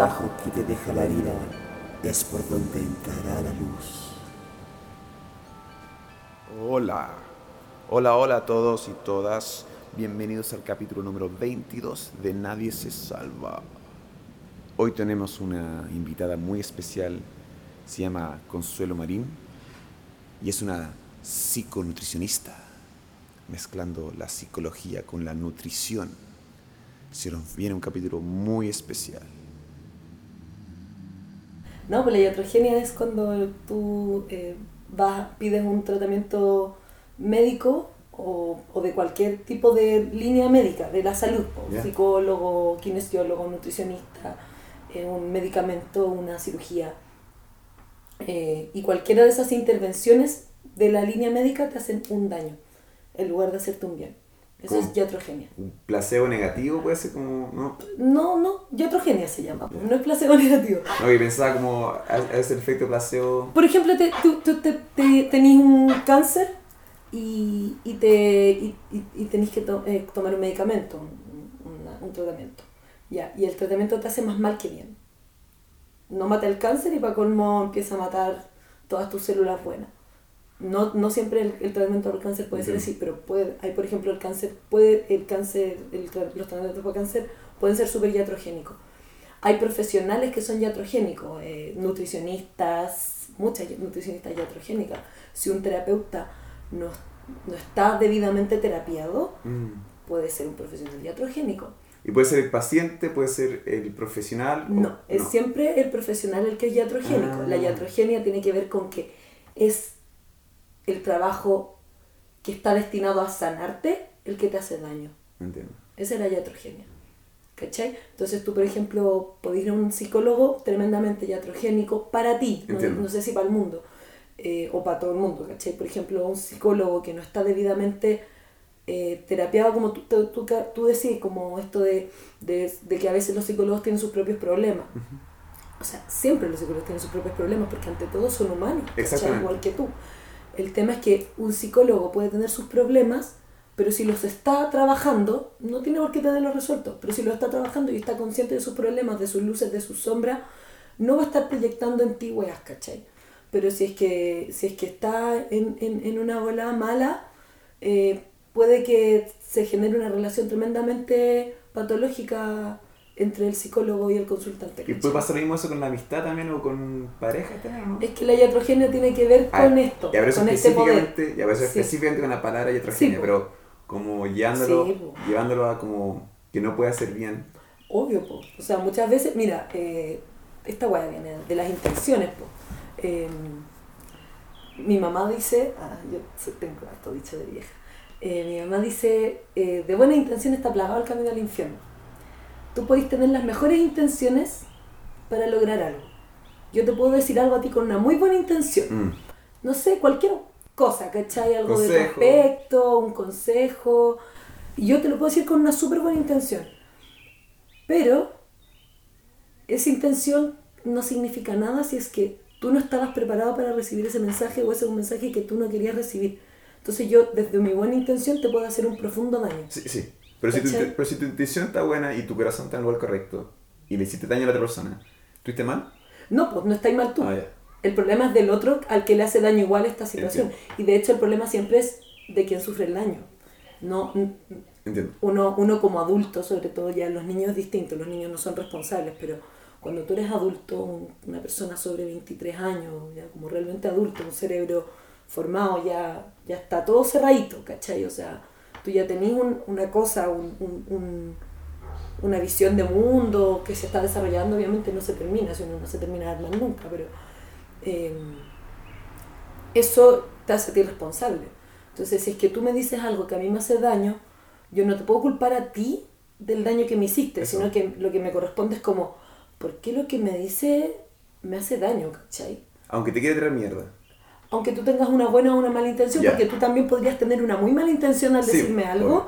Que te deja la herida es por donde entrará la luz. Hola, hola, hola a todos y todas. Bienvenidos al capítulo número 22 de Nadie se salva. Hoy tenemos una invitada muy especial, se llama Consuelo Marín y es una psiconutricionista, mezclando la psicología con la nutrición. Se nos viene un capítulo muy especial. No, pues la iatrogenia es cuando tú eh, vas, pides un tratamiento médico o, o de cualquier tipo de línea médica, de la salud, psicólogo, kinesiólogo, nutricionista, eh, un medicamento, una cirugía. Eh, y cualquiera de esas intervenciones de la línea médica te hacen un daño, en lugar de hacerte un bien. Eso es iatrogenia. Placebo negativo puede ser como... No, No, no, iatrogenia se llama, no es placebo negativo. no que pensaba como... Es el efecto placebo... Por ejemplo, te, tú, tú te, te- tenés un cáncer y, y, te, y, y- y tenés que to- eh, tomar un medicamento, una- un tratamiento. Ya, y el tratamiento te hace más mal que bien. No mata el cáncer y para colmo empieza a matar todas tus células buenas. No, no siempre el, el tratamiento del cáncer puede ser así, pero puede, hay por ejemplo el cáncer, puede, el cáncer, el los tratamientos para cáncer pueden ser súper iatrogénicos. Hay profesionales que son iatrogénicos, eh, nutricionistas, muchas nutricionistas iatrogénicas. Si un terapeuta no, no está debidamente terapiado, Mm. puede ser un profesional iatrogénico. Y puede ser el paciente, puede ser el profesional. o- No, es no. siempre el profesional el que es iatrogénico. Ah. La iatrogenia tiene que ver con que es el trabajo que está destinado a sanarte el que te hace daño. Entiendo. Esa es la iatrogenia. ¿Cachai? Entonces tú, por ejemplo, podés ir a un psicólogo tremendamente iatrogénico para ti, no, no sé si para el mundo, eh, o para todo el mundo, ¿cachai? Por ejemplo, un psicólogo que no está debidamente eh, terapiado, como tú, tú, tú, tú decís, como esto de, de, de que a veces los psicólogos tienen sus propios problemas. O sea, siempre los psicólogos tienen sus propios problemas porque ante todo son humanos, igual que tú. El tema es que un psicólogo puede tener sus problemas, pero si los está trabajando, no tiene por qué tenerlos resueltos, pero si los está trabajando y está consciente de sus problemas, de sus luces, de sus sombras, no va a estar proyectando en ti weas, ¿cachai? Pero si es que, si es que está en, en, en una bola mala, eh, puede que se genere una relación tremendamente patológica entre el psicólogo y el consultante. ¿Y puede pasar lo mismo eso con la amistad también o con pareja ¿no? Es que la iatrogenia tiene que ver Ah, con esto, Y a veces con este poder. específicamente, y a veces Sí. específicamente con la palabra iatrogenia, Sí, pero como llevándolo, Sí, llevándolo a como que no puede hacer bien. Obvio, po. O sea, muchas veces, mira, eh, esta weá viene de las intenciones, po. Eh, mi mamá dice, ah, yo tengo harto dicho de vieja, Eh, mi mamá dice, eh, de buena intención está plagado el camino al infierno. Tú podés tener las mejores intenciones para lograr algo. Yo te puedo decir algo a ti con una muy buena intención. Mm. no sé, cualquier cosa, ¿cachai? Algo de aspecto, un consejo. Y yo te lo puedo decir con una súper buena intención. Pero esa intención no significa nada si es que tú no estabas preparado para recibir ese mensaje o ese es un mensaje que tú no querías recibir. Entonces yo, desde mi buena intención, te puedo hacer un profundo daño. Sí, sí. Pero si, tu, pero si tu intención está buena y tu corazón está en el lugar correcto y le hiciste daño a la otra persona, ¿tuviste mal? No, pues no estáis mal tú. Ah, ya. El problema es del otro al que le hace daño igual esta situación. Y de hecho el problema siempre es de quien sufre el daño. No, Entiendo. uno, uno como adulto, sobre todo ya los niños es distinto, los niños no son responsables, pero cuando tú eres adulto, un- una persona sobre 23 años, ya como realmente adulto, un cerebro formado, ya, ya está todo cerradito, ¿cachai? O sea, tú ya tenés un- una cosa, un- un- un- una visión de mundo que se está desarrollando, obviamente no se termina, si uno no se termina de armar nunca, pero eh, eso te hace a ti responsable. Entonces, si es que tú me dices algo que a mí me hace daño, yo no te puedo culpar a ti del daño que me hiciste, Eso. sino que lo que me corresponde es como, ¿por qué lo que me dice me hace daño, cachai? Aunque te quiere traer mierda. Aunque tú tengas una buena o una mala intención, Ya. porque tú también podrías tener una muy mala intención al Sí, decirme algo, obvio.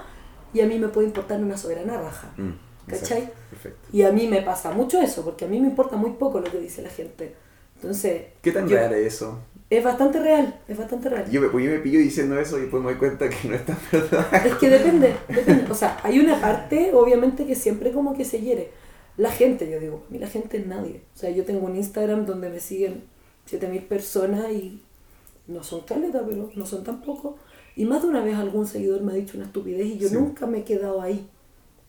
y a mí me puede importar una soberana raja. Mm, ¿Cachai? Perfecto. Y a mí me pasa mucho eso, porque a mí me importa muy poco lo que dice la gente. Entonces, ¿Qué tan yo- real es eso? es bastante real, es bastante real. Yo me, pues yo me pillo diciendo eso y después me doy cuenta que no es tan verdad. Es que depende, depende. O sea, hay una parte, obviamente, que siempre como que se hiere. la gente, yo digo, a mí la gente es nadie. O sea, yo tengo un Instagram donde me siguen 7000 personas y no son caletas, pero no son tampoco. Y más de una vez algún seguidor me ha dicho una estupidez y yo Sí. nunca me he quedado ahí.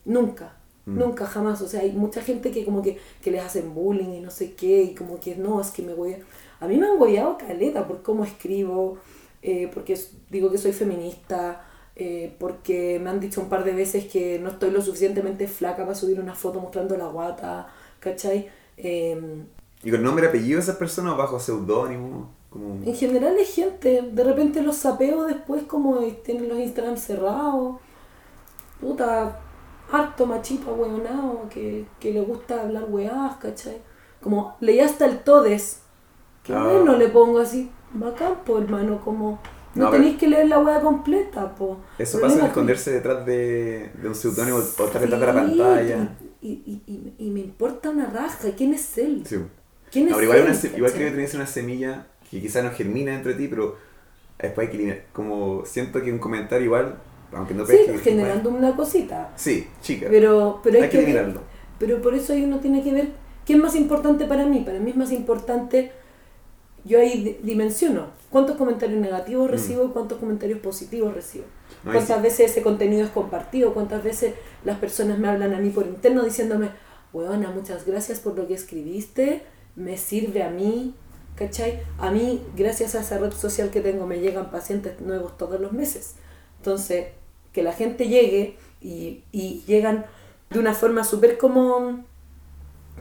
Nunca. Mm. Nunca, jamás. O sea, hay mucha gente que como que, que les hacen bullying y no sé qué, y como que no, es que me voy a... A mí me han gollado caleta por cómo escribo, eh, porque digo que soy feminista, eh, porque me han dicho un par de veces que no estoy lo suficientemente flaca para subir una foto mostrando la guata, ¿cachai? Eh, ¿Y con nombre y apellido de esas personas bajo seudónimo? Como... en general es gente, de repente los sapeo después como tienen los Instagram cerrados, puta, harto machito hueonado que, que le gusta hablar weás, ¿cachai? Como leí hasta el todes, que Ah. bueno, le pongo así, bacán, po hermano, como no, tenéis que leer la wea completa, po. Eso pasa en que- esconderse detrás de, de un seudónimo o estar detrás de la Sí, pantalla. Y, y, y, y me importa una raja, ¿quién es él? Sí. ¿Quién es No, igual, él? una igual creo que tenés una semilla que quizás no germina dentro de ti, pero después hay que. Como siento que un comentario igual, aunque no Sí, pesque, generando una cosita. Sí, chica. Pero, pero hay, hay que que. Pero por eso ahí uno tiene que ver qué es más importante para mí. Para mí es más importante, yo ahí di- dimensiono cuántos comentarios negativos Mm. recibo y cuántos comentarios positivos recibo. No, cuántas sí. veces ese contenido es compartido, cuántas veces las personas me hablan a mí por interno diciéndome, weona, muchas gracias por lo que escribiste, me sirve a mí, ¿cachai? A mí, gracias a esa red social que tengo, me llegan pacientes nuevos todos los meses. Entonces, que la gente llegue y, y llegan de una forma súper como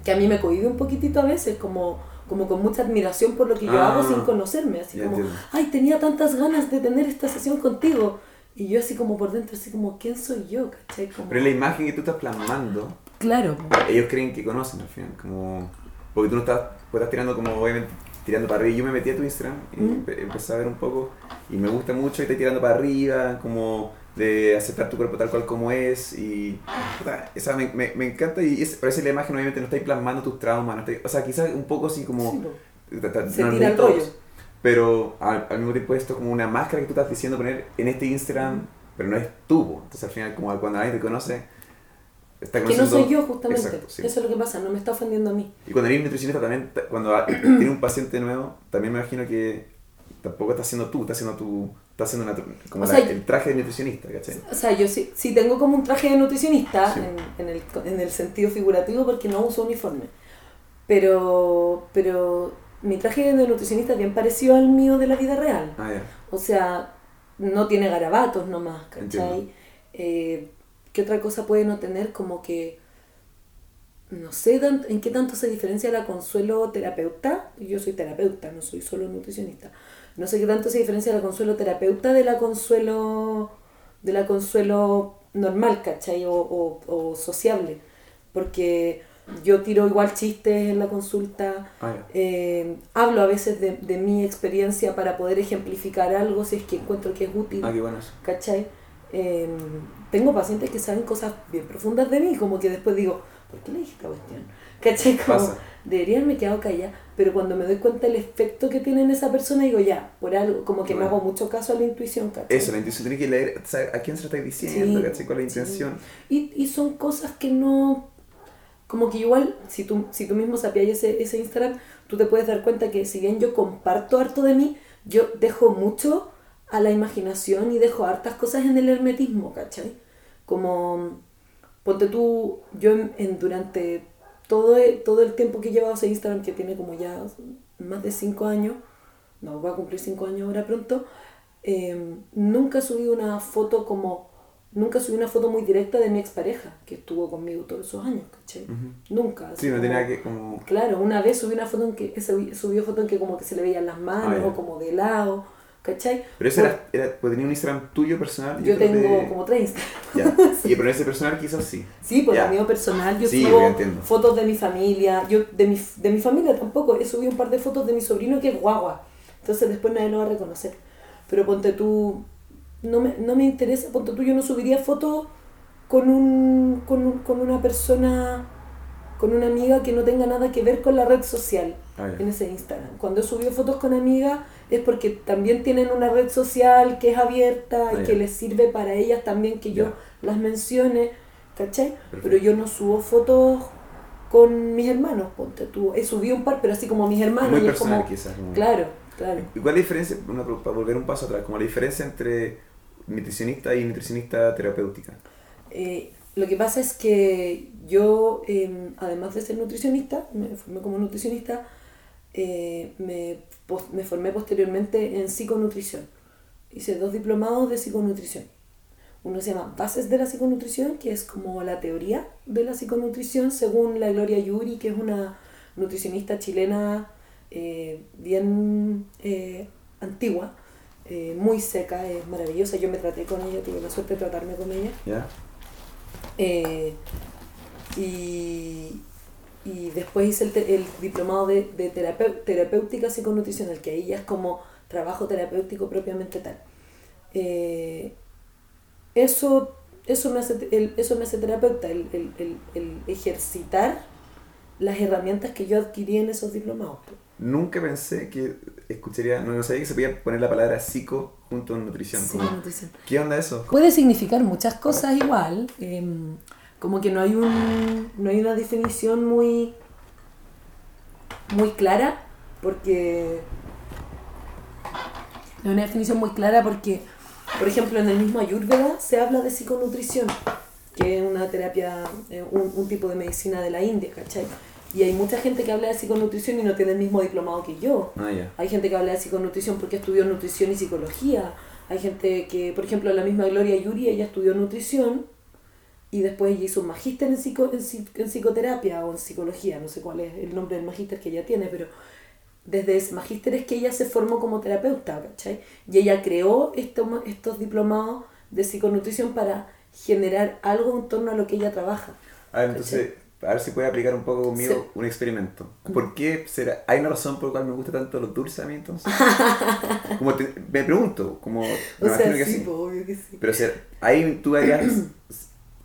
que a mí me cohibe un poquitito a veces, como, como con mucha admiración por lo que yo Ah, hago sin conocerme, así como, entiendo. ay, tenía tantas ganas de tener esta sesión contigo. Y yo así como por dentro, así como, ¿quién soy yo? ¿Cachai? Como, Pero la imagen que tú estás plasmando, Claro, ellos creen que conocen al final. Como, porque tú no estás, pues estás tirando como obviamente tirando para arriba. Yo me metí a tu Instagram y Mm. empe- empecé a ver un poco y me gusta mucho y estás tirando para arriba, como de aceptar tu cuerpo tal cual como es y esa me, me, me encanta y es, parece la imagen obviamente no estáis plasmando tus traumas, no estáis- o sea quizás un poco así como Sí, ta- ta- Se no tira el rollo. pero al, al mismo tiempo esto es como una máscara que tú estás diciendo poner en este Instagram pero no es tú po. entonces al final como cuando alguien te conoce está que no soy yo justamente. Exacto, sí. Eso es lo que pasa, no me está ofendiendo a mí. y cuando eres nutricionista también, cuando tiene un paciente nuevo, también me imagino que tampoco estás haciendo tú, estás haciendo tu, estás haciendo una, como O la- sea, el traje de nutricionista, ¿cachai? O sea, yo sí, sí tengo como un traje de nutricionista Sí. en, en el, en el sentido figurativo porque no uso uniforme. Pero, pero mi traje de nutricionista es bien parecido al mío de la vida real. Ah. O sea, no tiene garabatos nomás, ¿cachai? Eh, ¿Qué otra cosa puede no tener? Como que, no sé en qué tanto se diferencia la consuelo terapeuta. Yo soy terapeuta, no soy solo nutricionista. No sé qué tanto se diferencia la consuelo terapeuta de la consuelo, de la consuelo normal, ¿cachai? O, o, o sociable. Porque yo tiro igual chistes en la consulta, Ah, eh, hablo a veces de, de mi experiencia para poder ejemplificar algo si es que encuentro que es útil, Ah, qué. ¿cachai? Eh, tengo pacientes que saben cosas bien profundas de mí, como que después digo, ¿por qué le dije esta cuestión? ¿Cachai? Como, Pasa. debería haberme quedado callada, pero cuando me doy cuenta del efecto que tiene en esa persona, digo, ya, por algo, como que me Bueno. hago mucho caso a la intuición, ¿cachai? Eso, la intención tiene que leer, saber a quién se lo estáis diciendo, Sí, ¿cachai? ¿Cuál es la sí. intención? Y, y son cosas que no... Como que igual, si tú, si tú mismo sabías ese, ese Instagram, tú te puedes dar cuenta que si bien yo comparto harto de mí, yo dejo mucho a la imaginación y dejo hartas cosas en el hermetismo, ¿cachai? Como, ponte tú, yo en, en- durante todo el, todo el tiempo que he llevado ese Instagram, que tiene como ya más de 5 años, no, voy a cumplir 5 años ahora pronto, eh, nunca subí una foto como, nunca subí una foto muy directa de mi expareja, que estuvo conmigo todos esos años, ¿cachai? Nunca. Sí, no nada que como... Claro, una vez subí una foto en que, subió foto en que como que se le veían las manos Ah, o como de lado, ¿cachai? Pero ese era, era, pues tenía un Instagram tuyo personal. Yo tengo de- como tres Instagram. Ya. Y pero ese personal quizás sí. Sí, por Ya. el mío personal yo Sí, subo fotos de mi familia, yo de mi, de mi familia tampoco, he subido un par de fotos de mi sobrino que es guagua, entonces después nadie lo va a reconocer. Pero ponte tú, no me, no me interesa, ponte tú, yo no subiría fotos con, un, con, un- con una persona, con una amiga que no tenga nada que ver con la red social Ah, en ese Instagram. Cuando he subido fotos con amigas es porque también tienen una red social que es abierta y Ah, que les sirve para ellas también que yo las mencione, ¿cachai? Perfecto. Pero yo no subo fotos con mis hermanos, ponte tú. He subido un par, pero así como mis hermanos. Muy y personal como- quizás. Claro, claro. ¿Y cuál es la diferencia, una para volver un paso atrás, como la diferencia entre nutricionista y nutricionista terapéutica? Eh, lo que pasa es que yo, eh, además de ser nutricionista, me formé como nutricionista, eh, me, pos- me formé posteriormente en psiconutrición. Hice dos diplomados de psiconutrición. Uno se llama Bases de la psiconutrición, que es como la teoría de la psiconutrición, según la Gloria Yuri, que es una nutricionista chilena eh, bien eh, antigua, eh, muy seca, es maravillosa. Yo me traté con ella, tuve la suerte de tratarme con ella. Y, y después hice el, te- el diplomado de, de terapéutica psiconutricional, que ahí ya es como trabajo terapéutico propiamente tal. Eh, eso, eso, me hace, el- eso me hace terapeuta, el, el, el, ejercitar las herramientas que yo adquirí en esos diplomados. Nunca pensé que escucharía, no, no sabía que se podía poner la palabra psico junto a nutrición. como- Psiconutrición. ¿Qué onda eso? Puede significar muchas cosas igual, em, como que no hay, un, no hay una definición muy, muy clara, porque... No hay una definición muy clara porque, por ejemplo, en el mismo Ayurveda se habla de psiconutrición, que es una terapia, eh, un, un tipo de medicina de la India, ¿cachai? Y hay mucha gente que habla de psiconutrición y no tiene el mismo diplomado que yo. Ah, ya. Hay gente que habla de psiconutrición porque estudió nutrición y psicología. Hay gente que, por ejemplo, la misma Gloria Yuri, ella estudió nutrición y después ella hizo un magíster en, psico, en, en psicoterapia o en psicología, no sé cuál es el nombre del magíster que ella tiene, pero desde ese magíster es que ella se formó como terapeuta, ¿cachai? Y ella creó esto- estos diplomados de psiconutrición para generar algo en torno a lo que ella trabaja. A ver, entonces, a ver si puede aplicar un poco conmigo Sí. un experimento. ¿Por qué será? ¿Hay una razón por la cual me gusta tanto los dulces a mí entonces? como te- me pregunto, como me O sea, imagino que sí, sí. po, obvio que sí. Pero o sea, ahí tú harías,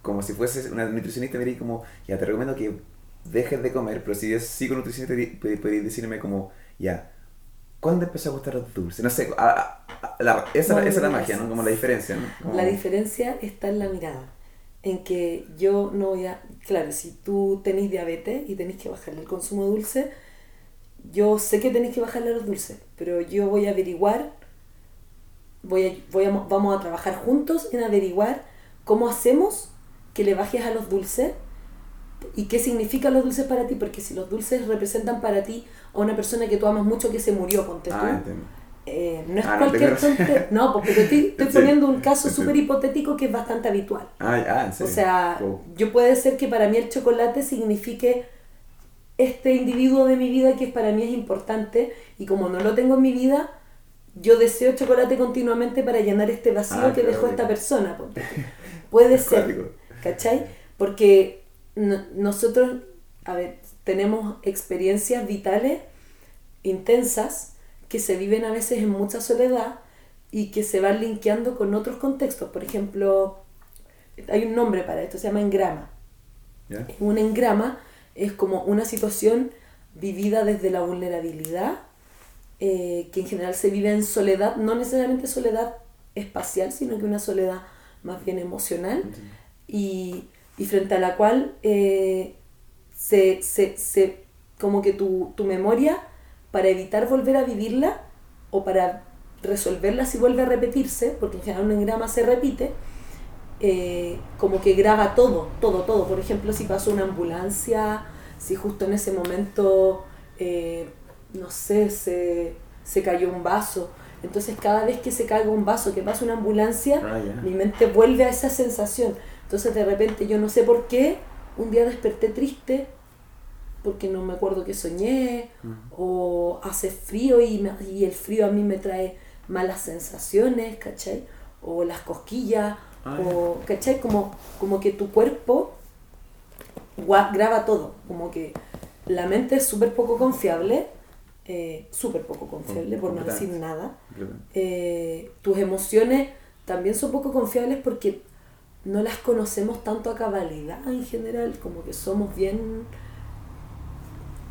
como si fueses una nutricionista, me dirías como, ya te recomiendo que dejes de comer, pero si te di- pod- podrías decirme como, ya, ¿cuándo empezó a gustar los dulces? No sé, a- a- a- la- esa, esa es la magia, ¿no? Como la diferencia, ¿no? Como- La diferencia está en la mirada. En que yo no voy a. Claro, si tú tenés diabetes y tenés que bajarle el consumo de dulce, yo sé que tenés que bajarle los dulces, pero yo voy a averiguar, voy a, voy a, vamos a trabajar juntos en averiguar cómo hacemos que le bajes a los dulces y qué significan los dulces para ti, porque si los dulces representan para ti a una persona que tú amas mucho que se murió, ponte. Ah. Eh, no es Ah, no, cualquier tengo- tonte- No, porque te estoy, estoy Sí, poniendo un caso sí. súper hipotético que es bastante habitual. Ah, ah, en O sea, yo puede ser que para mí el chocolate signifique este individuo de mi vida que para mí es importante y como no lo tengo en mi vida, yo deseo chocolate continuamente para llenar este vacío Ah, que dejó esta persona. Puede ser. ¿Cachai? Porque no- nosotros, a ver, tenemos experiencias vitales intensas que se viven a veces en mucha soledad y que se van linkeando con otros contextos. Por ejemplo, hay un nombre para esto, se llama engrama. ¿Ya? Un engrama es como una situación vivida desde la vulnerabilidad, eh, que en general se vive en soledad, no necesariamente soledad espacial, sino que una soledad más bien emocional, y, y frente a la cual eh, se, se, se- como que tu, tu memoria, para evitar volver a vivirla o para resolverla si vuelve a repetirse, porque en general un engrama se repite, eh, como que graba todo, todo, todo. Por ejemplo, si pasó una ambulancia, si justo en ese momento, eh, no sé, se, se cayó un vaso. Entonces cada vez que se caiga un vaso, que pasa una ambulancia, Ah, ya. mi mente vuelve a esa sensación. Entonces de repente yo no sé por qué, un día desperté triste, porque no me acuerdo que soñé, o hace frío y, me- y el frío a mí me trae malas sensaciones, ¿cachai? O las cosquillas, Ah, o, ¿cachai? Como, como que tu cuerpo graba todo, como que la mente es súper poco confiable, eh, súper poco confiable, por no decir nada. Eh, tus emociones también son poco confiables porque no las conocemos tanto a cabalidad en general, como que somos bien...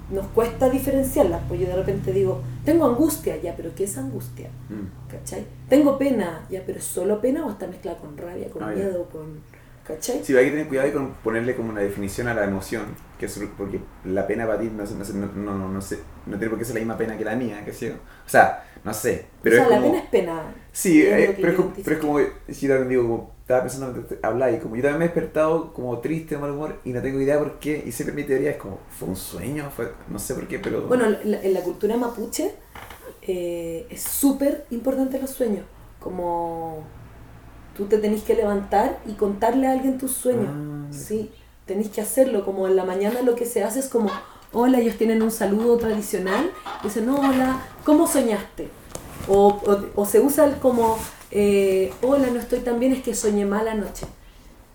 Nos cuesta diferenciarlas, pues yo de repente digo, tengo angustia, ya, pero ¿qué es angustia? Mm. ¿Cachai? Tengo pena, ya, pero ¿es solo pena o está mezclada con rabia, con Ah, miedo, con... ¿Cachai? Sí, hay que tener cuidado con ponerle como una definición a la emoción, que es porque la pena para ti no, no, no, no, no, sé, no tiene por qué ser la misma pena que la mía, que sé. O sea, no sé, pero o sea, es la como... pena es pena. Sí, eh, pero, es como, pero es como, si yo también digo, como, estaba pensando de hablar y como yo también me he despertado como triste, de mal humor y no tengo idea por qué, y siempre mi teoría es como, fue un sueño, fue, no sé por qué, pero... Bueno, la- en la cultura mapuche eh, es súper importante los sueños. Como tú te tenés que levantar y contarle a alguien tus sueños. Ah, Sí, tenés que hacerlo. Como en la mañana lo que se hace es como, hola, ellos tienen un saludo tradicional. Dicen, no, hola, ¿cómo soñaste? O, o, o se usa el como, eh, hola, no estoy tan bien, es que soñé mal anoche.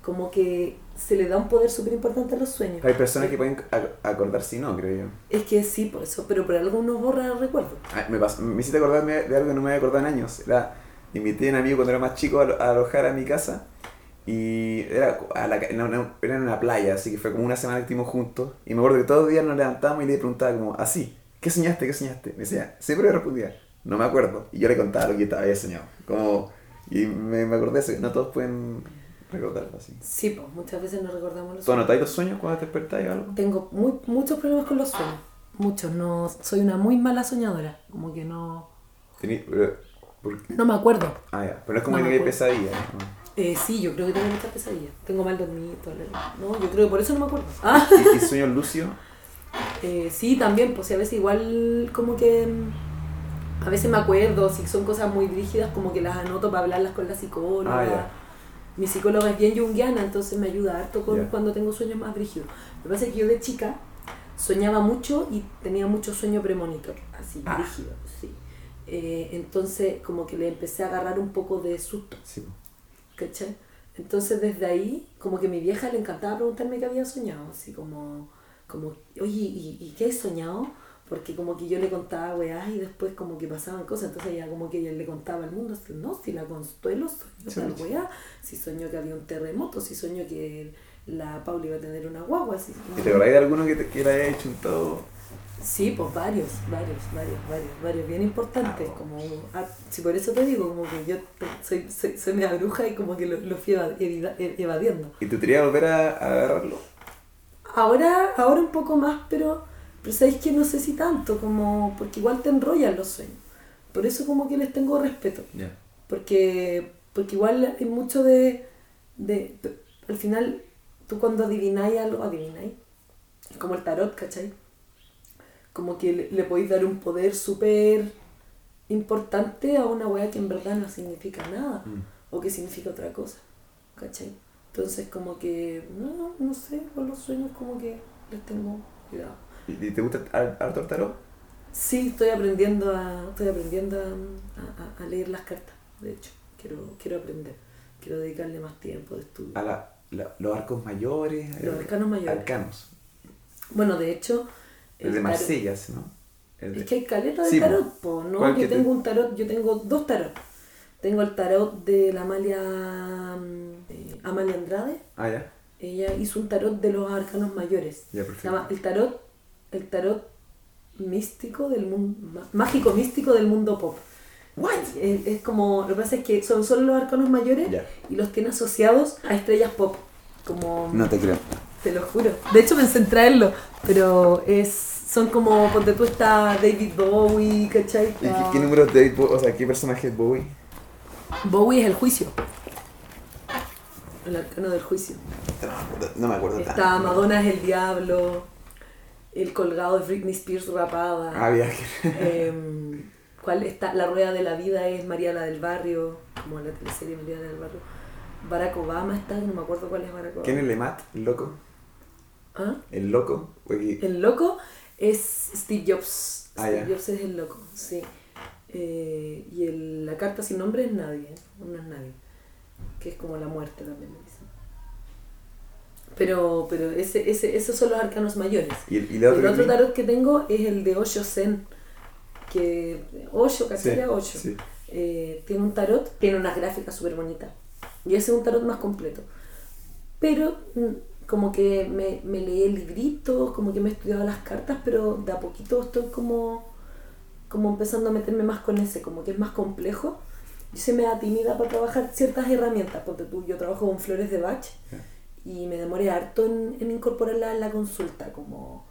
Como que se le da un poder súper importante a los sueños. Hay personas que pueden a- acordar si no, creo yo. Es que sí, por eso, pero por algo uno borra el recuerdo. Ay, me, pasó- me hiciste acordarme de algo que no me había acordado en años. Era, invité a un amigo cuando era más chico a, a alojar a mi casa y era, a la, no, no, era en una playa, así que fue como una semana que estuvimos juntos. Y me acuerdo que todos los días nos levantábamos y le preguntaba como, así, ¿qué soñaste? ¿Qué soñaste? Me decía, siempre me respondía, no me acuerdo. Y yo le contaba lo que yo había soñado. Como, y me, me acordé de eso, no todos pueden recordarlo así. Sí, pues muchas veces no recordamos los ¿Tú sueños. anotáis los sueños cuando te despertáis o algo? Tengo muy, muchos problemas con los sueños. Muchos. No, soy una muy mala soñadora. Como que no, Tení- pero- por- no me acuerdo. ah, ya, pero no es como No que hay pesadillas. ¿no? Eh, sí, yo creo que tengo muchas pesadillas. Tengo mal dormido. todo lo- No, yo creo que por eso no me acuerdo. Ah, ¿Y, y sueños lúcidos? eh, sí, también. Pues a veces igual como que... A veces me acuerdo, si son cosas muy rígidas, como que las anoto para hablarlas con la psicóloga. Ah, ya. Mi psicóloga es bien junguiana, entonces me ayuda harto con Ya. cuando tengo sueños más rígidos. Lo que pasa es que yo de chica soñaba mucho y tenía mucho sueño premonitor, así, Ah. rígido, sí. Eh, entonces como que le empecé a agarrar un poco de susto, Sí. ¿cachai? Entonces desde ahí, como que a mi vieja le encantaba preguntarme qué había soñado, así como, como oye, ¿y, y qué has soñado? Porque como que yo le contaba weá y después como que pasaban cosas, entonces ella como que ella le contaba al mundo, así, no, si la consuelo soñó Sí, tal weá, si soñó que había un terremoto, si soñó que la Paula iba a tener una guagua, así. ¿Y te acordáis de alguno que, te, haya hecho un todo? Sí, pues varios, varios, varios, varios, varios, bien importantes. Ah, Como, ah, sí, por eso te digo, como que yo te- soy, soy, soy media bruja y como que lo, lo fui e- evadiendo. ¿Y tú querías volver a, a agarrarlo? Ahora, ahora un poco más, pero, pero sabéis que no sé si tanto, como, porque igual te enrollan los sueños. Por eso como que les tengo respeto. Porque, porque igual hay mucho de, de, de- Al final, tú cuando adivináis algo, adivináis. Es como el tarot, ¿cachai? Como que le, le podéis dar un poder súper importante a una weá que en verdad no significa nada. Mm. O que significa otra cosa, ¿cachai? Entonces como que, no, no sé, con los sueños como que les tengo cuidado. ¿Y, te gusta har- harto el tarot? Sí, estoy aprendiendo a, estoy aprendiendo a, a- a leer las cartas, de hecho. Quiero, quiero aprender. Quiero dedicarle más tiempo de estudio. A la, la- los arcos mayores. Los eh, arcanos mayores. Arcanos. Bueno, de hecho... El de Marsella, ¿no? El de- Es que hay caleta de Sí, tarot, po, ¿no? ¿Cuál Yo te- tengo un tarot, yo tengo dos tarot. Tengo el tarot de la Amalia, mm, eh, Amalia Andrade. Ah, ya. Ella hizo un tarot de los arcanos mayores. Ya, perfecto. el tarot, el tarot místico del mundo, mágico místico del mundo pop. What? Es, es como, lo que pasa es que son solo los arcanos mayores y los tiene asociados a estrellas pop. Como, No te creo. te lo juro. De hecho pensé en traerlo, pero es, son como, ponte tú está David Bowie, ¿cachai? ¿Y qué, número de David Bowie? O sea, ¿qué personaje es Bowie? Bowie es el juicio. El arcano del juicio. No me acuerdo, no me acuerdo Está tanto. Madonna es el diablo, el colgado es Britney Spears rapada. Ah, ya. Em, ¿Cuál está? La rueda de la vida es María la del barrio, como la teleserie María la del barrio. Barack Obama está, no me acuerdo cuál es Barack Obama. ¿Quién es Lemat? ¿El loco? ¿Ah? ¿El loco? El loco es Steve Jobs. Ah, Steve ya. Jobs es el loco, sí. Eh, y el- la carta sin nombre es nadie, no es nadie. Que es como la muerte también. Pero, pero ese, ese, esos son los arcanos mayores. ¿Y el, y el otro? el otro tarot que tengo es el de Osho Zen. Que Osho, ¿cachai? Sí, Osho. sí. Eh, tiene un tarot, tiene unas gráficas súper bonitas. Y ese es un tarot más completo. Pero mm, como que me, me leí el librito, como que me he estudiado las cartas, pero de a poquito estoy como, como empezando a meterme más con ese, como que es más complejo. yo se me da tímida para trabajar ciertas herramientas. Porque tú, yo trabajo con flores de Bach y me demoré harto en, en incorporarla en la consulta. Como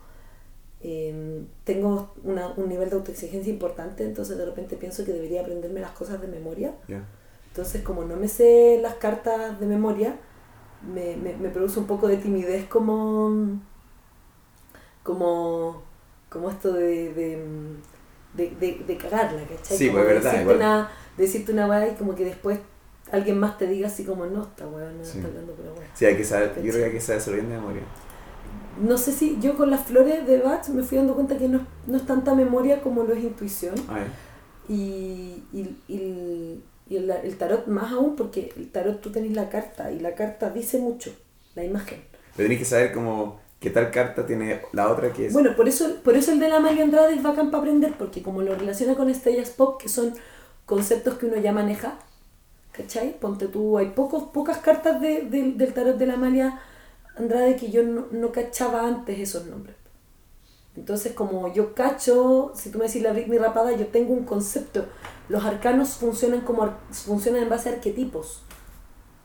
em, tengo una, un nivel de autoexigencia importante, entonces de repente pienso que debería aprenderme las cosas de memoria. Entonces, como no me sé las cartas de memoria, me, me, me produce un poco de timidez como. como. como esto de. de, de, de- de cagarla, ¿cachai? Sí, Como pues, de verdad, Decirte igual. una, decirte una y como que después alguien más te diga así como no, esta weá no Sí. está hablando pura weá. Sí, hay que saber, yo creo que hay que saber bien de memoria. No sé si yo con las flores de Bach me fui dando cuenta que no, no es tanta memoria como lo es intuición. Ya. Y, y, y, y el, el tarot más aún, porque el tarot tú tenés la carta y la carta dice mucho, la imagen. Pero tenés que saber como qué tal carta tiene la otra que es. Bueno, por eso, por eso el de la Amalia Andrade es bacán para aprender, porque como lo relaciona con estrellas pop, que son conceptos que uno ya maneja, ¿cachai? Ponte tú, hay pocos, pocas cartas de, de- del tarot de la Amalia Andrade que yo no, no cachaba antes esos nombres. Entonces, como yo cacho, si tú me decís la Britney rapada, yo tengo un concepto. Los arcanos funcionan como funcionan en base a arquetipos.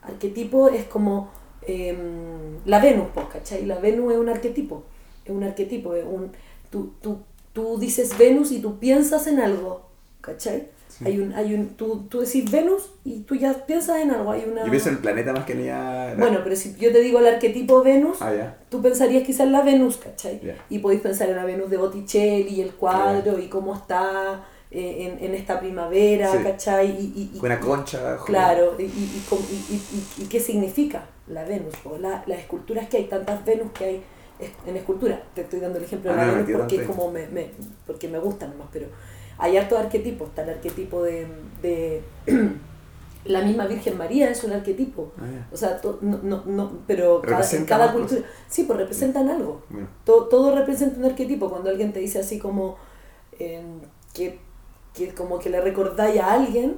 Arquetipo es como em, la Venus, pues, ¿cachai? La Venus es un arquetipo. Es un arquetipo, es un. Tú, tú, tú dices Venus y tú piensas en algo, ¿cachai? Hay un, hay un, tú, tú decís Venus y tú ya piensas en algo. Hay una... Yo pienso en el planeta más que en. Bueno, pero si yo te digo el arquetipo Venus, Ah, tú pensarías quizás en la Venus, ¿cachai? Y podéis pensar en la Venus de Botticelli, el cuadro, y cómo está eh, en, en esta primavera, Sí. ¿cachai? Y, y- y- Buena concha. joder. Claro, y, qué significa la Venus, o la, las esculturas que hay, tantas Venus que hay en escultura. Te estoy dando el ejemplo de Ah, la no, Venus porque, como me, me- porque me gustan nomás, pero hay hartos arquetipos. Está el arquetipo de, de la misma Virgen María, es un arquetipo. Ah. O sea, to- no, no, no, pero cada, cada cultura. Sí, pues representan algo. Todo, todo representa un arquetipo. Cuando alguien te dice así como eh, que, que como que le recordáis a alguien,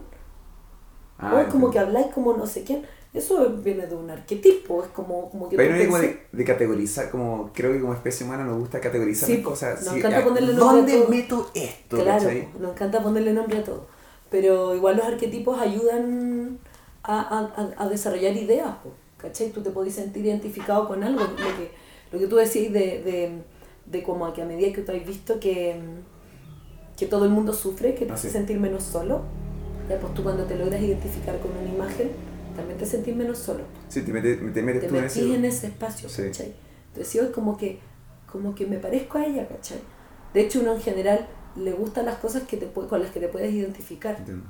ah, o es como que habláis como no sé quién, eso viene de un arquetipo, es como, como que Pero pensás- como de, de categorizar, como creo que como especie humana nos gusta categorizar Sí, las cosas. nos Sí, encanta ponerle nombre a ¿Dónde todo. meto esto? Claro, ¿cachai? nos encanta ponerle nombre a todo. Pero igual los arquetipos ayudan a, a, a- a desarrollar ideas, ¿cachai? Tú te podés sentir identificado con algo. Lo que, lo que tú decís de, de, de como que a medida que tú has visto que, que todo el mundo sufre, que te Ah, hace sentir menos solo, ya, pues tú cuando te logras identificar con una imagen, también te sentís menos solo Sí, te metes, te metes te tú en ese. en ese espacio, Sí. ¿cachai? Entonces yo es como que, como que me parezco a ella, ¿cachai? De hecho, uno en general le gustan las cosas que te, con las que te puedes identificar. Entiendo.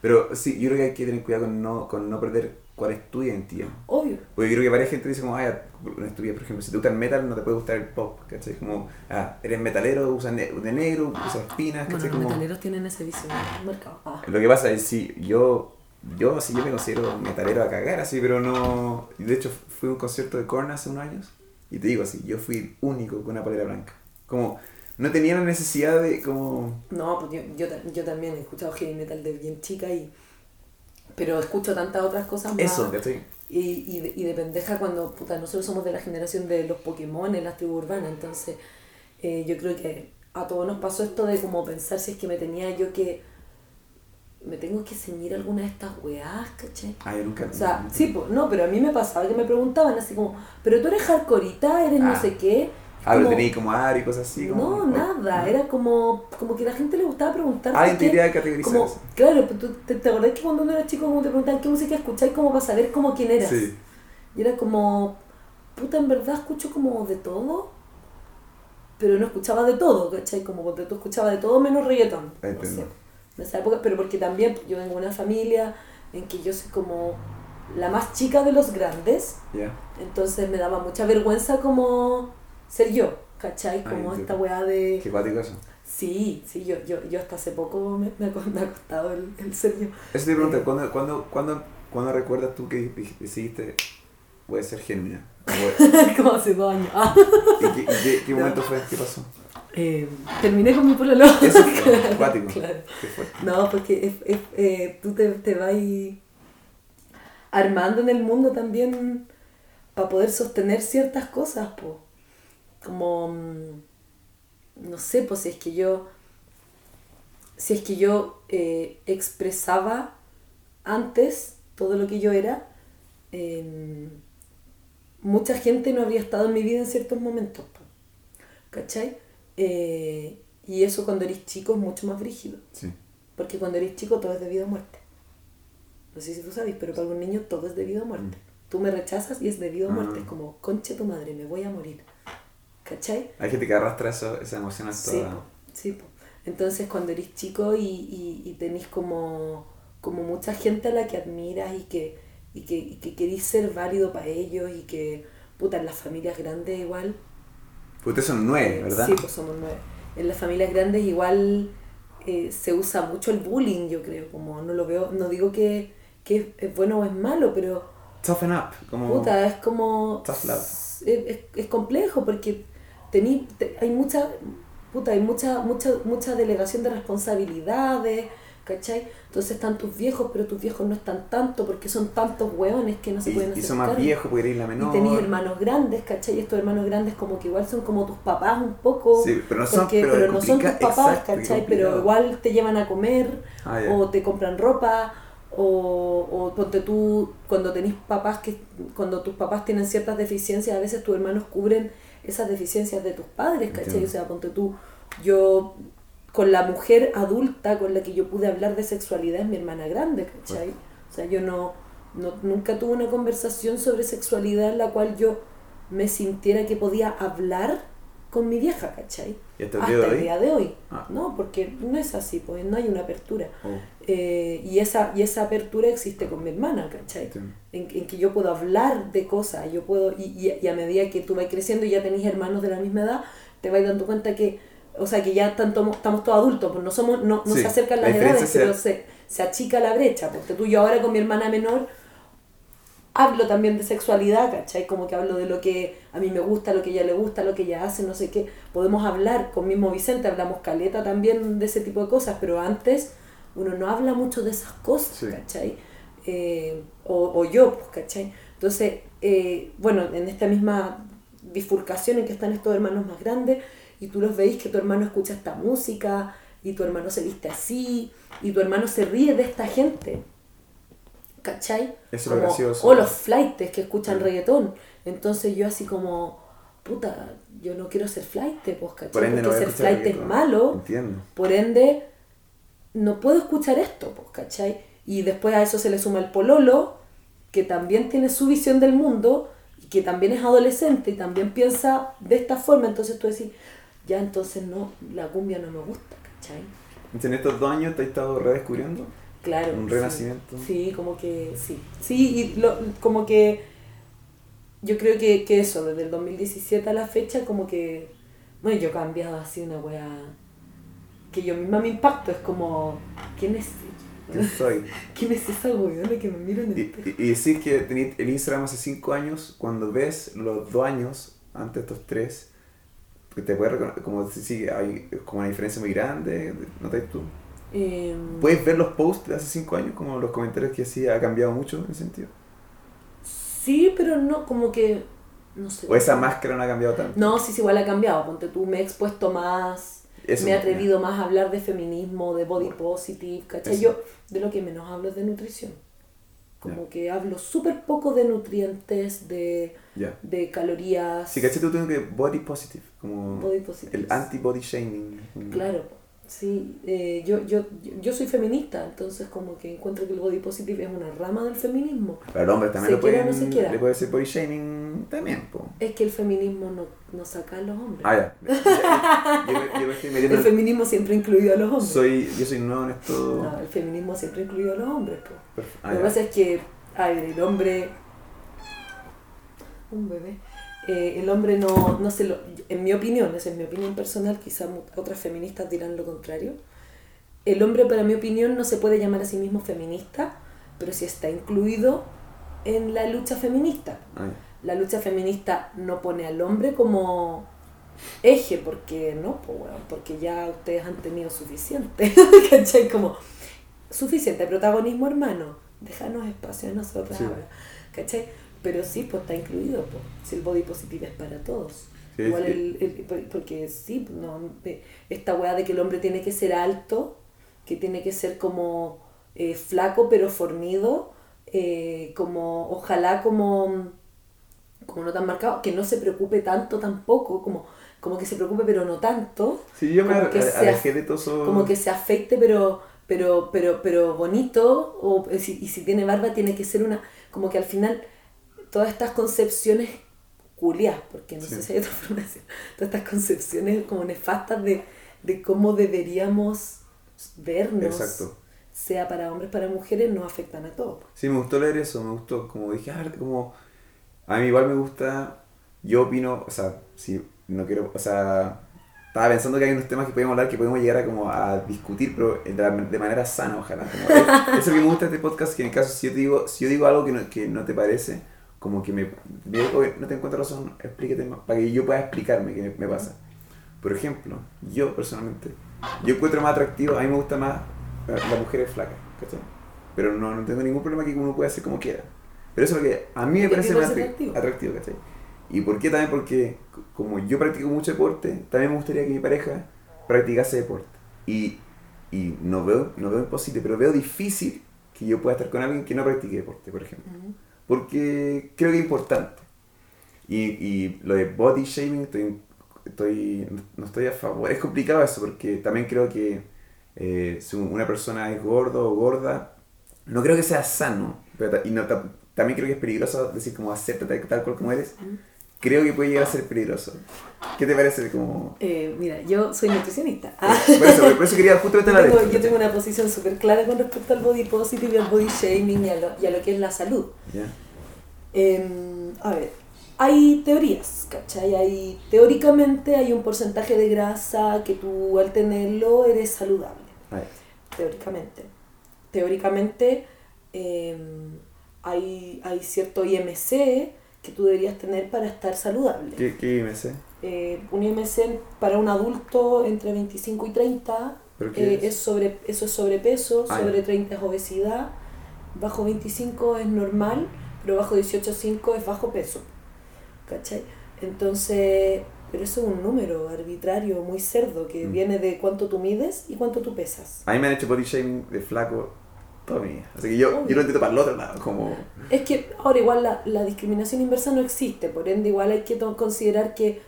Pero sí, yo creo que hay que tener cuidado con no, con no perder cuál es tu identidad. Obvio. Porque yo creo que varias gente dice como, ah, una estupidez, por ejemplo, si te gusta el metal no te puede gustar el pop, ¿cachai? Como, ah, eres metalero, usas ne- de negro, usas espinas, Bueno, ¿cachai? los Como, metaleros tienen ese vicio marcado. Ah. Lo que pasa es si yo, yo sí yo me considero metalero a cagar así, pero no. De hecho fui a un concierto de Korn hace unos años y te digo así, yo fui único con una polera blanca. Como no tenía la necesidad de como No, pues yo, yo, yo también he escuchado heavy metal de bien chica y... Pero escucho tantas otras cosas más. eso, ¿cachai? Y, y, de, y de pendeja cuando, puta, nosotros somos de la generación de los Pokémon en las tribus urbanas, entonces eh, yo creo que a todos nos pasó esto de como pensar si es que me tenía yo que, me tengo que ceñir alguna de estas weás, ¿cachai? Ah, yo nunca. O sea, sí, pues, no, pero a mí me pasaba que me preguntaban así como, pero tú eres hardcoreita, eres no Ah. sé qué. Ah, pero tenía como aro y cosas así. Como, no, nada, era como, como que a la gente le gustaba preguntar. Ah, te a categorizar como. Claro, pero tú, te, te acordás que cuando uno era chico como te preguntaban qué música escucháis como para saber como quién eras. Sí. Y era como, puta, en verdad escucho como de todo, pero no escuchaba de todo, ¿cachai? Como cuando tú escuchabas de todo menos reggaetón. No Entiendo. sé. Esa época, pero porque también yo vengo de una familia en que yo soy como la más chica de los grandes, Ya. entonces me daba mucha vergüenza como ser yo, ¿cachai? Ah, Como entiendo. esta weá de... Qué cuático eso. Sí, sí, yo, yo, yo hasta hace poco me, me me ha costado el, el ser yo. Eso te pregunto, ¿cuándo, cuándo, cuándo, cuándo recuerdas tú que decidiste voy a ser? Voy- como hace dos años. ¿Y qué, qué- qué momento fue? ¿Qué pasó? Eh, terminé con mi pololo. Eso fue acuático. Claro. No, porque es, es, eh, tú te, te vas armando en el mundo también para poder sostener ciertas cosas, po. Como, mm, no sé, pues si es que yo, si es que yo eh, expresaba antes, todo lo que yo era, eh, mucha gente no habría estado en mi vida en ciertos momentos. po. ¿Cachai? Eh, y eso cuando eres chico es mucho más brígido. Sí. Porque cuando eres chico todo es debido a muerte. No sé si tú sabes, pero para algún niño todo es debido a muerte. Tú me rechazas y es debido a muerte. Ah. Es como, conche tu madre, me voy a morir. ¿Cachai? Hay gente que arrastra eso, esa emoción hasta... Sí, po, sí, po. Entonces cuando eres chico y, y, y tenés como, como mucha gente a la que admiras y que, y que, y que querís ser válido para ellos y que, puta, en las familias grandes igual Pues ustedes son nueve, ¿verdad? Sí, pues somos nueve. En las familias grandes igual eh, se usa mucho el bullying, yo creo. Como no lo veo, no digo que, que es bueno o es malo, pero Toughen up, como... puta, es como. Tough love. Es, es- es complejo porque tení, te- hay mucha. Puta, hay mucha, mucha, mucha delegación de responsabilidades, ¿cachai? Entonces están tus viejos, pero tus viejos no están tanto porque son tantos hueones que no se pueden Y, y hacer son más viejos porque eres la Y menor. tenés hermanos grandes, ¿cachai? Y estos hermanos grandes como que igual son como tus papás un poco. Sí, pero no son- porque- pero pero no son tus papás, exacto, y ¿cachai? Pero igual te llevan a comer, Ah, o te compran ropa, o, o ponte tú, cuando tenés papás que, cuando tus papás tienen ciertas deficiencias, a veces tus hermanos cubren esas deficiencias de tus padres, ¿cachai? Entiendo. O sea, ponte tú, yo con la mujer adulta con la que yo pude hablar de sexualidad es mi hermana grande, ¿cachai? O sea, yo no, no nunca tuve una conversación sobre sexualidad en la cual yo me sintiera que podía hablar con mi vieja, ¿cachai? ¿Y hasta el día de hoy? día de hoy. Ah. No, porque no es así, pues no hay una apertura. Oh, Eh, y, esa, y esa apertura existe con mi hermana, ¿cachai? entiendo. En, en que yo puedo hablar de cosas, yo puedo, y, y, y a medida que tú vas creciendo y ya tenés hermanos de la misma edad, te vas dando cuenta que, o sea, que ya tanto, estamos todos adultos, pues no somos, no, no Sí, se acercan la las diferencia edades, es pero se, se achica la brecha, porque tú yo ahora con mi hermana menor hablo también de sexualidad, ¿cachai? Como que hablo de lo que a mí me gusta, lo que a ella le gusta, lo que ella hace, no sé qué. Podemos hablar con mismo Vicente, hablamos caleta también de ese tipo de cosas, pero antes uno no habla mucho de esas cosas, Sí. ¿cachai? Eh, o, o yo, pues, ¿cachai? Entonces, eh, bueno, en esta misma bifurcación en que están estos hermanos más grandes, y tú los veis que tu hermano escucha esta música, y tu hermano se viste así, y tu hermano se ríe de esta gente. ¿Cachai? Eso Como- gracioso. O los flightes que escuchan Mm. reggaetón. Entonces yo así como, puta, yo no quiero ser flight, pues, ¿cachai? Por ende no Porque ser flight es malo. Entiendo. Por ende, no puedo escuchar esto, pues, ¿cachai? Y después a eso se le suma el pololo, que también tiene su visión del mundo y que también es adolescente y también piensa de esta forma. Entonces tú decís, ya entonces no, la cumbia no me gusta, ¿cachai? Entonces, en estos dos años te has estado redescubriendo. Claro. Un sí. renacimiento. Sí, como que sí. Sí, y lo- como que yo creo que, que eso, desde el 2017 a la fecha, como que, bueno, yo he cambiado así una wea que yo misma me impacto, es como, ¿quién es? ¿Quién soy? ¿Quién es esa weona que me mira en el Y, espejo? y, y decir que tenías el Instagram hace 5 años, cuando ves los dos años, antes de estos tres, que te puedes reconocer, como si sí, hay como una diferencia muy grande, ¿notas tú? Em, ¿Puedes ver los posts de hace 5 años, como los comentarios que hacía, ha cambiado mucho en ese sentido? sí, pero no, como que, no sé. ¿O esa máscara no ha cambiado tanto? No, sí, sí, igual ha cambiado. Ponte tú, me he expuesto más, Eso me he atrevido más a hablar de feminismo, de body positive, ¿cachai? Eso. Yo de lo que menos hablo es de nutrición. Como que hablo súper poco de nutrientes, de, Ya. de calorías. Sí, ¿cachai? Tú tienes que body positive, como Body positive. el anti-body shaming. Claro, sí. eh, yo, yo, yo soy feminista, entonces como que encuentro que el body positive es una rama del feminismo. Pero el hombre también Se lo quiera pueden, no se quiera. le puede decir body shaming también, po. Es que el feminismo no, no saca a los hombres. Ah, ya. Yo, yo me- estoy metiendo el feminismo siempre ha incluido a los hombres. Soy, yo soy nuevo en esto. No, el feminismo siempre ha incluido a los hombres. po. Ah, Lo que ya. pasa es que, a ver, el hombre. Un bebé. Eh, el hombre no, no se lo. En mi opinión, esa es mi opinión personal, quizás otras feministas dirán lo contrario. El hombre, para mi opinión, no se puede llamar a sí mismo feminista, pero sí está incluido en la lucha feminista. Ah, ya. La lucha feminista no pone al hombre como eje, porque no, pues, weón, porque ya ustedes han tenido suficiente. ¿Cachai? Como suficiente protagonismo, hermano. Déjanos espacio a nosotras Sí. ahora. ¿Cachai? Pero sí, pues está incluido, pues. Si el body positive es para todos. Sí, Igual sí. el, el- por- porque sí, no, de- esta weá de que el hombre tiene que ser alto, que tiene que ser como eh, flaco pero fornido, eh, como ojalá como, como no tan marcado, que no se preocupe tanto tampoco, como, como que se preocupe pero no tanto. Sí, yo me Como que se alejé af- de todo eso. Como que se afeite pero, pero, pero, pero bonito, o, eh, si- y si tiene barba tiene que ser una, como que al final todas estas concepciones culias, porque no Sí. sé si hay otra forma de decirlo, todas estas concepciones como nefastas de, de cómo deberíamos vernos, Exacto. sea para hombres, para mujeres, nos afectan a todos. Sí, me gustó leer eso, me gustó, como dije, ah, como, a mí igual me gusta, yo opino, o sea, si no quiero, o sea, estaba pensando que hay unos temas que podemos hablar, que podemos llegar a como a discutir, pero de, de manera sana, ojalá. como, es- eso que me gusta de este podcast, que en el caso, si yo te digo, si yo digo algo que no, que no te parece, como que me, me digo, "Oye, no te encuentro razón, explícate más, para que yo pueda explicarme qué me, me pasa. Por ejemplo, yo personalmente, yo encuentro más atractivo, a mí me gusta más la- las mujeres flacas, ¿cachai? Pero no, no tengo ningún problema que uno pueda hacer como quiera. Pero eso es lo que a mí me ¿Qué parece más atractivo? atractivo, ¿cachai? ¿Y por qué también? Porque como yo practico mucho deporte, también me gustaría que mi pareja practicase deporte. Y, y no, veo, no veo imposible, pero veo difícil que yo pueda estar con alguien que no practique deporte, por ejemplo. Porque creo que es importante. Y, y lo de body shaming, estoy, estoy, no estoy a favor. Es complicado eso porque también creo que eh, si una persona es gordo o gorda, no creo que sea sano. Y no, ta- también creo que es peligroso decir como acéptate tal cual como eres. Creo que puede llegar a ser peligroso. ¿Qué te parece? Como... Eh, mira, yo soy nutricionista. Ah. Por, eso, por eso quería justamente Yo tengo, yo tengo una posición súper clara con respecto al body positive y al body shaming y a lo, y a lo que es la salud. Em, a ver, hay teorías, ¿cachai? Hay, teóricamente hay un porcentaje de grasa que tú al tenerlo eres saludable, teóricamente. Teóricamente em, hay, hay cierto IMC que tú deberías tener para estar saludable. ¿Qué, qué? Eh, un IMC para un adulto entre 25 y 30 ¿Pero qué eh, es? es sobre, eso es sobrepeso, Ah, sobre ya. 30 es obesidad, bajo 25 es normal, pero bajo 18,5 es bajo peso. ¿Cachai? Entonces, pero eso es un número arbitrario, muy cerdo, que Mm. viene de cuánto tú mides y cuánto tú pesas. A mí me han hecho body shaming de flaco vida. Así que yo, yo lo entiendo para el otro lado. Como... Es que ahora igual la, la discriminación inversa no existe, por ende igual hay que considerar que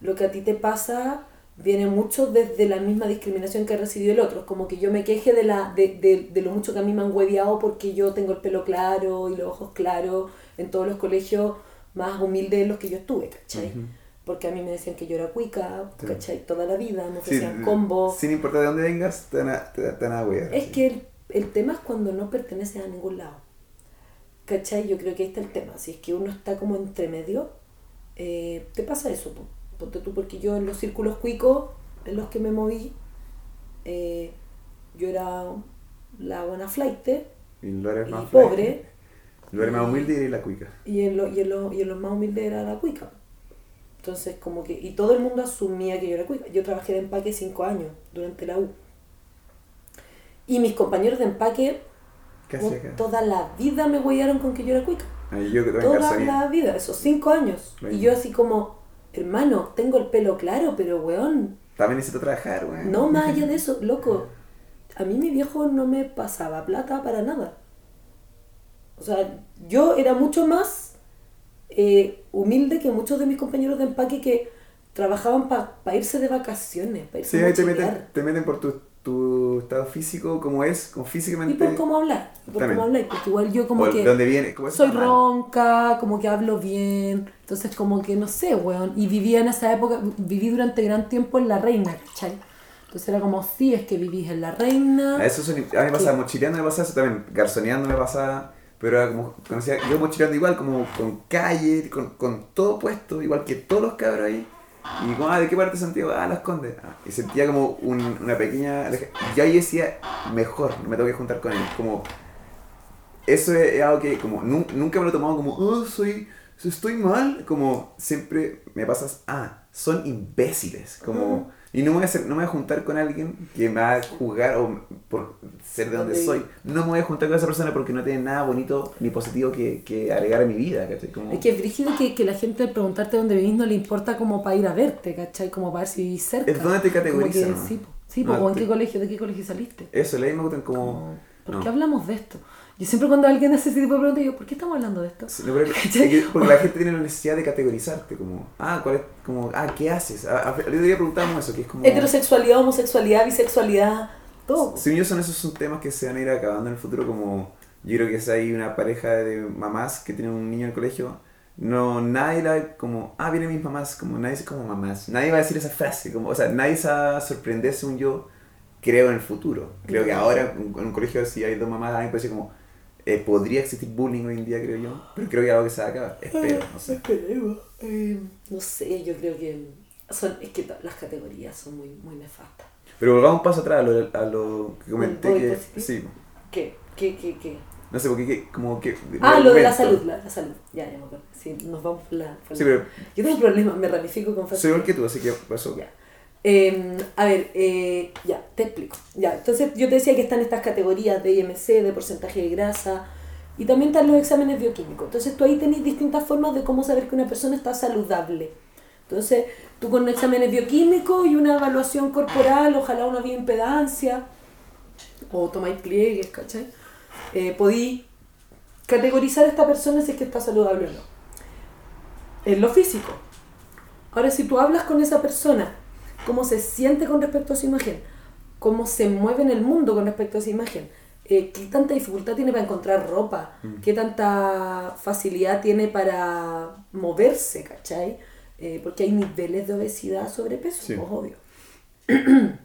lo que a ti te pasa viene mucho desde la misma discriminación que ha recibido el otro. Es como que yo me queje de, la, de, de, de lo mucho que a mí me han hueviado porque yo tengo el pelo claro y los ojos claros en todos los colegios más humildes en los que yo estuve, ¿cachai? Ujú. Porque a mí me decían que yo era cuica, Sí. ¿cachai? Toda la vida, me Sí, ofrecían combos. Sin importar de dónde vengas, te van a, te, te van a huear, Es sí. que el, el tema es cuando no perteneces a ningún lado. ¿Cachai? Yo creo que ahí está el tema. Si es que uno está como entre medio, eh, te pasa eso. po. Ponte tú, porque yo en los círculos cuicos en los que me moví, eh, yo era la buena flight Y lo eres y más pobre, Lo eres más humilde y la cuica. y en, lo- y, en lo- y en los más humildes era la cuica. Entonces, como que, y todo el mundo asumía que yo era cuica. Yo trabajé de empaque cinco años durante la U. Y mis compañeros de empaque ¿Qué Bueno, hacía acá? Toda la vida me huellaron con que yo era cuica. Yo que Toda la vida, esos cinco años. Y yo así como, hermano, tengo el pelo claro, pero weón, También necesito trabajar, güey. no más allá de eso, loco. A mí mi viejo no me pasaba plata para nada. O sea, yo era mucho más eh, humilde que muchos de mis compañeros de empaque que trabajaban para irse de vacaciones, para irse Sí, ahí te meten, te meten por tu, tu estado físico, como es, como Y físicamente. por cómo hablar, y por También. cómo hablar, porque igual yo como que... de dónde viene, como es soy ronca, como que hablo bien, entonces como que no sé, weón. Y vivía en esa época, viví durante gran tiempo en La Reina, ¿cachai? Entonces era como, sí, es que vivís en La Reina. A eso son- a mí me pasaba, mochileando me pasaba eso también, garzoneando me pasaba, pero era como, conocía, yo mochileando igual, como con calle, con, con todo puesto, igual que todos los cabros ahí. Y como, ah, ¿de qué parte de? Ah, Las Condes. Ah, y sentía como un- una pequeña... Yo ahí decía, mejor, no me tengo que juntar con él. Como, eso es, algo que como nu- nunca me lo he tomado como, oh, soy, estoy mal. Como siempre me pasas, ah, son imbéciles. Como, y no me, voy a hacer, no me voy a juntar con alguien que me va a juzgar o por ser de donde soy. No me voy a juntar con esa persona porque no tiene nada bonito ni positivo que, que agregar a mi vida. ¿cachai? Como, Es que es brígido que, que la gente al preguntarte dónde vivís no le importa como para ir a verte, ¿cachai? Como para ver si vivís cerca. Es donde te categorizan, ¿no? sí, sí No, o en te- qué colegio, de qué colegio saliste. Eso, me gustan como... Como, ¿por qué hablamos de esto? Yo siempre cuando alguien hace ese tipo de preguntas, digo, ¿por qué estamos hablando de esto? Sí, no, pero es que- porque la gente tiene la necesidad de categorizarte, como, ah, ¿cuál es? Como, ah, ¿qué haces? A- a- día preguntábamos eso, que es como... Heterosexualidad, homosexualidad, bisexualidad, todo. Según yo, son esos son temas que se van a ir acabando en el futuro, como yo creo que si hay una pareja de mamás que tienen un niño en el colegio, no, nadie la como, ah, vienen mis mamás, como nadie dice como mamás, nadie va a decir esa frase, como, o sea, nadie se va a sorprender según yo, creo en el futuro. Creo que ahora en un colegio si hay dos mamás, a mí me parece como, eh, podría existir bullying hoy en día, creo yo, pero creo que es algo que se va a acabar, espero, no sé. Esperemos. Eh, no sé, yo creo que son, es que las categorías son muy, muy nefastas. Pero volvamos un paso atrás a lo, a lo que comenté ¿El body que, sí, ¿Qué? ¿Qué? ¿Qué? ¿Qué? no sé, porque que- como que... Ah, lo de la salud, la, la salud. Ya, ya me acuerdo. Sí, nos vamos por la... por Sí, la- pero Yo tengo un problema, me ramifico con soy facilidad. igual que tú, así que pasó. Ya. Eh, a ver, eh, ya, te explico. Ya, entonces yo te decía que están estas categorías de IMC, de porcentaje de grasa, y también están los exámenes bioquímicos. Entonces tú ahí tenés distintas formas de cómo saber que una persona está saludable. Entonces, tú con exámenes bioquímicos y una evaluación corporal, ojalá una bioimpedancia, o tomáis pliegues, ¿cachai? Eh, podí categorizar a esta persona si es que está saludable o no. En lo físico. Ahora, si tú hablas con esa persona, cómo se siente con respecto a su imagen, cómo se mueve en el mundo con respecto a esa imagen, eh, qué tanta dificultad tiene para encontrar ropa, qué tanta facilidad tiene para moverse, ¿cachai? Eh, porque hay niveles de obesidad, sobrepeso, Sí. pues, obvio.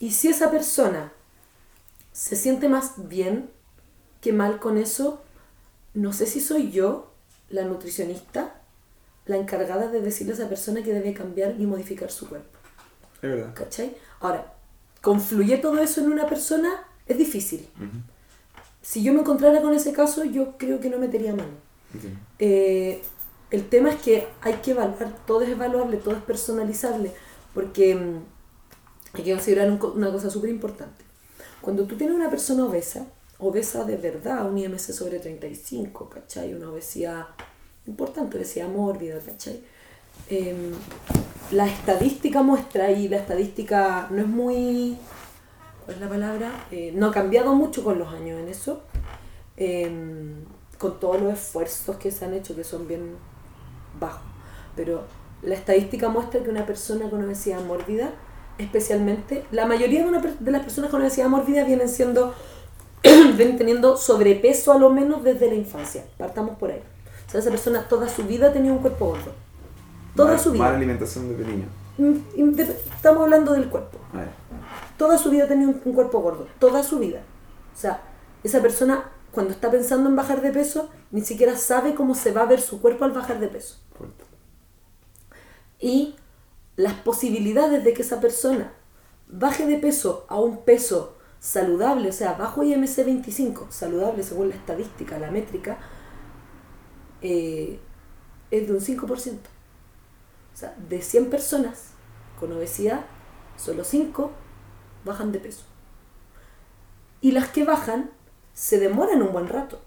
y si esa persona se siente más bien que mal con eso, no sé si soy yo, la nutricionista, la encargada de decirle a esa persona que debe cambiar y modificar su cuerpo. Es verdad. ¿Cachai? Ahora, confluye todo eso en una persona es difícil. Si yo me encontrara con ese caso, yo creo que no metería mano. Entiendo. Eh, el tema es que hay que evaluar, todo es evaluable, todo es personalizable, porque mm, hay que considerar un co- una cosa súper importante. Cuando tú tienes una persona obesa, obesa de verdad, un IMC sobre 35, ¿cachai? Una obesidad importante, obesidad mórbida, ¿cachai? Em, la estadística muestra, y la estadística no es muy, ¿cuál es la palabra? Eh, no ha cambiado mucho con los años en eso, em, con todos los esfuerzos que se han hecho, que son bien bajos. Pero la estadística muestra que una persona con obesidad mórbida, especialmente, la mayoría de, una de las personas con obesidad mórbida vienen siendo, vienen teniendo sobrepeso a lo menos desde la infancia. Partamos por ahí. O sea, esa persona toda su vida tenido un cuerpo gordo. Toda Mal- su vida. Mala alimentación desde niño. Mm, Estamos hablando del cuerpo. Toda su vida ha tenido un, un cuerpo gordo. Toda su vida. O sea, esa persona cuando está pensando en bajar de peso, ni siquiera sabe cómo se va a ver su cuerpo al bajar de peso. Y las posibilidades de que esa persona baje de peso a un peso saludable, o sea, bajo IMC 25, saludable según la estadística, la métrica, eh, es de un 5%. O sea, de 100 personas con obesidad, solo 5 bajan de peso. Y las que bajan se demoran un buen rato.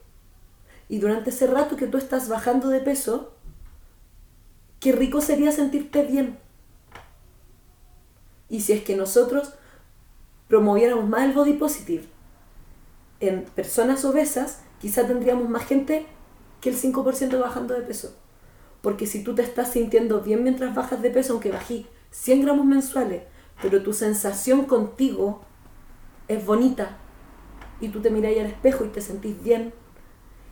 Y durante ese rato que tú estás bajando de peso, qué rico sería sentirte bien. Y si es que nosotros promoviéramos más el body positive en personas obesas, quizá tendríamos más gente que el 5% bajando de peso. Porque si tú te estás sintiendo bien mientras bajas de peso, aunque bají 100 gramos mensuales, pero tu sensación contigo es bonita, y tú te miráis al espejo y te sentís bien,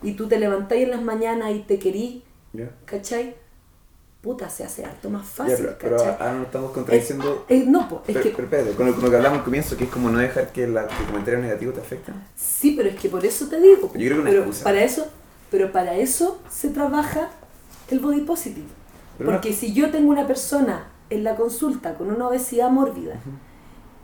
y tú te levantáis en las mañanas y te querís, ¿Ya? ¿cachai? Puta, se hace harto más fácil, pero, pero ¿cachai? ahora no estamos contradiciendo. Eh, eh, no, po, es pero, que pero espérate, con lo, con lo que hablamos al comienzo, que es como no dejar que, la, que el comentario negativo te afecte. sí, pero es que por eso te digo. Yo creo que una pero excusa. para eso, pero para eso se trabaja el body positive. Pero Porque si yo tengo una persona en la consulta con una obesidad mórbida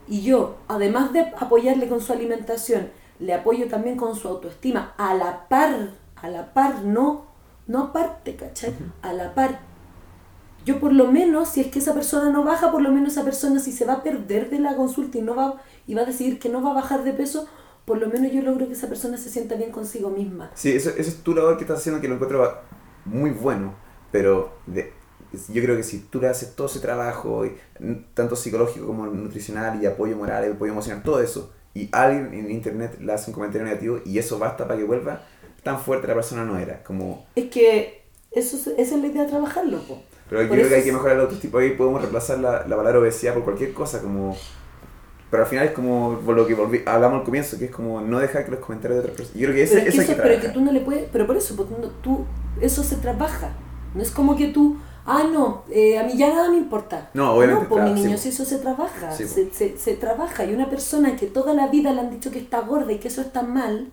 y yo, además de apoyarle con su alimentación, le apoyo también con su autoestima, a la par, a la par, no, no aparte, ¿cachai? A la par. Yo por lo menos, si es que esa persona no baja, por lo menos esa persona si se va a perder de la consulta y no va y va a decidir que no va a bajar de peso, por lo menos yo logro que esa persona se sienta bien consigo misma. Sí, eso, eso es tu labor que estás haciendo que lo encuentro muy bueno, pero de- yo creo que si tú le haces todo ese trabajo, y, tanto psicológico como nutricional y apoyo moral y apoyo emocional, todo eso, y alguien en internet le hace un comentario negativo y eso basta para que vuelva, tan fuerte la persona no era. Como, Es que eso, es- esa es la idea de trabajarlo, po. pero yo creo que hay que mejorar el autoestima. Ahí podemos reemplazar la, la palabra obesidad por cualquier cosa, como. Pero al final es como lo que volví- hablamos al comienzo, que es como no dejar que los comentarios de otras personas. Yo creo que ese, pero, es que ese eso- que pero que tú no le puedes, pero por eso, porque no- tú, eso se trabaja. No es como que tú, ah, no, eh, a mí ya nada me importa. No, obviamente, No, pues mi sí, niño, si eso se trabaja, Sí, se, se trabaja. Y una persona que toda la vida le han dicho que está gorda y que eso está mal,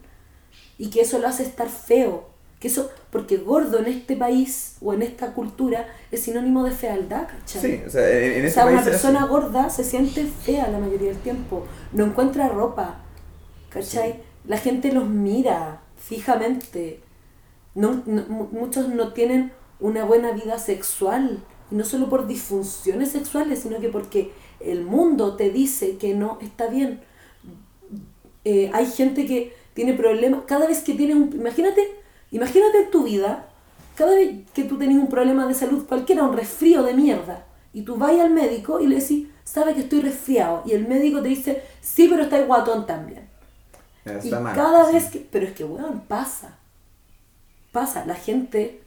y que eso lo hace estar feo, que eso, porque gordo en este país o en esta cultura es sinónimo de fealdad, ¿cachai? Sí, o sea, en, en O ese sea, país una persona gorda se siente fea la mayoría del tiempo. No encuentra ropa. ¿Cachai? La gente los mira fijamente. No, no- mu- muchos no tienen una buena vida sexual. Y no solo por disfunciones sexuales, sino que porque el mundo te dice que no está bien. Eh, hay gente que tiene problemas. Cada vez que tienes un. Imagínate, imagínate en tu vida, cada vez que tú tenés un problema de salud, cualquiera, un resfrío de mierda, y tú vas al médico y le decís, sabe que estoy resfriado, y el médico te dice, sí, pero está guatón también. Y mal, cada sí. vez que. Pero es que, weón, pasa. Pasa. La gente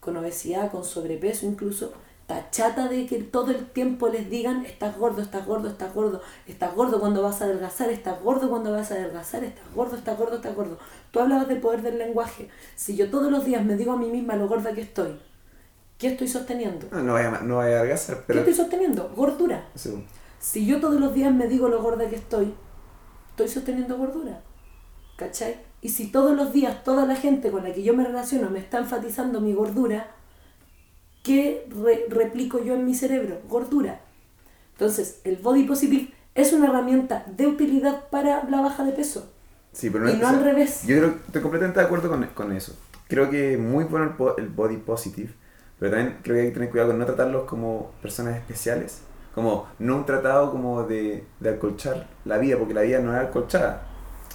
con obesidad, con sobrepeso incluso, está chata de que todo el tiempo les digan: estás gordo, estás gordo, estás gordo, estás gordo cuando vas a adelgazar, estás gordo cuando vas a adelgazar, estás gordo, estás gordo, estás gordo. Tú hablabas del poder del lenguaje. Si yo todos los días me digo a mí misma lo gorda que estoy, ¿qué estoy sosteniendo? No, no vaya, a- no vaya a adelgazar, ¿Qué pero. estoy sosteniendo? Gordura. Sí. Si yo todos los días me digo lo gorda que estoy, estoy sosteniendo gordura. ¿Cachai? Y si todos los días toda la gente con la que yo me relaciono me está enfatizando mi gordura, ¿qué re- replico yo en mi cerebro? Gordura. Entonces, el body positive es una herramienta de utilidad para la baja de peso. Sí, pero no, Y no o sea, al revés. Yo creo, estoy completamente de acuerdo con, con eso. Creo que es muy bueno el, po- el body positive, pero también creo que hay que tener cuidado con no tratarlos como personas especiales. Como no un tratado como de, de acolchar la vida, porque la vida no es acolchada.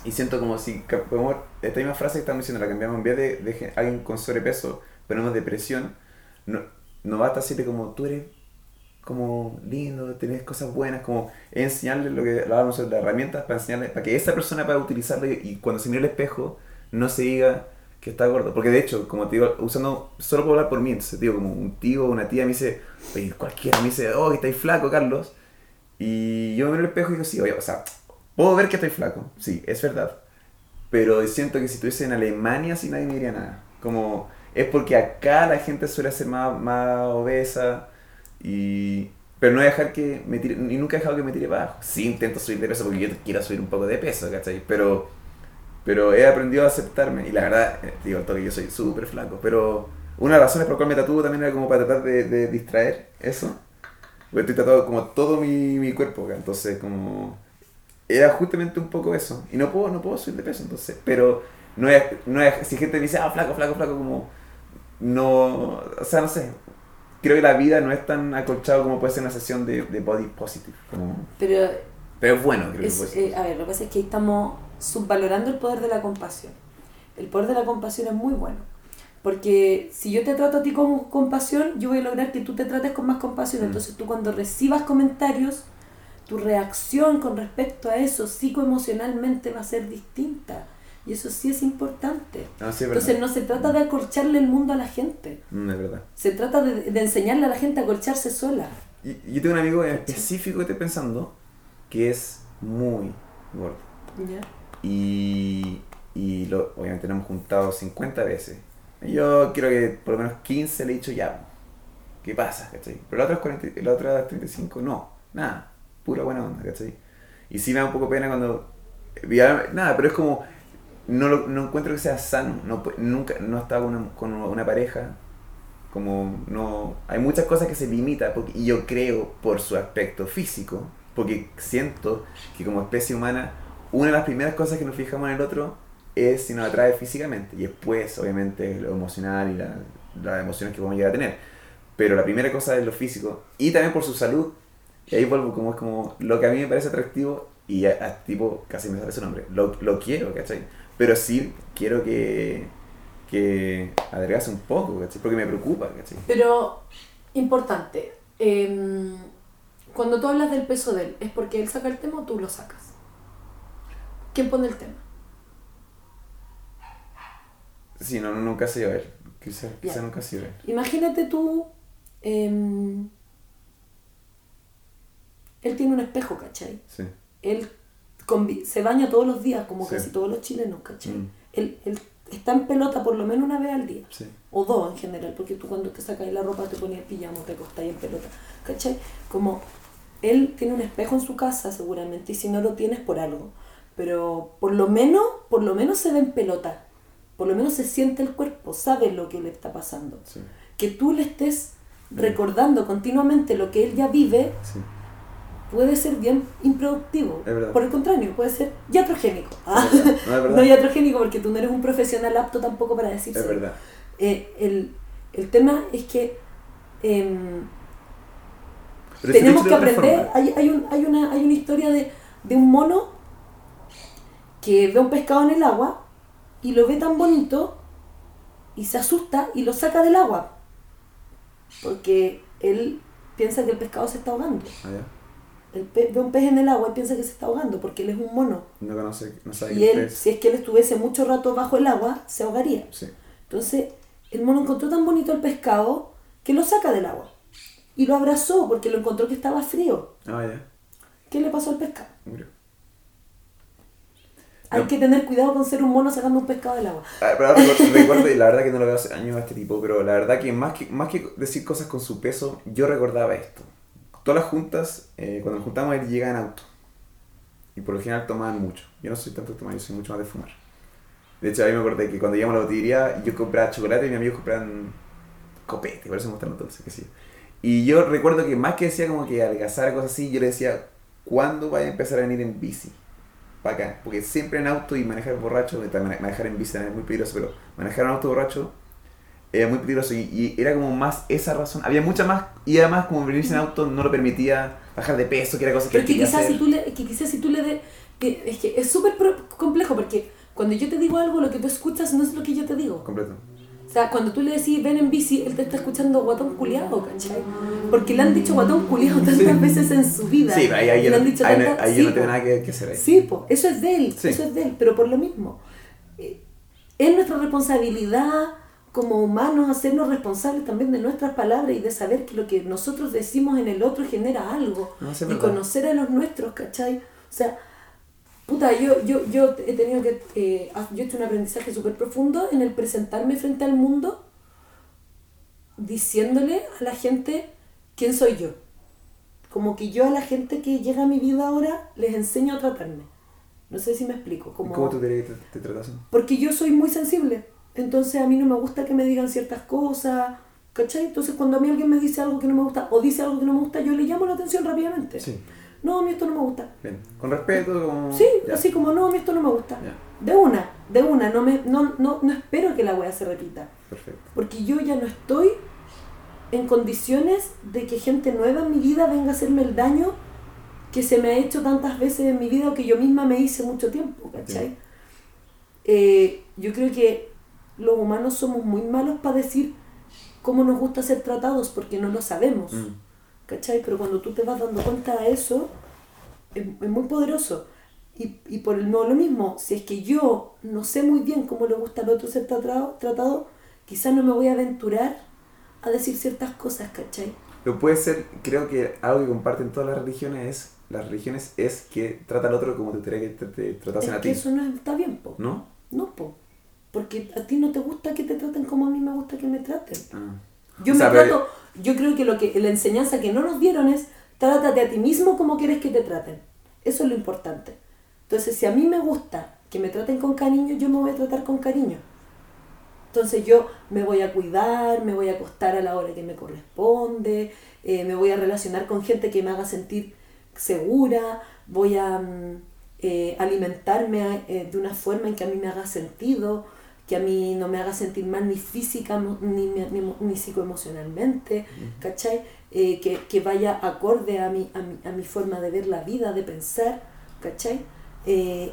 Y siento como si podemos, esta misma frase que estamos diciendo la cambiamos en vez de, de alguien con sobrepeso, ponemos depresión, no, no basta decirle como tú eres como lindo, tenés cosas buenas, como enseñarle lo que hablábamos sobre las herramientas para enseñarle, para que esa persona pueda utilizarlo y, cuando se mire al espejo no se diga que está gordo. Porque de hecho, como te digo, usando, solo puedo hablar por mí, entonces digo, como un tío o una tía me dice, oye, cualquiera me dice, oh, estáis flaco, Carlos. Y yo me miro al espejo y digo, sí, oye, o sea, puedo ver que estoy flaco, sí, es verdad. Pero siento que si estuviese en Alemania, sí nadie me diría nada. Como, es porque acá la gente suele ser más, más obesa y... Pero no dejar que me tire, y nunca he dejado que me tire para abajo. Sí intento subir de peso porque yo quiero subir un poco de peso, ¿cachai? Pero, pero he aprendido a aceptarme. Y la verdad, eh, digo, todo que yo soy súper flaco. Pero una de las razones por las cuales me tatúo también era como para tratar de, distraer eso. Porque estoy tatuado como todo mi, mi cuerpo acá. Entonces, como... Era justamente un poco eso. Y no puedo, no puedo subir de peso, entonces. Pero no es, no es... Si gente me dice, ah, flaco, flaco, flaco, como... No... O sea, no sé. Creo que la vida no es tan acolchado como puede ser una sesión de, de body positive. Como... Pero Pero es bueno, creo Es, que eh, a ver, lo que pasa es que estamos subvalorando el poder de la compasión. El poder de la compasión es muy bueno. Porque si yo te trato a ti con compasión, yo voy a lograr que tú te trates con más compasión. Mm. Entonces tú cuando recibas comentarios, tu reacción con respecto a eso psicoemocionalmente va a ser distinta. Y eso sí es importante. No, sí, es. Entonces no se trata de acolcharle el mundo a la gente. Mm, es verdad. Se trata de, de enseñarle a la gente a acolcharse sola. Y, yo tengo un amigo en específico que estoy pensando que es muy gordo. ¿ya? Y, y lo, obviamente nos hemos juntado 50 veces. Yo creo que por lo menos 15 le he dicho ya. ¿Qué pasa? ¿cachai? Pero la otra, 40, la otra 35 no. Nada. Pura buena onda, ¿cachai? Y sí me da un poco pena cuando... Nada, pero es como... No, lo- no encuentro que sea sano. No, nunca no he estado con una, pareja. Como no... Hay muchas cosas que se limitan. Porque, y yo creo por su aspecto físico. Porque siento que como especie humana una de las primeras cosas que nos fijamos en el otro es si nos atrae físicamente y después obviamente lo emocional y la- las emociones que podemos llegar a tener pero la primera cosa es lo físico y también por su salud y ahí vuelvo como como lo que a mí me parece atractivo y a tipo casi me sale su nombre lo, lo quiero ¿cachai? Pero sí quiero que que adelgace un poco ¿cachai? porque me preocupa ¿cachai? Pero, importante, em, cuando tú hablas del peso de él, ¿es porque él saca el tema o tú lo sacas? ¿Quién pone el tema? Sí, no, nunca se iba a ver. Quizá, nunca se iba a ver. Imagínate tú. em, él tiene un espejo, ¿cachai? Sí. Él se baña todos los días, como Sí. casi todos los chilenos, ¿cachai? Mm. Él, él está en pelota por lo menos una vez al día. Sí. O dos en general, porque tú cuando te sacas la ropa te pones pijama, te acostás en pelota. ¿Cachai? Como él tiene un espejo en su casa seguramente, y si no lo tienes por algo. Pero por lo menos, por lo menos se ve en pelota. Por lo menos se siente el cuerpo, sabe lo que le está pasando. Sí. Que tú le estés recordando continuamente lo que él ya vive, Sí. Puede ser bien improductivo. Por el contrario, puede ser iatrogénico. Ah. No, no iatrogénico porque tú no eres un profesional apto tampoco para decirse. Es verdad. Eh, el, el tema es que em, tenemos que aprender. Hay, hay, un- hay una, hay una historia de, de un mono que ve un pescado en el agua y lo ve tan bonito y se asusta y lo saca del agua. Porque él piensa que el pescado se está ahogando. Ah. El pe- ve un pez en el agua y piensa que se está ahogando porque él es un mono. No conoce, no sabe Y él, si es que él estuviese mucho rato bajo el agua, se ahogaría. Sí. Entonces, el mono encontró tan bonito el pescado que lo saca del agua. Y lo abrazó porque lo encontró que estaba frío. Ah, ya. ¿Qué le pasó al pescado? Murió. Hay No. que tener cuidado con ser un mono sacando un pescado del agua. Ah, pero recuerdo, y la verdad que no lo veo hace años a este tipo, pero la verdad que más que, más que decir cosas con su peso, yo recordaba esto. Todas las juntas, eh, cuando nos juntamos, él llega en auto. Y por lo general tomaban mucho. Yo no soy tanto de tomar, yo soy mucho más de fumar. De hecho, a mí me acordé que cuando íbamos a la botillería, yo compraba chocolate y mis amigos compraban copete, por eso me gustan los dulces, que sí. Y yo recuerdo que más que decía como que adelgazar, cosas así, yo le decía, ¿cuándo vaya a empezar a venir en bici? Para acá. Porque siempre en auto y manejar borracho, mane- manejar en bici también es muy peligroso, pero manejar en auto borracho era muy peligroso y, y era como más esa razón. Había mucha más, y además como venirse en auto no lo permitía bajar de peso, que era cosa que Pero que quizás hacer. si tú le, que quizás si tú le des... que- Es que es súper complejo porque cuando yo te digo algo, lo que tú escuchas no es lo que yo te digo. Completo. O sea, cuando tú le decís ven en bici, él te está escuchando guatón culiado, ¿cachai? Porque le han dicho guatón culiado tantas Sí. veces en su vida. Sí, ahí, ahí, Le han dicho ahí tantas- ahí sí, yo no po. nada que, que hacer ahí. Sí, po, eso es de él, Sí. eso es de él, pero por lo mismo. eh, Es nuestra responsabilidad como humanos hacernos responsables también de nuestras palabras y de saber que lo que nosotros decimos en el otro genera algo. No, y verdad. conocer a los nuestros, ¿cachai? O sea, puta, yo, yo, yo he tenido que, eh, yo he hecho un aprendizaje súper profundo en el presentarme frente al mundo diciéndole a la gente quién soy yo. Como que yo a la gente que llega a mi vida ahora les enseño a tratarme. No sé si me explico. ¿Y Como... ¿Cómo tú que te, te tratasen? Porque yo soy muy sensible. Entonces a mí no me gusta que me digan ciertas cosas. ¿Cachai? Entonces cuando a mí alguien me dice algo que no me gusta o dice algo que no me gusta, yo le llamo la atención rápidamente. Sí. No, a mí esto no me gusta. Bien. Con respeto, como... Sí, ya. así como no, a mí esto no me gusta. Ya. De una, de una. No, me, no, no, no espero que la wea se repita. Perfecto. Porque yo ya no estoy en condiciones de que gente nueva en mi vida venga a hacerme el daño que se me ha hecho tantas veces en mi vida o que yo misma me hice mucho tiempo, ¿cachai? Eh, yo creo que los humanos somos muy malos para decir cómo nos gusta ser tratados porque no lo sabemos, Mm. ¿cachai? Pero cuando tú te vas dando cuenta de eso, es, es muy poderoso. Y, y por el no lo mismo, si es que yo no sé muy bien cómo le gusta al otro ser tratado, tratado quizás no me voy a aventurar a decir ciertas cosas, ¿cachai? Pero puede ser, creo que algo que comparten todas las religiones es, las religiones es que trata al otro como te gustaría que te, te tratasen es a que ti. eso no está bien, po. ¿No? No, po. Porque a ti no te gusta que te traten como a mí me gusta que me traten. Ah. Yo O sea, me pero- trato, yo creo que lo que la enseñanza que no nos dieron es trátate a ti mismo como quieres que te traten. Eso es lo importante. Entonces, si a mí me gusta que me traten con cariño, yo me voy a tratar con cariño. Entonces yo me voy a cuidar, me voy a acostar a la hora que me corresponde, eh, me voy a relacionar con gente que me haga sentir segura, voy a mm, eh, alimentarme eh, de una forma en que a mí me haga sentido, que a mí no me haga sentir mal ni física ni, ni, ni, ni psicoemocionalmente, ¿cachai? Eh, que, que vaya acorde a mi, a, mi, a mi forma de ver la vida, de pensar, ¿cachai? Eh,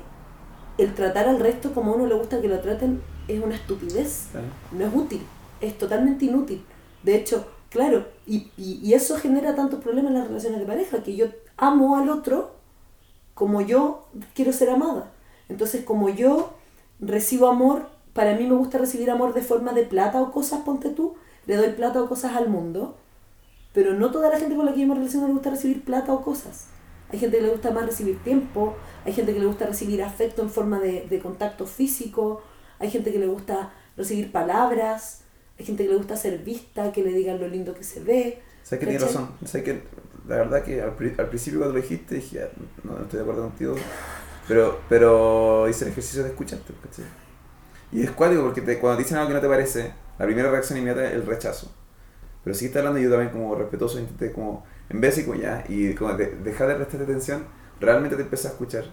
el tratar al resto como a uno le gusta que lo traten es una estupidez Claro. no es útil, es totalmente inútil. De hecho, claro, y, y, y eso genera tantos problemas en las relaciones de pareja, que yo amo al otro como yo quiero ser amada. Entonces, como yo recibo amor, para mí me gusta recibir amor de forma de plata o cosas, ponte tú, le doy plata o cosas al mundo, pero no toda la gente con la que yo me relaciono le gusta recibir plata o cosas. Hay gente que le gusta más recibir tiempo, hay gente que le gusta recibir afecto en forma de, de contacto físico, hay gente que le gusta recibir palabras, hay gente que le gusta ser vista, que le digan lo lindo que se ve. Sé que tienes razón. Sé que la verdad que al, pri- al principio cuando lo dijiste dije, "Ah, no, no estoy de acuerdo contigo. Pero, pero hice el ejercicio de escucharte, ¿cachai? Y es cuático porque te- cuando te dicen algo que no te parece, la primera reacción inmediata es el rechazo. Pero si estás hablando yo también como respetuoso, intenté como, en vez de como ya, y como de, dejar de prestarte atención, realmente te empecé a escuchar.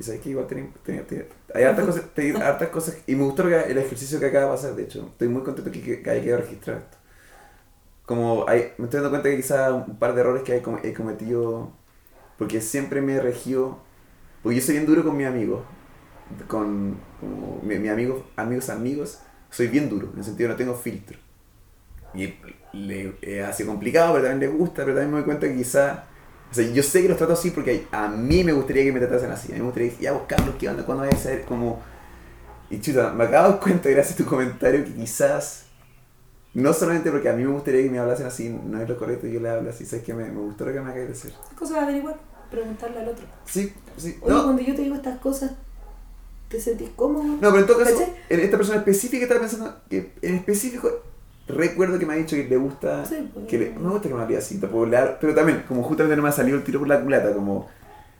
Y sabes que igual tenía, tenía- tenía- hay hartas cosas, te- hartas cosas, y me gustó el ejercicio que acaba de pasar, de hecho. Estoy muy contento que, que, que haya quedado registrado esto. Como hay, me estoy dando cuenta que quizá un par de errores que he cometido, porque siempre me he regido, porque yo soy bien duro con mis amigos, con como mi, mi amigos, amigos, amigos, soy bien duro, en el sentido no tengo filtro. Y le, eh, ha sido complicado, pero también le gusta, pero también me doy cuenta que quizá, o sea, yo sé que los trato así porque a mí me gustaría que me tratasen así, a mí me gustaría que, ya vos Carlos, ¿qué onda? ¿Cuándo vas a ser como...? Y chuta, me acabo de dar cuenta gracias a tu comentario que quizás, no solamente porque a mí me gustaría que me hablasen así, no es lo correcto, yo le hablo así, sabes que me, me gustó lo que me acaba de decir. Es cosa de averiguar, preguntarle al otro. Sí, sí. Oye, No, cuando yo te digo estas cosas, ¿te sentís cómodo? No, pero en todo caso, en esta persona específica estaba pensando que en específico recuerdo que me ha dicho que le gusta Sí, pues. que le, me gusta que me hable así, hablo- pero también como justamente no me ha salido el tiro por la culata, como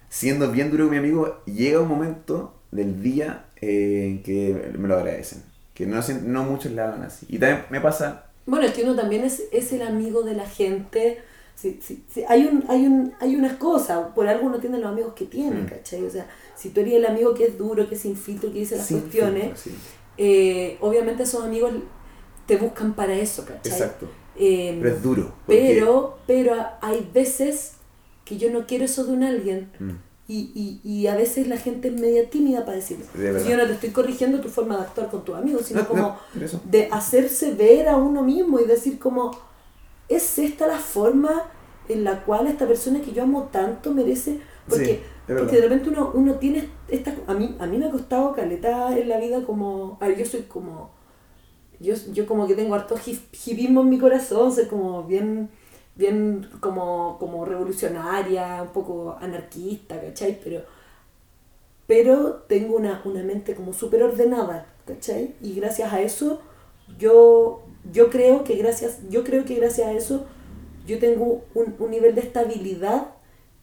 siendo bien duro con mi amigo, llega un momento del día eh, en que me lo agradecen, que no, no muchos le hablan así. Y también me pasa, Bueno, es que uno también es, es el amigo de la gente. Sí, sí, sí, Hay, un, hay, un, hay unas cosas, por algo uno tiene los amigos que tiene, Mm. ¿cachai? O sea, si tú eres el amigo que es duro, que sin filtro, que dice las sin cuestiones, filtro, eh, obviamente esos amigos te buscan para eso, ¿cachai? exacto, Eh, pero es duro. pero, pero hay veces que yo no quiero eso de un alguien Mm, y, y, y a veces la gente es media tímida para decirlo. De yo no te estoy corrigiendo tu forma de actuar con tus amigos, sino No, como no, de hacerse ver a uno mismo y decir como, ¿es esta la forma en la cual esta persona que yo amo tanto merece? Porque, Sí, porque de repente uno, uno tiene esta... A mí, a mí me ha costado caleta en la vida como... A ver, yo soy como... Yo, yo como que tengo harto hip- hipismo en mi corazón, soy como bien bien como, como revolucionaria, un poco anarquista, ¿cachai? Pero, pero tengo una, una mente como súper ordenada, ¿cachai? Y gracias a eso, yo, yo creo que gracias, yo creo que gracias a eso, yo tengo un, un nivel de estabilidad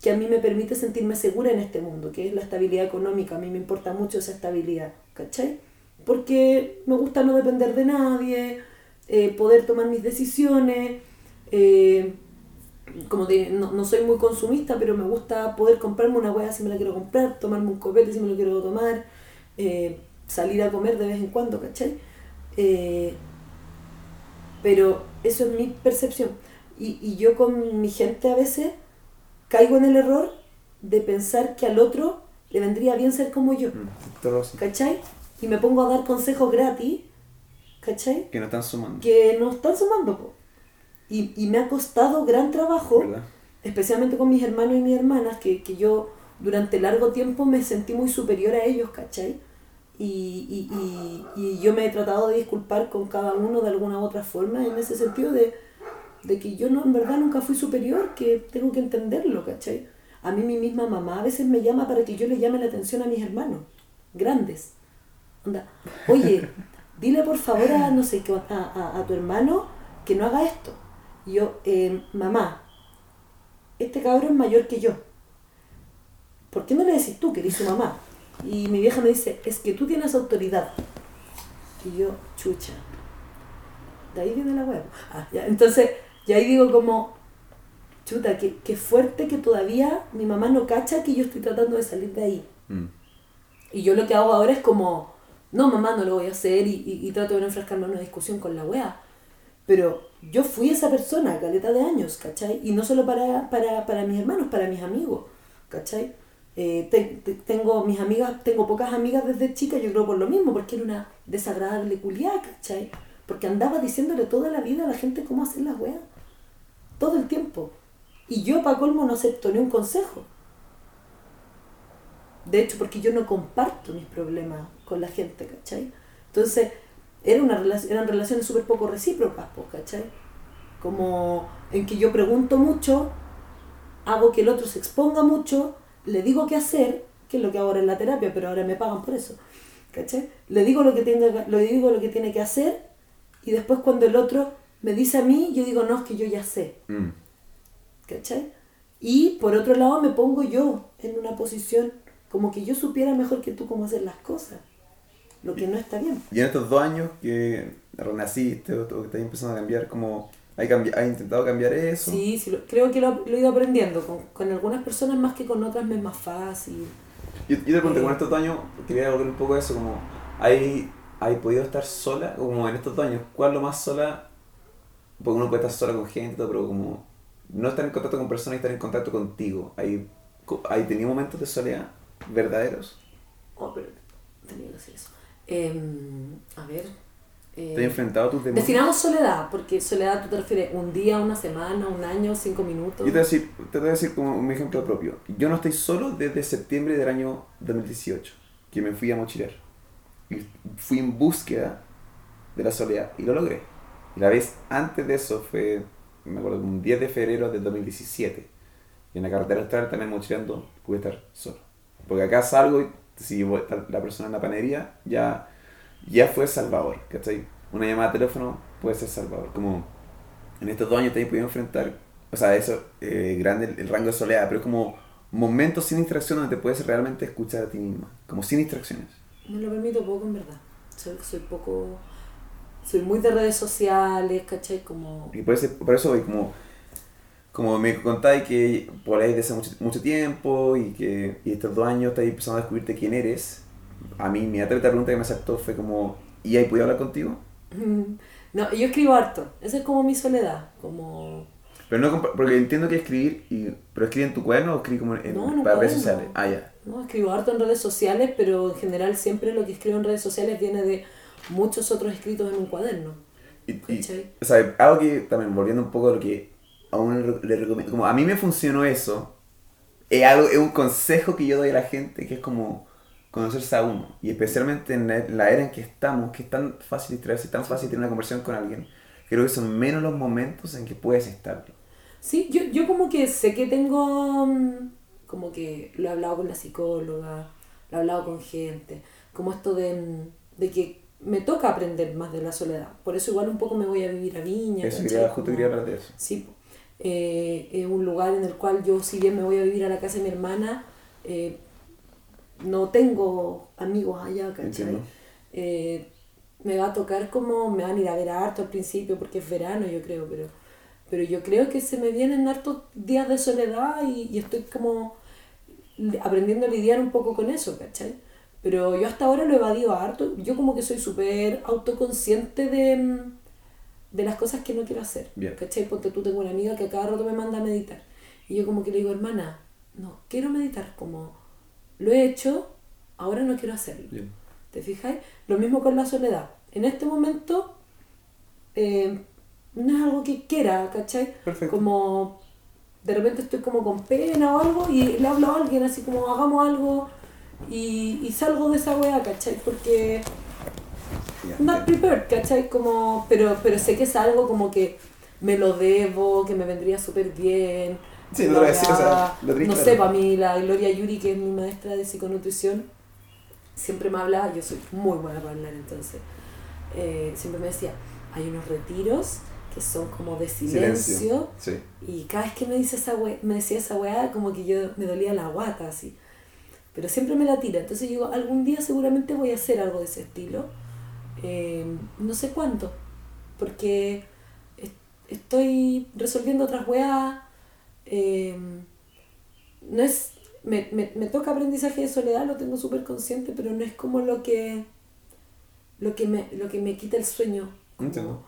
que a mí me permite sentirme segura en este mundo, que es la estabilidad económica. A mí me importa mucho esa estabilidad, ¿cachai? Porque me gusta no depender de nadie, eh, poder tomar mis decisiones, eh, como de, no, no soy muy consumista, pero me gusta poder comprarme una hueá si me la quiero comprar, tomarme un copete si me lo quiero tomar, eh, salir a comer de vez en cuando, ¿cachai? Pero eso es mi percepción. Y, y yo con mi gente a veces caigo en el error de pensar que al otro le vendría bien ser como yo, Mm. ¿cachai? Y me pongo a dar consejos gratis, ¿cachai? Que no están sumando. Que no están sumando, po. Y, y me ha costado gran trabajo, ¿Verdad? especialmente con mis hermanos y mis hermanas, que, que yo durante largo tiempo me sentí muy superior a ellos, ¿cachai? Y, y, y, y yo me he tratado de disculpar con cada uno de alguna u otra forma en ese sentido de, de que yo no, en verdad nunca fui superior, que tengo que entenderlo, ¿cachai? A mí mi misma mamá a veces me llama para que yo le llame la atención a mis hermanos, grandes. Onda, oye, dile por favor a, no sé, qué, a, a, a tu hermano que no haga esto. Y yo, eh, mamá, este cabrón es mayor que yo. ¿Por qué no le decís tú que eres su mamá? Y mi vieja me dice, es que tú tienes autoridad. Y yo, chucha. De ahí viene la huevo. Ah. Entonces, ya ahí digo como, chuta, que, que fuerte que todavía mi mamá no cacha que yo estoy tratando de salir de ahí. Mm. Y yo lo que hago ahora es como, no mamá, no lo voy a hacer y, y, y trato de no enfrascarme en una discusión con la wea. Pero yo fui esa persona, caleta de años, ¿cachai? Y no solo para, para, para mis hermanos, para mis amigos, ¿cachai? Eh, te- te- tengo mis amigas, tengo pocas amigas desde chica, yo creo por lo mismo, porque era una desagradable culiá, ¿cachai? Porque andaba diciéndole toda la vida a la gente cómo hacer las weas. Todo el tiempo. Y yo, para colmo, no acepto ni un consejo. De hecho, porque yo no comparto mis problemas con la gente, ¿cachai? Entonces, era una eran relaciones súper poco recíprocas, pues, ¿cachai? Como en que yo pregunto mucho, hago que el otro se exponga mucho, le digo qué hacer, que es lo que hago ahora en la terapia, pero ahora me pagan por eso. ¿Cachai? Le digo lo que tiene, le digo lo que, tiene que hacer y después cuando el otro me dice a mí, yo digo, no, es que yo ya sé. Mm. ¿Cachai? Y por otro lado me pongo yo en una posición como que yo supiera mejor que tú cómo hacer las cosas. Lo que no está bien. Y en estos dos años que renaciste o, que estás empezando a cambiar, como ¿hay, cambi- ¿has intentado cambiar eso? Sí, sí, creo que lo, lo he ido aprendiendo. Con, con algunas personas más que con otras me es más fácil. Yo, yo te pregunté, Eh. con estos dos años, quería volver un poco a eso, como, ¿hay, ¿hay podido estar sola? Como en estos dos años, ¿cuál es lo más sola? Porque uno puede estar sola con gente, pero como no estar en contacto con personas y estar en contacto contigo. ¿Hay, ¿hay tenido momentos de soledad verdaderos? Oh, pero tenía que decir eso. Em, a ver. Eh, ¿Te has enfrentado a tus demonios? definamos soledad, porque soledad tú te refieres un día, una semana, un año, cinco minutos. Yo te voy, a decir, te voy a decir como un ejemplo propio. Yo no estoy solo desde septiembre del año 2018, que me fui a mochilear. Y fui en búsqueda de la soledad y lo logré. Y la vez antes de eso fue, me acuerdo, un 10 de febrero del 2017. Y en la carretera austral también mochileando pude estar solo. Porque acá salgo y si voy- la persona en la panería, ya, ya fue salvador, ¿cachai? Una llamada de teléfono puede ser salvador. Como en estos dos años también he podido enfrentar, o sea, eso, eh, grande el, el rango de soledad, pero es como momentos sin distracción donde te puedes realmente escuchar a ti misma, como sin distracciones. Me lo permito poco, en verdad. Soy, soy poco. Soy muy de redes sociales, ¿cachai? Como. Y por, ese- por eso, y como, como me contáis que por ahí desde hace mucho, mucho tiempo y que y estos dos años estás empezando a descubrirte quién eres, a mí mi otra pregunta que me aceptó fue como, ¿y ahí puedo hablar contigo? No, yo escribo harto. Esa es como mi soledad. Como. Pero no, porque entiendo que escribir, y, pero escribir en tu cuaderno o escribir como en, No, para redes sociales. Ah, ya. No, escribo harto en redes sociales, pero en general siempre lo que escribo en redes sociales viene de muchos otros escritos en un cuaderno. Y, y, o sea, algo que también, volviendo un poco a lo que a uno le recomiendo, como a mí me funcionó eso, es, algo, es un consejo que yo doy a la gente que es como conocerse a uno. Y especialmente en la, era en que estamos, que es tan fácil distraerse, tan fácil tener una conversación con alguien, creo que son menos los momentos en que puedes estarlo. Sí, yo, yo como que sé que tengo, mm, como que lo he hablado con la psicóloga, lo he hablado con gente, como esto de, mm, de que me toca aprender más de la soledad. Por eso igual un poco me voy a vivir a Viña. Eso quería, justo Como- quería hablar de eso. Sí. Eh, es un lugar en el cual yo, si bien me voy a vivir a la casa de mi hermana, eh, no tengo amigos allá, ¿cachai? Eh, me va a tocar como, me van a ir a ver harto al principio porque es verano, yo creo, pero, pero yo creo que se me vienen hartos días de soledad y, y estoy como aprendiendo a lidiar un poco con eso, ¿cachai? Pero yo hasta ahora lo he evadido harto, yo como que soy súper autoconsciente de, de las cosas que no quiero hacer. Bien. ¿Cachai? Porque tú tengo una amiga que a cada rato me manda a meditar. Y yo como que le digo, hermana, no, quiero meditar, como lo he hecho, ahora no quiero hacerlo. Bien. ¿Te fijáis? Lo mismo con la soledad. En este momento eh, no es algo que quiera, ¿cachai? Perfecto. Como de repente estoy como con pena o algo y le hablo a alguien así como hagamos algo y, y salgo de esa weá, ¿cachai? Porque Ya, not prepared, ¿cachai? Como, pero, pero sé que es algo como que me lo debo, que me vendría súper bien. Sí, no te voy a decir, o sea, lo tenés No claro. sé, para mí la Gloria Yuri, que es mi maestra de psiconutrición, siempre me hablaba, yo soy muy buena para hablar entonces, eh, siempre me decía, hay unos retiros que son como de silencio, Sí. y cada vez que me, dice esa we- me decía esa weá, como que yo me dolía la guata así. Pero siempre me la tira. Entonces yo digo, algún día seguramente voy a hacer algo de ese estilo. Eh, no sé cuánto. Porque es- estoy resolviendo otras weas. Eh, no es. Me, me, me toca aprendizaje de soledad, lo tengo súper consciente, pero no es como lo que. lo que me, lo que me quita el sueño. Entiendo.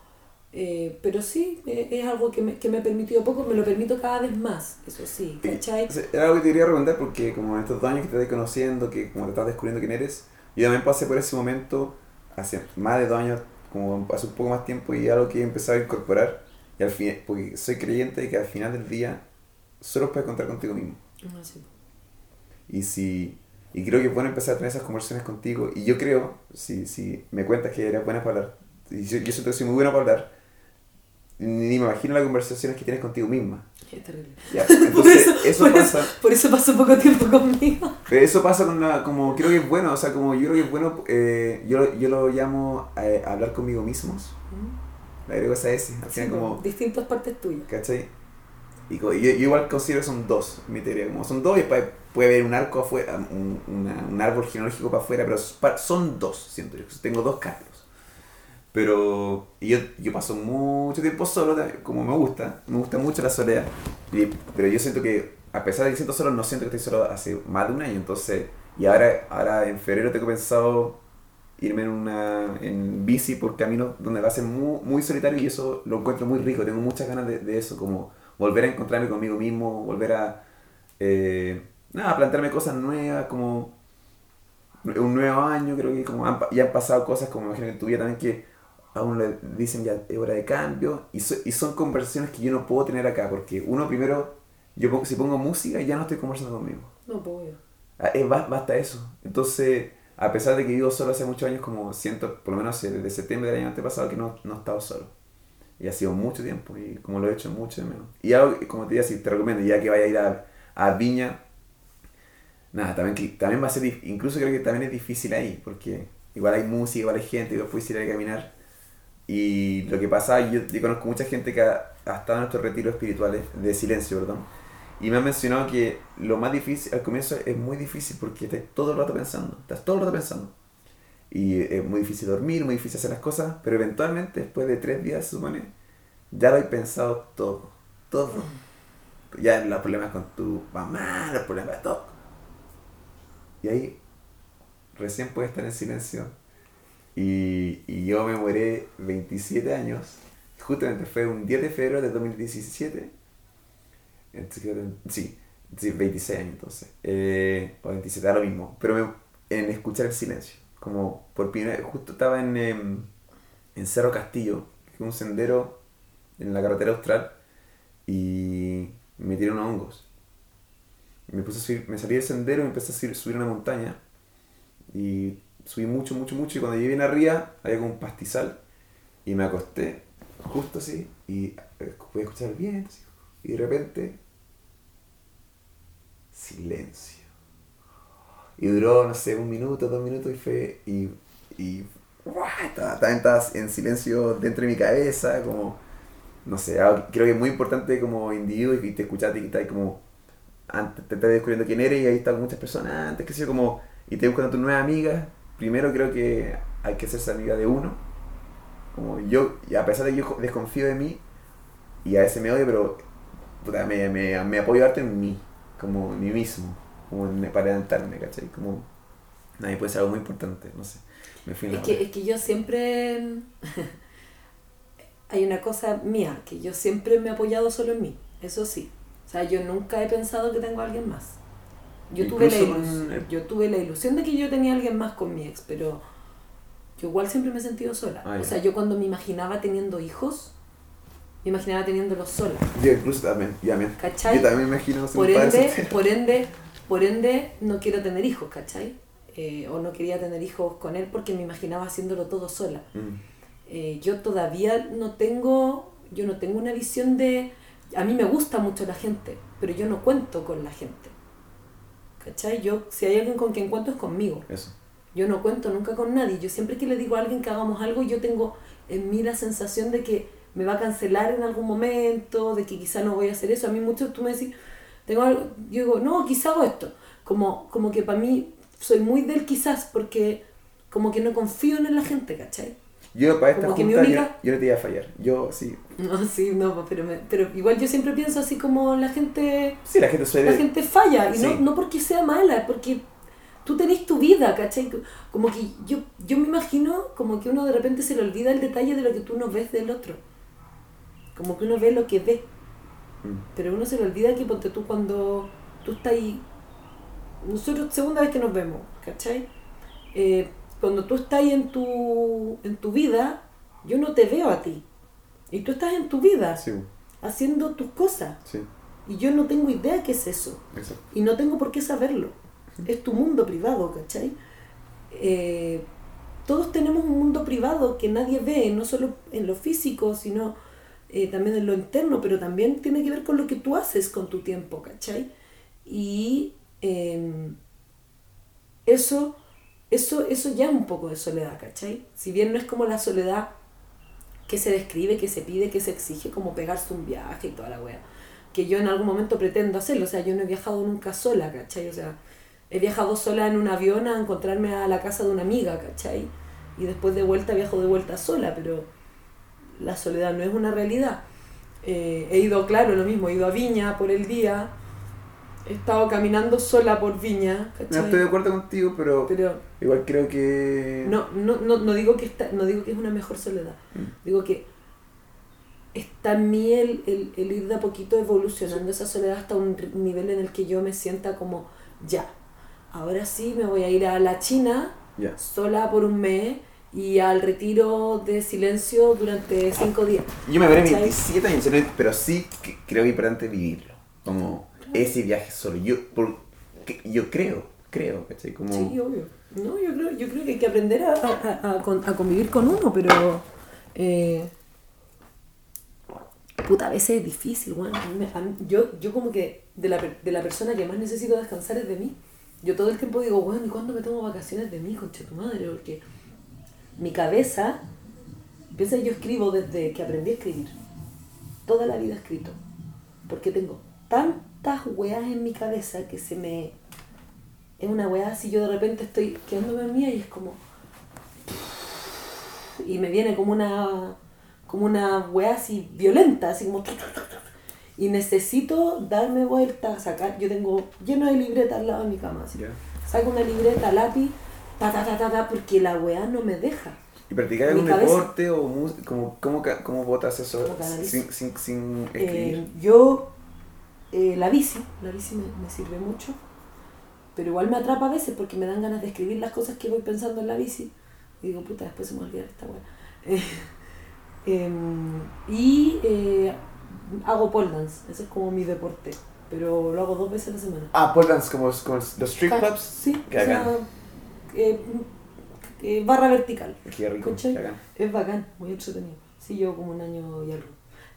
eh, pero sí, eh, es algo que me, que me he permitido poco, me lo permito cada vez más, eso sí, ¿cachai? Era algo que te quería preguntar porque como en estos dos años que te estás conociendo, que como te estás descubriendo quién eres, yo también pasé por ese momento hace más de dos años, como hace un poco más tiempo y algo que he empezado a incorporar y al fin, porque soy creyente de que al final del día solo puedes contar contigo mismo. No, sí. Y si Y creo que es bueno empezar a tener esas conversaciones contigo. Y yo creo, si, si me cuentas que eres buena para hablar, y yo, yo siento que soy muy buena para hablar, ni me imagino las conversaciones que tienes contigo misma. Es terrible. Ya, Por entonces, eso, eso, por, pasa. eso, por eso pasó poco tiempo conmigo. Pero eso pasa con la, como, creo que es bueno, o sea, como yo creo que es bueno, eh, yo, yo lo llamo eh, hablar conmigo mismos. Le agrego esa S, al Sí, final como, distintas partes tuyas. ¿cachai? Y yo, yo igual considero son dos, mi teoría, como son dos y después puede haber un arco afuera, un, una- un árbol genealógico para afuera, pero son dos, siento yo, tengo dos Carlos. Pero yo, yo paso mucho tiempo solo, como me gusta, me gusta mucho la soledad. Y- pero yo siento que, a pesar de que siento solo, no siento que estoy solo hace más de un año, entonces, y ahora, ahora en febrero tengo pensado irme en una en bici por caminos donde va a ser muy, muy solitario y eso lo encuentro muy rico, tengo muchas ganas de, de eso, como volver a encontrarme conmigo mismo, volver a, eh, nada, plantearme cosas nuevas, como un nuevo año, creo que como han ya han pasado cosas como me imagino que en tu vida también que a uno le dicen ya es hora de cambio y, so- y son conversaciones que yo no puedo tener acá porque uno primero, yo si pongo música ya no estoy conversando conmigo. No puedo. Ah, eh, ba- basta eso. Entonces, a pesar de que vivo solo hace muchos años, como siento, por lo menos desde septiembre del año antepasado, que no, no he estado solo. Y ha sido mucho tiempo, y como lo he hecho mucho de menos. Y algo, como te decía, si te recomiendo, ya que vaya a ir a, Viña, nada, también, también va a ser, incluso creo que también es difícil ahí, porque igual hay música, igual hay gente, igual puedes ir a caminar. Y lo que pasa, yo, yo conozco mucha gente que ha, ha estado en estos retiros espirituales, de silencio, perdón, y me han mencionado que lo más difícil, al comienzo es muy difícil porque estás todo el rato pensando, estás todo el rato pensando. Y es muy difícil dormir, muy difícil hacer las cosas, pero eventualmente, después de tres días, supone, ya lo hay pensado todo, todo. Ya los problemas con tu mamá, los problemas de todo. Y ahí recién puedes estar en silencio. Y, y yo me mueré 27 años, justamente fue un 10 de febrero de 2017 entonces, sí, sí, 26 años entonces. Eh, o 27, da lo mismo. Pero me- en escuchar el silencio. Como por primera vez, justo estaba en, em, en Cerro Castillo, que es un sendero en la carretera austral, y me tiré hongos. Me, puse a subir, me salí del sendero y empecé a subir, subir una montaña. Y subí mucho, mucho, mucho. Y cuando llegué bien arriba, había como un pastizal. Y me acosté, justo así, y eh, pude escuchar el viento. y de repente, silencio. Y duró, no sé, un minuto, dos minutos y fue. Y. y ¡guau! estaba, estaba- en silencio dentro de mi cabeza, como. No sé, creo que es muy importante como individuo y te escuchaste y estás como. Antes te estás descubriendo quién eres y ahí están muchas personas antes, que sé como. Y te buscando tus nuevas amigas. Primero creo que hay que hacerse amiga de uno. Como yo, a pesar de que yo desconfío de mí, y a veces me odio, pero me, me, me apoyo harto en mí, como en mí mismo, como en- para levantarme, ¿cachai? Como, nadie puede ser algo muy importante, no sé. Me fui Es que, es que yo siempre. Hay una cosa mía, que yo siempre me he apoyado solo en mí, eso sí. O sea, yo nunca he pensado que tengo a alguien más. Yo tuve, la Incluso ilus- con el- yo tuve la ilusión de que yo tenía a alguien más con mi ex, pero yo igual siempre me he sentido sola. Ah, o sea, yo cuando me imaginaba teniendo hijos, me imaginaba teniéndolos sola. Yo incluso también, ya, también. ¿Cachai? Yo también me imagino Por ende, por ende, por ende, no quiero tener hijos, ¿cachai? Eh, o no quería tener hijos con él porque me imaginaba haciéndolo todo sola. Mm. Eh, yo todavía no tengo, yo no tengo una visión de, a mí me gusta mucho la gente, pero yo no cuento con la gente. ¿Cachai? Yo, si hay alguien con quien cuento es conmigo. Eso. Yo no cuento nunca con nadie. Yo siempre que le digo a alguien que hagamos algo, yo tengo en mí la sensación de que me va a cancelar en algún momento, de que quizá no voy a hacer eso. A mí mucho tú me decís, tengo algo, yo digo, no, quizá hago esto. Como, como que para mí soy muy del quizás porque como que no confío en la gente, ¿cachai? Yo para esta junta, yo- única- yo, no te iba a fallar. Yo sí. No, sí, no, pero, me- pero igual yo siempre pienso así como la gente Sí, la gente suele. la gente falla y no, Sí. no porque sea mala, es porque tú tenés tu vida, ¿cachai? Como que yo, yo me imagino como que uno de repente se le olvida el detalle de lo que tú no ves del otro. Como que uno ve lo que ve. Pero uno se le olvida que ponte tú cuando tú estás ahí, nosotros segunda vez que nos vemos, ¿cachai? Eh, cuando tú estás ahí en tu, en tu vida, yo no te veo a ti. Y tú estás en tu vida, Sí, haciendo tus cosas. sí, Y yo no tengo idea qué es eso. exacto. Y no tengo por qué saberlo. es tu mundo privado, ¿cachai? Eh, todos tenemos un mundo privado que nadie ve, no solo en lo físico, sino eh, también en lo interno, pero también tiene que ver con lo que tú haces con tu tiempo, ¿cachai? Y em, eso, eso, eso ya es un poco de soledad, ¿cachai? Si bien no es como la soledad que se describe, que se pide, que se exige, como pegarse un viaje y toda la wea. Que yo en algún momento pretendo hacerlo, o sea, yo no he viajado nunca sola, ¿cachai? O sea, he viajado sola en un avión a encontrarme a la casa de una amiga, ¿cachai? Y después de vuelta viajo de vuelta sola, pero la soledad no es una realidad. Eh, he ido, claro, lo mismo, he ido a Viña por el día, he estado caminando sola por Viña, No estoy de acuerdo contigo, pero, Pero igual creo que... no, no, no, no, digo que está, no digo que es una mejor soledad, Mm. digo que está en mí el, el, el ir de a poquito evolucionando esa soledad hasta un nivel en el que yo me sienta como, ya, ahora sí me voy a ir a la China sola por un mes y al retiro de silencio durante cinco días. Yo me veré ¿Cachai? 27 años, pero sí que creo que es importante vivirlo. Como ese viaje solo. Yo, yo creo, creo, ¿cachai? Como... Sí, obvio. No, yo creo, yo creo que hay que aprender a, a- a con- a convivir con uno, pero. eh, puta, a veces es difícil, mí mí- yo, yo, como que de la, de la persona que más necesito descansar es de mí. Yo todo el tiempo digo, weón, ¿y cuándo me tomo vacaciones de mí, concha tu madre? Porque mi cabeza. Piensa que yo escribo desde que aprendí a escribir. Toda la vida he escrito. Porque tengo tantas weas en mi cabeza que se me es una weá así, yo de repente estoy quedándome en mía y es como... Y me viene como una, como una weá así violenta, así como... Y necesito darme vuelta, sacar, yo tengo lleno de libretas al lado de mi cama, así. Saco una libreta, lápiz, ta ta ta ta ta, porque la weá no me deja. ¿Y practicar algún deporte o música? ¿Cómo, cómo, cómo botas eso sin, sin, sin Eh, escribir? yo, eh, la bici, la bici me, me sirve mucho, pero igual me atrapa a veces porque me dan ganas de escribir las cosas que voy pensando en la bici. Y digo, puta, después se me olvida esta weá. Eh, em, y eh, hago pole dance, ese es como mi deporte, pero lo hago dos veces a la semana. Ah, pole dance, como, como los street clubs. Sí, Qué o sea. Eh, eh, barra vertical. Qué rico, ¿Cachai? qué bacán. Es bacán, muy entretenido. Sí, yo como un año y algo.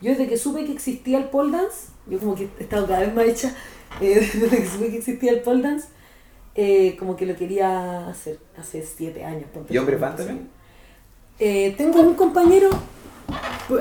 Yo desde que supe que existía el pole dance, yo como que he estado cada vez más hecha, eh, desde que supe que existía el pole dance, eh, como que lo quería hacer hace siete años. ¿Y hombre tú, fan entonces, también? eh, tengo un compañero,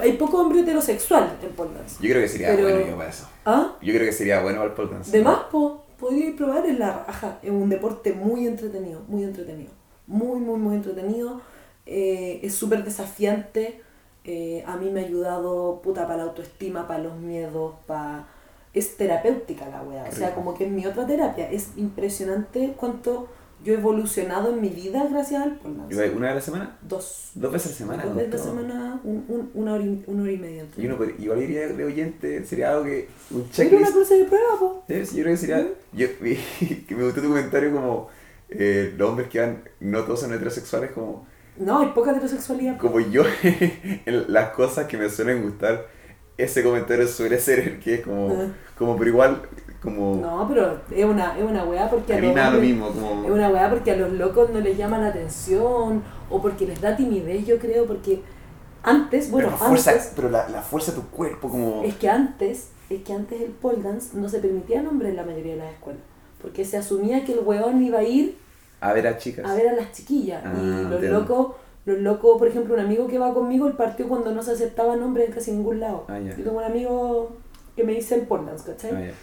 hay poco hombre heterosexual en pole dance. Yo creo que sería Pero- bueno yo para eso. ¿Ah? Yo creo que sería bueno para el pole dance. De más, po, podría probar en la raja. Es un deporte muy entretenido, muy entretenido. Muy, muy, muy entretenido. Eh, es súper desafiante. Eh, a mí me ha ayudado, puta, para la autoestima, para los miedos, para... Es terapéutica la wea. O sea, como que es mi otra terapia. Es impresionante cuánto yo he evolucionado en mi vida gracias al dance. ¿Y ¿Una vez a la semana? Dos. Dos veces a la semana. Dos veces a la semana, un- un- una, hora y, una hora y media. Y uno igual iría de oyente, sería algo que. Un Era una checklist. clase de prueba, po. Sí, yo creo que sería. Yo, que me gustó tu comentario como. eh, los hombres que van. No todos son heterosexuales, como. No, hay poca heterosexualidad. Como yo, las cosas que me suelen gustar, ese comentario suele ser el que es como. Ah. Como, pero igual. Como. No, pero es una, es una weá porque a a mí los lo hombres- mismo, como. Es una weá porque a los locos no les llama la atención o porque les da timidez, yo creo, porque antes, bueno, pero la fuerza, antes, pero la, la fuerza de tu cuerpo, como. es que antes, es que antes el pole dance no se permitía a hombres en la mayoría de las escuelas, porque se asumía que el weón iba a ir A ver a chicas. a ver a las chiquillas Ah, y los locos, los locos, por ejemplo, un amigo que va conmigo, el partió cuando no se aceptaban hombres en casi ningún lado. Ah. Yo tengo un amigo que me dice el pole dance, ¿cachai? Ah, ya.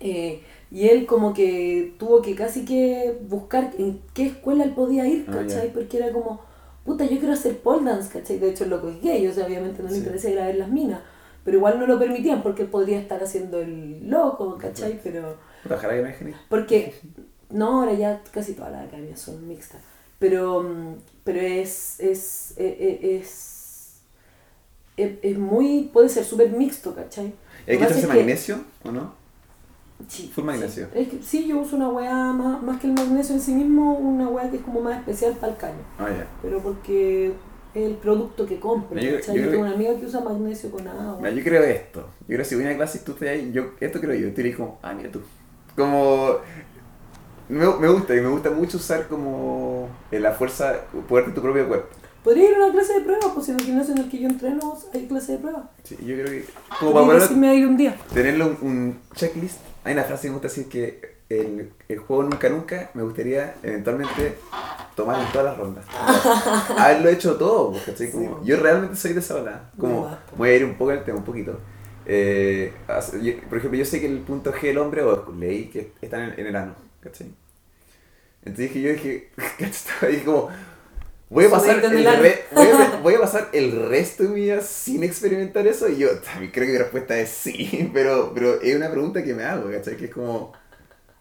Eh, y él como que tuvo que casi que buscar en qué escuela él podía ir, Ah, ¿cachai? Porque era como, puta, yo quiero hacer pole dance, ¿cachai? De hecho el loco es gay, o sea, obviamente no le Sí. interesa ir a ver las minas, pero igual no lo permitían porque él podría estar haciendo el loco, ¿cachai? Pero, Ojalá que me porque, no, ahora ya casi todas las academias son mixtas, pero, pero es, es, eh, eh, es, es, es muy, puede ser súper mixto, ¿cachai? ¿Y hay que es que- magnesio o no? Sí, Full magnesio. Sí. Es que, sí, yo uso una weá más, más que el magnesio en sí mismo, una weá que es como más especial para el caño. Ah, ya. Pero porque es el producto que compro. Yo- yo Yo, tengo una amiga que usa magnesio con agua. Yo creo esto. Yo creo que si voy a una clase y tú estás ahí, yo, esto creo yo. Tú eres como, ah, mira tú. Como. Me, me gusta, y me gusta mucho usar como la fuerza, poder de tu propio cuerpo. Podría ir a una clase de pruebas, pues en el gimnasio en el que yo entreno hay clase de pruebas. Sí, yo creo que. Como para poder ir un día. tenerlo un, un checklist. Hay una frase que me gusta decir que el, el juego nunca nunca me gustaría eventualmente tomar en todas las rondas. Haberlo hecho todo, Sí. yo realmente soy de esa ola. Como, voy a ir un poco al tema, un poquito. Eh, por ejemplo, yo sé que el punto G del hombre, o leí que está en el, en el ano, ¿cachai? Entonces dije, yo dije, ¿cachai? Estaba ahí como, voy a pasar el el re- voy, a, voy a pasar el resto de mi vida sin experimentar eso y yo también creo que mi respuesta es sí, pero, pero es una pregunta que me hago, ¿cachai? Que es como,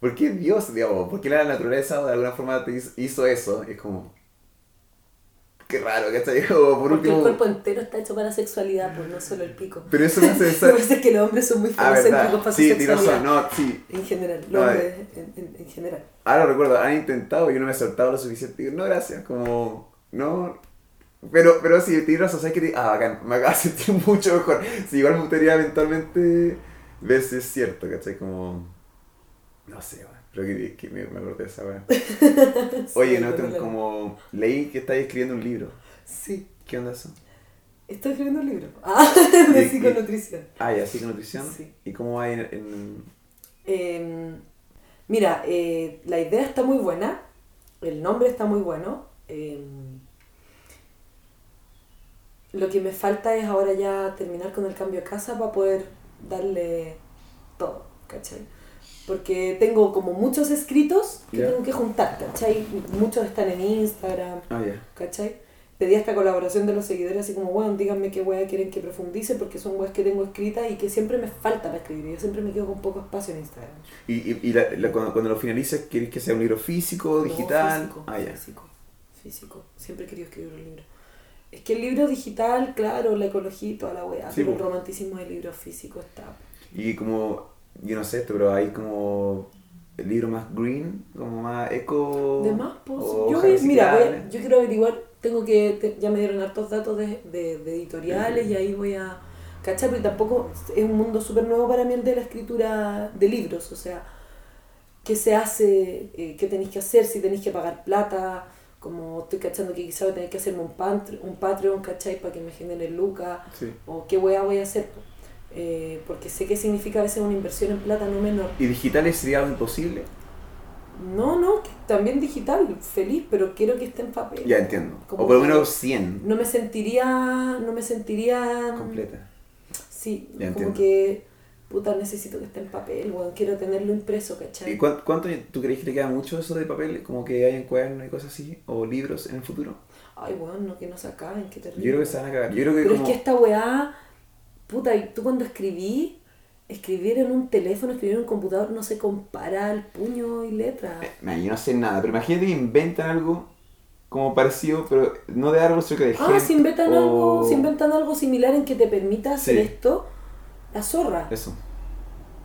¿por qué Dios, digamos, por qué la naturaleza de alguna forma te hizo- eso? Es como, qué raro, ¿cachai? O por Porque el último, cuerpo entero está hecho para sexualidad, pues no solo el pico. pero eso me hace Lo pensar, que pasa es que los hombres son muy ah, falocéntricos verdad, para su sí, tienes sexualidad. no, sí, En general, los No, hombres en, en- en general. Ahora lo recuerdo, han intentado y yo no me he soltado lo suficiente. Digo, no, gracias, como, no. Pero, pero sí, tienes razón, ¿sabes qué? te- Ah, bacán, me acaba de sentir mucho mejor. Sí, igual me gustaría eventualmente ver si es cierto, ¿cachai? Como, no sé, weón, pero que, que me, me acordé de esa weá. Oye, Sí, no, tengo como, leí que estáis escribiendo un libro. Sí, ¿Qué onda eso? estoy escribiendo un libro. Ah, de Y- y- psiconutrición. Ah, ya, psiconutrición. Sí. ¿Y cómo va en, en- Eh, mira, eh, la idea está muy buena, el nombre está muy bueno. eh, lo que me falta es ahora ya terminar con el cambio de casa para poder darle todo, ¿cachai? Porque tengo como muchos escritos que Ya. tengo que juntar, ¿cachai? Muchos están en Instagram, Ah, ya. ¿cachai? Pedí esta colaboración de los seguidores así como, bueno, díganme qué weá quieren que profundice porque son weas que tengo escritas y que siempre me falta para escribir. Yo siempre me quedo con poco espacio en Instagram. ¿Y, y, y la- la- cuando, cuando lo finalices, querés que sea un libro físico, No, digital? Físico, ah, ya. físico, físico. Siempre he querido escribir un libro. Es que el libro digital, claro, la ecología y toda la weá, Sí, pero el romanticismo del libro físico está. Y como, yo no sé esto, pero hay como el libro más green, como más eco. De más, pues. Yo, voy- mira, voy- reciclables. yo quiero averiguar, tengo que, te- ya me dieron hartos datos de, de, de editoriales y ahí voy a. ¿Cachai? Porque tampoco es un mundo súper nuevo para mí el de la escritura de libros, o sea, qué se hace, eh, qué tenéis que hacer, si tenéis que pagar plata, como estoy cachando que quizás voy a tener que hacerme un, pantr- un Patreon, ¿cachai? Para que me genere lucas, Sí. o qué weá voy a hacer, eh, porque sé que significa a veces una inversión en plata no menor. ¿Y digitales sería algo imposible? No, no, que también digital, feliz, pero quiero que esté en papel. Ya entiendo. Como o por lo menos 100 No me sentiría, no me sentiría... completa. Sí, Ya como entiendo. que, puta, necesito que esté en papel, weón, quiero tenerlo impreso, ¿cachai? ¿Y cuánto, cuánto tú crees que le queda mucho eso de papel? Como que hay en cuadernos y cosas así, o libros en el futuro. Ay, weón, no, que no se acaben, qué Yo terrible. creo que se van a. Yo creo que Pero como... es que esta weá, puta, y tú cuando escribí, escribir en un teléfono, escribir en un computador no se compara al puño y letra. Eh, yo no sé nada, pero imagínate que inventan algo como parecido, pero no de árbol, sino que de Ah, gente. si inventan, o- algo, si inventan algo similar en que te permita hacer Sí. esto, la zorra. Eso.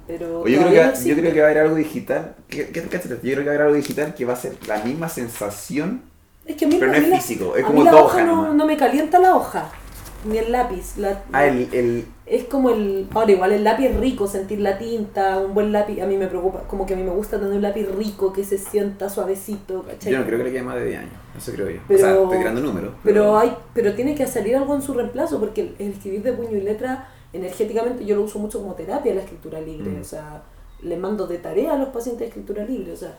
Pero O yo creo, que, no yo creo que va a haber algo digital. Yo creo que va a haber algo digital que va a ser la misma sensación. Es que a mí, Pero no es físico, es a como mí la hoja no, no me calienta la hoja, ni el lápiz. La, Ah, el, el, Es como el... Ahora, igual el lápiz es rico, sentir la tinta, un buen lápiz, a mí me preocupa, como que a mí me gusta tener un lápiz rico, que se sienta suavecito, ¿cachai? yo no creo que le quede más de 10 años. Eso creo yo. Pero- o sea, estoy tirando números. Pero hay, pero tiene que salir algo en su reemplazo, porque el, el escribir de puño y letra, energéticamente, yo lo uso mucho como terapia la escritura libre, Mm. o sea, le mando de tarea a los pacientes de escritura libre, o sea,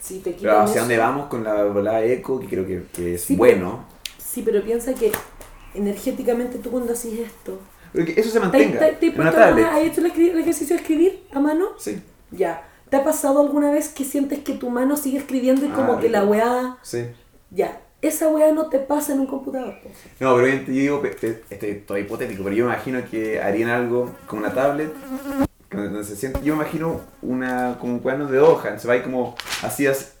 si te Pero hacia eso- dónde vamos con la volada eco, que creo que, que es Sí, bueno. Sí, pero piensa que energéticamente tú cuando haces esto, eso se ¿te, mantenga. te- te en una. ¿has hecho el, ejercicio de escribir a mano? Sí, Ya. ¿Te ha pasado alguna vez que sientes que tu mano sigue escribiendo y como Ah, que la weá... sí. Ya. Esa weá no te pasa en un computador. No, pero yo digo, este, todo hipotético, pero yo me imagino que harían algo con una tablet. Donde se siente, yo me imagino una, como un cuaderno de hoja, se va ahí como hacías,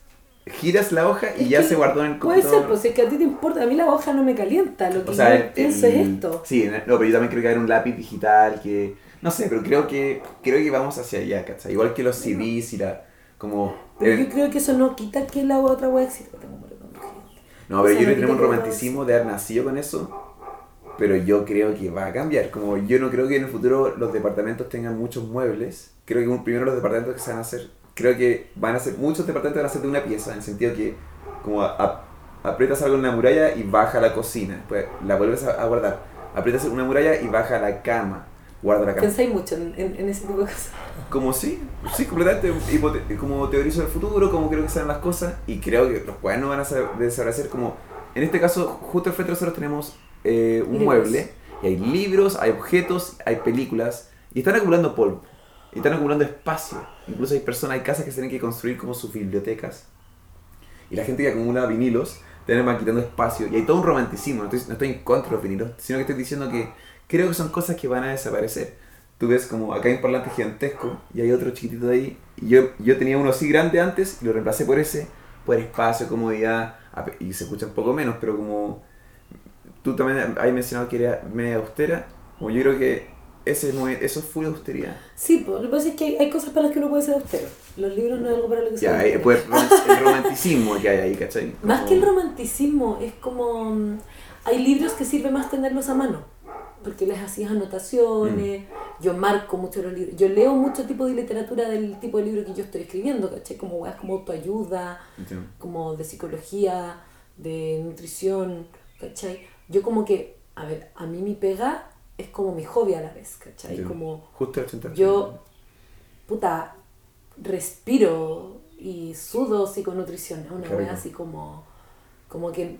giras la hoja y Es ya se guardó en el Puede computador. ser, pues es que a ti te importa. A mí la hoja no me calienta. Lo que O sea, yo el- pienso el- es esto. Sí, no, pero yo también creo que hay un lápiz digital que. No sé, pero creo que creo que vamos hacia allá, ¿cachai? Igual que los CDs y la. Como. Pero yo creo que eso no quita que la otra weá exista. Tengo un montón de gente. No, pero yo creo no que tenemos un romanticismo de haber nacido con eso. Pero yo creo que va a cambiar. Como yo no creo que en el futuro los departamentos tengan muchos muebles. Creo que primero los departamentos que se van a hacer creo que van a ser, muchos departamentos van a ser de una pieza, en el sentido que como a- a- aprietas algo en la muralla y baja la cocina, después la vuelves a, a guardar, aprietas una muralla y baja la cama, guarda la cama. Pensáis mucho en, en- en ese tipo de cosas. Como sí, sí, completamente, como teorizo el futuro, como creo que serán las cosas, y creo que los cuadernos van a desaparecer como, en este caso, justo al frente de nosotros tenemos eh, un Libros. mueble, y hay libros, hay objetos, hay películas, y están acumulando polvo, y están acumulando espacio, incluso hay personas, hay casas que se tienen que construir como sus bibliotecas, y la gente que acumula vinilos, también va quitando espacio, y hay todo un romanticismo, no estoy, no estoy en contra de los vinilos, sino que estoy diciendo que creo que son cosas que van a desaparecer tú ves como acá hay un parlante gigantesco y hay otro chiquitito ahí. Y yo, yo tenía uno así grande antes y lo reemplacé por ese, por espacio, comodidad, y se escucha un poco menos, pero como tú también has mencionado que era media austera, como yo creo que ese eso es full austeridad. Sí, pues, lo que pasa es que hay, cosas para las que uno puede ser austero. Los libros no es algo para lo que se Ya, hay- pues, el romanticismo que hay ahí, ¿cachai? Más Como- que el romanticismo, es como. mm, Hay libros que sirve más tenerlos a mano, porque les hacías anotaciones. Mm. Yo marco mucho los libros. Yo leo mucho tipo de literatura del tipo de libro que yo estoy escribiendo, ¿cachai? Como weas como autoayuda, Entiendo. como de psicología, de nutrición, ¿cachai? Yo como que, a ver, a mí mi pega es como mi hobby a la vez, ¿cachai? Entiendo. Como Justo el 80. yo, puta, respiro y sudo psiconutrición. Es una rico. así como, como que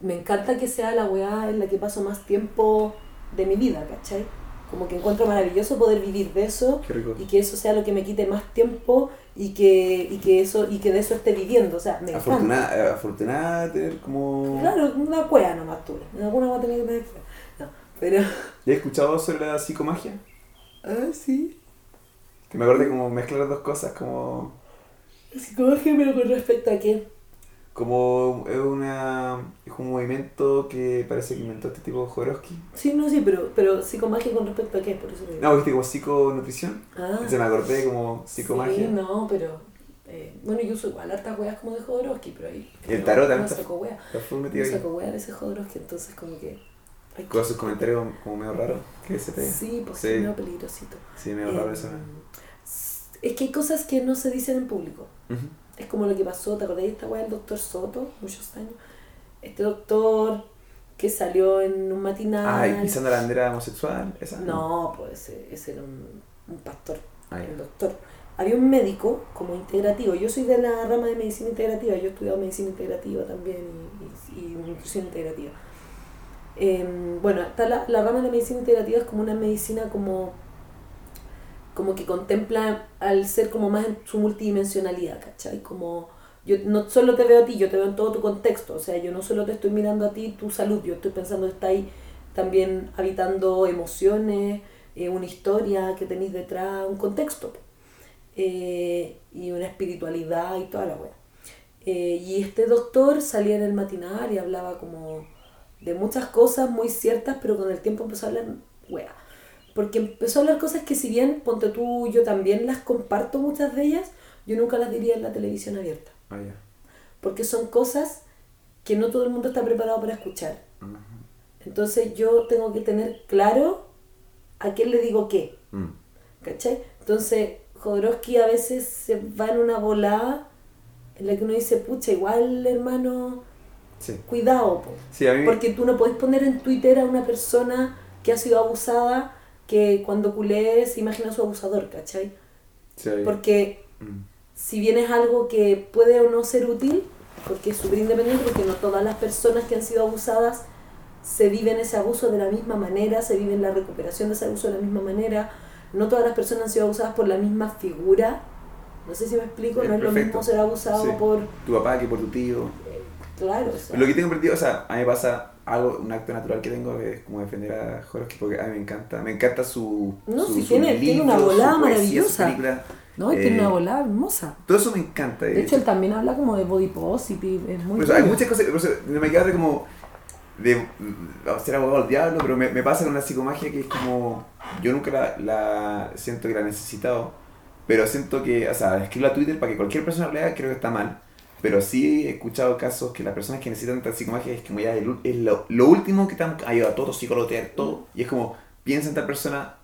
me encanta que sea la weá en la que paso más tiempo de mi vida, ¿cachai? Como que encuentro maravilloso poder vivir de eso y que eso sea lo que me quite más tiempo y que, y que eso y que de eso esté viviendo. O sea, me. Afortunada, eh, afortunada de tener como... Claro, una cueva nomás tuve. En alguna voy a tener que tener cueva. No, pero... ¿Ya has escuchado sobre la psicomagia? Ah, sí. Que me acuerdo como mezclar dos cosas, como... Psicología, pero con respecto a qué. Como es una es un movimiento que parece que inventó este tipo Jodorowsky. Sí, no, sí, pero, pero psicomagia con respecto a qué, por eso digo. No, viste como psiconutrición. Ah, Se me acordé como psicomagia. Sí, no, pero. eh, bueno, yo uso igual hartas weas como de Jodorowsky, pero ahí. El no- tarot no también saco wea. No saco wea de ese Jodorowsky, entonces como que. que- Con sus comentarios como medio raros. ¿Qué se te Sí, pues Sí. medio peligrosito. Sí, medio raro Eh, eso. ¿no? Es que hay cosas que no se dicen en público. Ujú. Es como lo que pasó, ¿te acordás de esta weá del doctor Soto? Muchos años. Este doctor que salió en un matinal. Ah, y pisando la bandera homosexual. Esa. No, pues ese, ese era un, un pastor, Ah, ya. el doctor. Había un médico como integrativo. Yo soy de la rama de medicina integrativa. Yo he estudiado medicina integrativa también y, y- y nutrición integrativa. Em, bueno, está la, la rama de la medicina integrativa es como una medicina como, como que contempla al ser como más en su multidimensionalidad, ¿cachai? Como yo no solo te veo a ti, yo te veo en todo tu contexto. O sea, yo no solo te estoy mirando a ti tu salud, yo estoy pensando que está ahí también habitando emociones, eh, una historia que tenéis detrás, un contexto eh, y una espiritualidad y toda la wea. Eh, y este doctor salía en el matinal y hablaba como de muchas cosas muy ciertas, pero con el tiempo empezó a hablar wea. Porque empezó a hablar cosas que si bien, ponte tú, yo también las comparto muchas de ellas, yo nunca las diría en la televisión abierta. Ah. Porque son cosas que no todo el mundo está preparado para escuchar. Entonces yo tengo que tener claro a quién le digo qué. Mm. ¿Cachai? Entonces, Jodorowsky a veces se va en una volada en la que uno dice, pucha, igual hermano, Sí. cuidado, po. Sí, a mí. porque tú no podés poner en Twitter a una persona que ha sido abusada que cuando culé se imagina a su abusador, ¿cachai? sí, Porque Mm. si bien es algo que puede o no ser útil, porque es súper independiente, porque no todas las personas que han sido abusadas se viven ese abuso de la misma manera, se viven la recuperación de ese abuso de la misma manera, no todas las personas han sido abusadas por la misma figura, no sé si me explico, Es no es lo mismo ser abusado Sí. por, Tu papá que por tu tío. claro, o sea, Lo que tengo aprendido, o sea, a mí me pasa algo, un acto natural que tengo es como defender a Jodorowsky porque a mí me encanta, me encanta su No, su, si sus tiene- tiene una su volada poesía, maravillosa. no, y tiene Eh, una volada hermosa. Todo eso me encanta. De hecho, él también habla como de body positive, es muy Por eso, hay muchas cosas, por eso me queda de como de ser abogado del diablo, pero me, me pasa con la psicomagia que es como, yo nunca la, la siento que la he necesitado, pero siento que, o sea, escribo a Twitter para que cualquier persona lo lea, creo que está mal, pero sí he escuchado casos que las personas que necesitan esta psicomagia es como ya el- es lo, lo último que están, hay a todos psicólogos, todo, y es como, piensa en tal persona,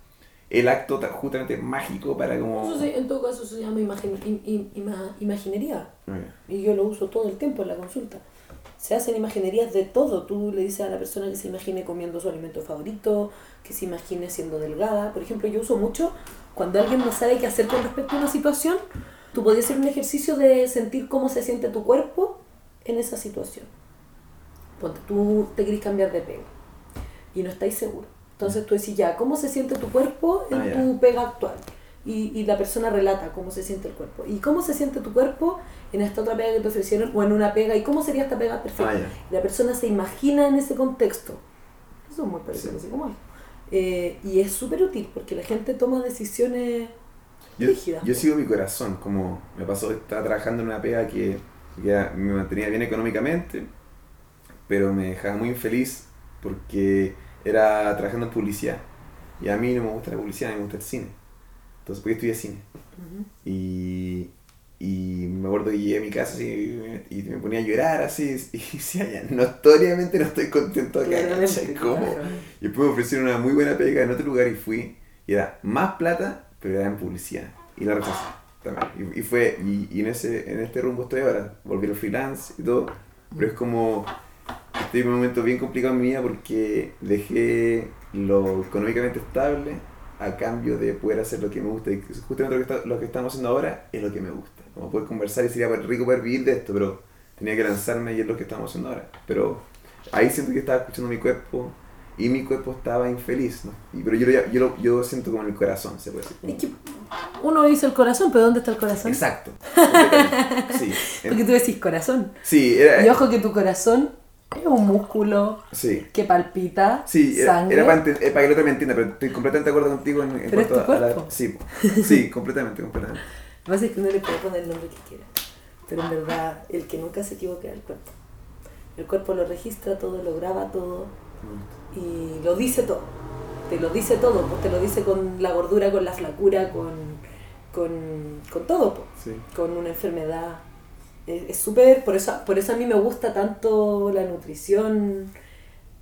el acto ta- justamente mágico para como... Eso se- en todo caso se llama imagin- im- im- ima- imaginería. Ah, Y yo lo uso todo el tiempo en la consulta. Se hacen imaginerías de todo. Tú le dices a la persona que se imagine comiendo su alimento favorito, que se imagine siendo delgada. Por ejemplo, yo uso mucho cuando alguien no sabe qué hacer con respecto a una situación. Tú podías hacer un ejercicio de sentir cómo se siente tu cuerpo en esa situación. Ponte, tú te querés cambiar de pega y no estáis seguros. Entonces tú decís ya, ¿cómo se siente tu cuerpo en Ah, tu pega actual? Y, y la persona relata cómo se siente el cuerpo. ¿Y cómo se siente tu cuerpo en esta otra pega que te ofrecieron o en una pega? ¿Y cómo sería esta pega perfecta? Ah. Y la persona se imagina en ese contexto. Eso es muy parecido Sí. así como es. Eh, y es súper útil porque la gente toma decisiones Yo, rígidas. yo sigo mi corazón, como me pasó, estaba trabajando en una pega que, me mantenía bien económicamente, pero me dejaba muy infeliz porque era trabajando en publicidad. Y a mí no me gusta la publicidad, a mí me gusta el cine. Entonces, porque estudié cine. Ujú. Y, y me acuerdo que llegué a mi casa así, y, me, ponía a llorar así, y decía, ya, notoriamente no estoy contento acá. ¿cachai? Como- claro. y después me ofrecieron una muy buena pega en otro lugar y fui, y era más plata, en publicidad. Y la rechacé también. Y, y fue, y, y en, ese, en este rumbo estoy ahora, volví al freelance y todo, pero es como, estoy en un momento bien complicado en mi vida porque dejé lo económicamente estable a cambio de poder hacer lo que me gusta. Y justamente lo que, está- lo que estamos haciendo ahora es lo que me gusta. Como poder conversar y sería rico poder vivir de esto, pero tenía que lanzarme y es lo que estamos haciendo ahora. Pero ahí siento que estaba escuchando mi cuerpo y mi cuerpo estaba infeliz, ¿no? Y, pero yo, lo- yo, lo- yo siento como en el corazón, se puede decir. como- Es que uno dice el corazón, pero ¿dónde está el corazón? Exacto. Sí, Porque tú decís corazón. sí, era, Y ojo que tu corazón es un músculo sí. que palpita Sí, era, sangre. era para, eh, para que el otro me entienda, pero estoy completamente de acuerdo contigo en, en Pero es cuanto tu a la... cuerpo. Sí, sí, completamente, completamente. Lo que que uno le puede poner el nombre que quiera. Pero en verdad, el que nunca se equivoca es el cuerpo. El cuerpo lo registra todo, lo graba todo y lo dice todo. Te lo dice todo, pues te lo dice con la gordura, con la flacura, con, con, con todo, pues. Sí. con una enfermedad. Es es súper, por eso, por eso a mí me gusta tanto la nutrición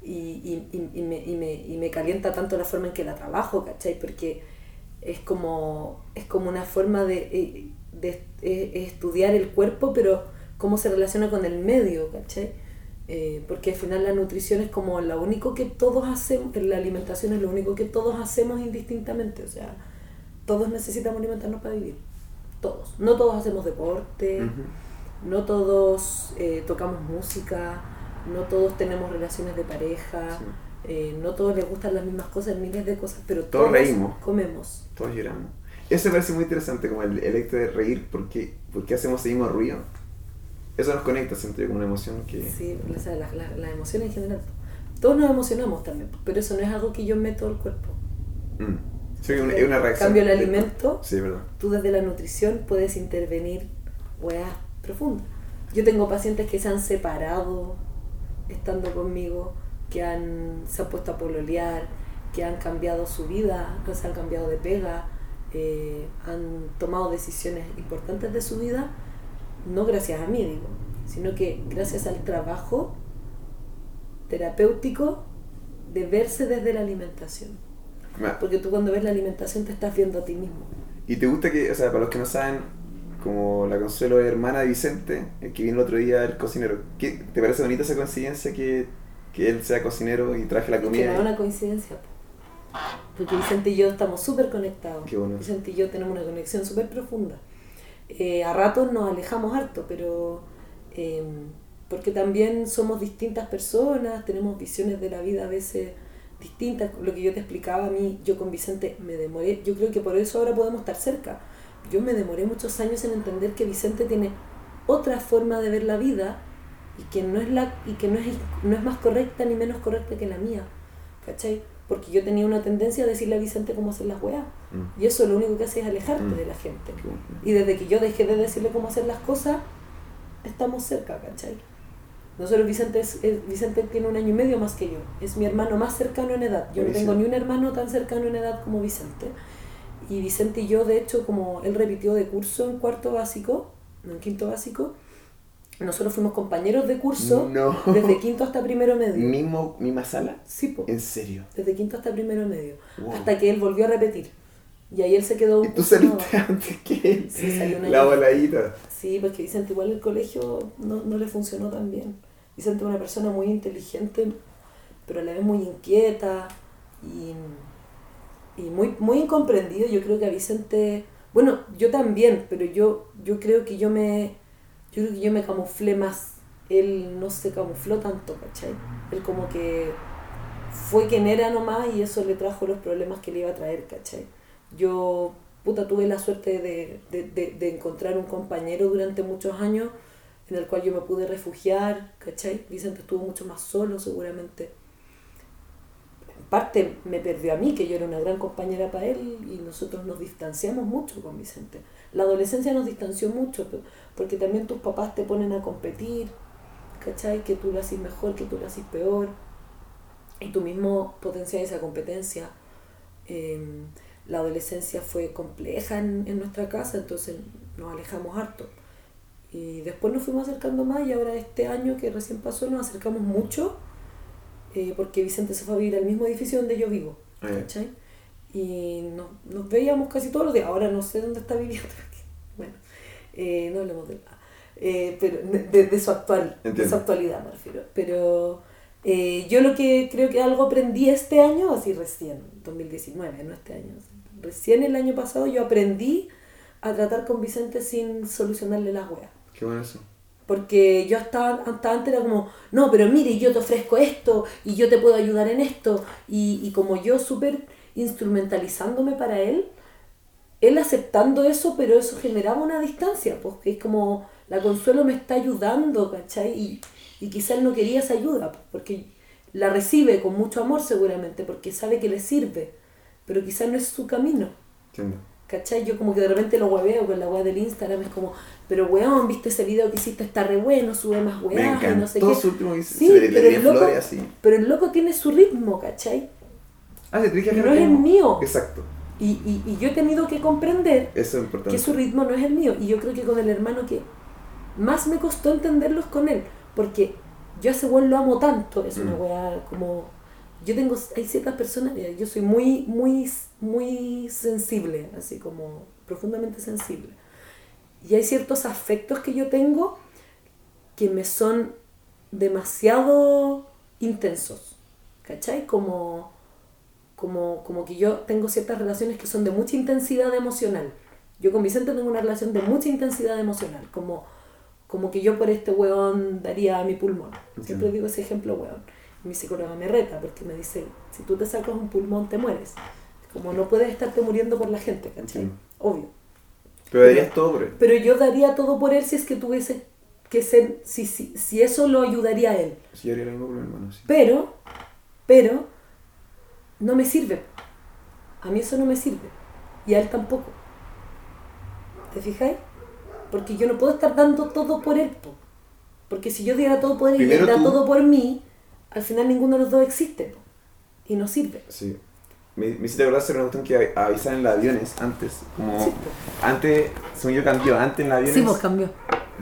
y, y, y- y me, y, me, y me calienta tanto la forma en que la trabajo, ¿cachai? Porque es como, es como una forma de, eh, de, eh, estudiar el cuerpo, pero cómo se relaciona con el medio, ¿cachai? Eh, porque al final la nutrición es como lo único que todos hacemos, la alimentación es lo único que todos hacemos indistintamente, o sea, todos necesitamos alimentarnos para vivir, todos. No todos hacemos deporte, no todos eh, tocamos música, no todos tenemos relaciones de pareja, Sí. eh, no todos les gustan las mismas cosas, miles de cosas, pero Todos todos, reímos. comemos. Todos lloramos. Eso me parece muy interesante, como el, el hecho de reír, porque, porque hacemos ese mismo ruido. Eso nos conecta, siento yo, con una emoción que... Sí, o sea, las las- las emociones en general. Todos nos emocionamos también, pero eso no es algo que yo meto al cuerpo. Mm. Sí, una- es una En reacción. cambio, el alimento, Sí, tú desde la nutrición puedes intervenir weas profundas. Yo tengo pacientes que se han separado estando conmigo, que han, se han puesto a pololear, que han cambiado su vida, que se han cambiado de pega, eh, han tomado decisiones importantes de su vida, no gracias a mí, digo, sino que gracias al trabajo terapéutico de verse desde la alimentación. Ma- Porque tú cuando ves la alimentación te estás viendo a ti mismo. ¿Y te gusta que, o sea, para los que no saben, como la Consuelo es hermana de Vicente, el que vino el otro día, el cocinero, ¿qué, ¿te parece bonita esa coincidencia que, que él sea cocinero y traje la Es que comida? no es una coincidencia. po. Porque Vicente y yo estamos súper conectados. Qué bueno. Vicente y yo tenemos una conexión súper profunda. Eh, a ratos nos alejamos harto, pero eh, porque también somos distintas personas, tenemos visiones de la vida a veces distintas. Lo que yo te explicaba a mí, yo con Vicente me demoré, yo creo que por eso ahora podemos estar cerca. Yo me demoré muchos años en entender que Vicente tiene otra forma de ver la vida y que no es la y que no es, no es más correcta ni menos correcta que la mía. ¿Cachai? Porque yo tenía una tendencia a decirle a Vicente cómo hacer las weas. Mm, Y eso lo único que hace es alejarte Mm. de la gente. bueno. Y desde que yo dejé de decirle cómo hacer las cosas, estamos cerca, ¿cachai? Nosotros, Vicente, es, es- Vicente tiene un año y medio más que yo. Es mi hermano más cercano en edad. Yo no tengo ni un hermano tan cercano en edad como Vicente. Y Vicente y yo, de hecho, como él repitió de curso en cuarto básico, no en quinto básico, Nosotros fuimos compañeros de curso No. desde quinto hasta primero medio. ¿Mismo, misma sala? Sí, po. ¿En serio? Desde quinto hasta primero medio. Wow. Hasta que él volvió a repetir. Y ahí él se quedó un ¿Y tú saliste abajo. antes que él? Sí, salí un La voladita. Sí, porque Vicente igual el colegio no, no le funcionó tan bien. Vicente es una persona muy inteligente, pero a la vez muy inquieta y, y muy, muy incomprendido. Yo creo que a Vicente, bueno, yo también, pero yo, yo creo que yo me, yo creo que yo me camuflé más. Él no se camufló tanto, ¿cachai? Él como que fue quien era nomás y eso le trajo los problemas que le iba a traer, ¿cachai? Yo, puta, tuve la suerte de, de, de, de encontrar un compañero durante muchos años en el cual yo me pude refugiar, ¿cachai? Vicente estuvo mucho más solo seguramente. En parte me perdió a mí, que yo era una gran compañera para él y nosotros nos distanciamos mucho con Vicente. La adolescencia nos distanció mucho, porque también tus papás te ponen a competir, ¿cachai? Que tú lo haces mejor, que tú lo haces peor y tú mismo potencias esa competencia. Eh, la adolescencia fue compleja en, en nuestra casa, entonces nos alejamos harto. Y después nos fuimos acercando más y ahora este año que recién pasó nos acercamos mucho eh, porque Vicente se fue a vivir al mismo edificio donde yo vivo. Ya. ¿cachai? Y nos, nos veíamos casi todos los días. Ahora no sé dónde está viviendo. Bueno, eh, no hablemos de nada. Eh, pero de, de su actual, de su actualidad me refiero. Pero eh, yo lo que creo que algo aprendí este año, así recién, 2019, no este año. Recién el año pasado yo aprendí a tratar con Vicente sin solucionarle las weas. Qué bueno eso. Porque yo hasta, hasta antes era como, no, pero mire, yo te ofrezco esto y yo te puedo ayudar en esto. Y, y como yo súper instrumentalizándome para él, él aceptando eso, pero eso generaba una distancia, pues que es como, la consuelo me está ayudando, ¿cachai? Y, y quizá él no quería esa ayuda, pues, porque la recibe con mucho amor seguramente, porque sabe que le sirve, pero quizá no es su camino. Entiendo. ¿Cachai? Yo como que de repente lo hueveo con la wea del Instagram, es como, pero weón, viste ese video que hiciste, está re bueno, sube más y no sé qué. su último. Sí, se le, pero el loco- flores así. Pero el loco tiene su ritmo, ¿cachai? Ah, sí, te No es el mío. Exacto. Y, y, y yo he tenido que comprender Eso es importante. que su ritmo no es el mío. Y yo creo que con el hermano que más me costó entenderlos con él, porque yo a ese weón lo amo tanto, es una Mm. weá como... Yo tengo, hay ciertas personas, yo soy muy, muy, muy sensible, así como profundamente sensible. Y hay ciertos afectos que yo tengo que me son demasiado intensos, ¿cachai? Como, como, como que yo tengo ciertas relaciones que son de mucha intensidad emocional. Yo con Vicente tengo una relación de mucha intensidad emocional, como, como que yo por este weón daría mi pulmón. Siempre digo ese ejemplo, weón. Mi psicóloga me reta porque me dice, si tú te sacas un pulmón te mueres. Como no puedes estarte muriendo por la gente, ¿cachai? Obvio. Pero darías todo por él. Pero yo daría todo por él si es que tuviese que ser, si, si, si eso lo ayudaría a él. Sí, haría lo mismo por mi hermano, sí. Pero, pero, no me sirve. A mí eso no me sirve. Y a él tampoco. ¿Te fijáis? Porque yo no puedo estar dando todo por él. po. Porque si yo diera todo por él y él da tú. todo por mí, al final ninguno de los dos existe. Y no sirve. Sí. Me, me hiciste acordar sobre una cuestión que avisaban en los aviones antes. Como Sí, po. antes, según yo cambió, antes en los aviones. Sí, pues cambió.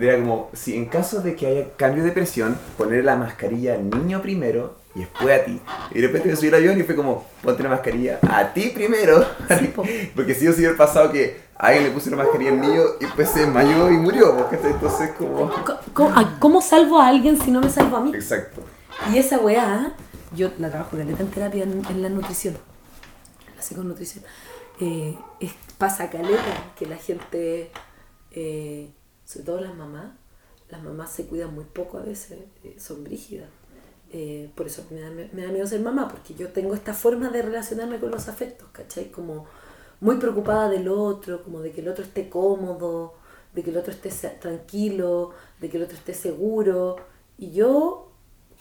Era como, si en caso de que haya cambio de presión, poner la mascarilla al niño primero y después a ti. Y de repente me subí al avión y fue como, ponte la mascarilla a ti primero. Sí, po. Porque si yo sí el pasado que a alguien le puse la mascarilla al niño y después se desmayó y murió. Porque entonces como... Co- ¿Cómo, cómo salvo a alguien si no me salvo a mí? Exacto. Y esa weá, yo la trabajo caleta en terapia en, en la nutrición, en la psiconutrición. Eh, es, pasa caleta que la gente, eh, sobre todo las mamás, las mamás se cuidan muy poco a veces, eh, son brígidas. Eh, por eso me da, me da miedo ser mamá, porque yo tengo esta forma de relacionarme con los afectos, ¿cachai? Como muy preocupada del otro, como de que el otro esté cómodo, de que el otro esté tranquilo, de que el otro esté seguro. Y yo,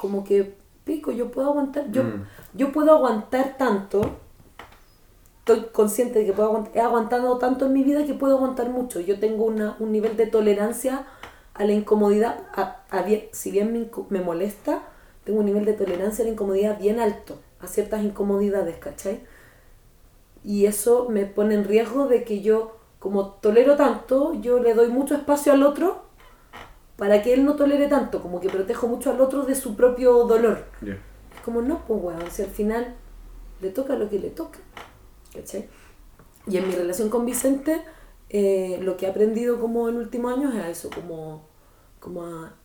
como que, pico, yo puedo aguantar, yo, Mm. yo puedo aguantar tanto, estoy consciente de que puedo aguantar, he aguantado tanto en mi vida que puedo aguantar mucho. Yo tengo una, un nivel de tolerancia a la incomodidad, a, a bien- si bien me, me molesta, tengo un nivel de tolerancia a la incomodidad bien alto, a ciertas incomodidades, ¿cachai? Y eso me pone en riesgo de que yo, como tolero tanto, yo le doy mucho espacio al otro para que él no tolere tanto, como que protejo mucho al otro de su propio dolor. Ya. Es como, no, pues weón, si al final le toca lo que le toca. ¿Cachai? Y en mi relación con Vicente, eh, lo que he aprendido como en últimos años es a eso, como, como a,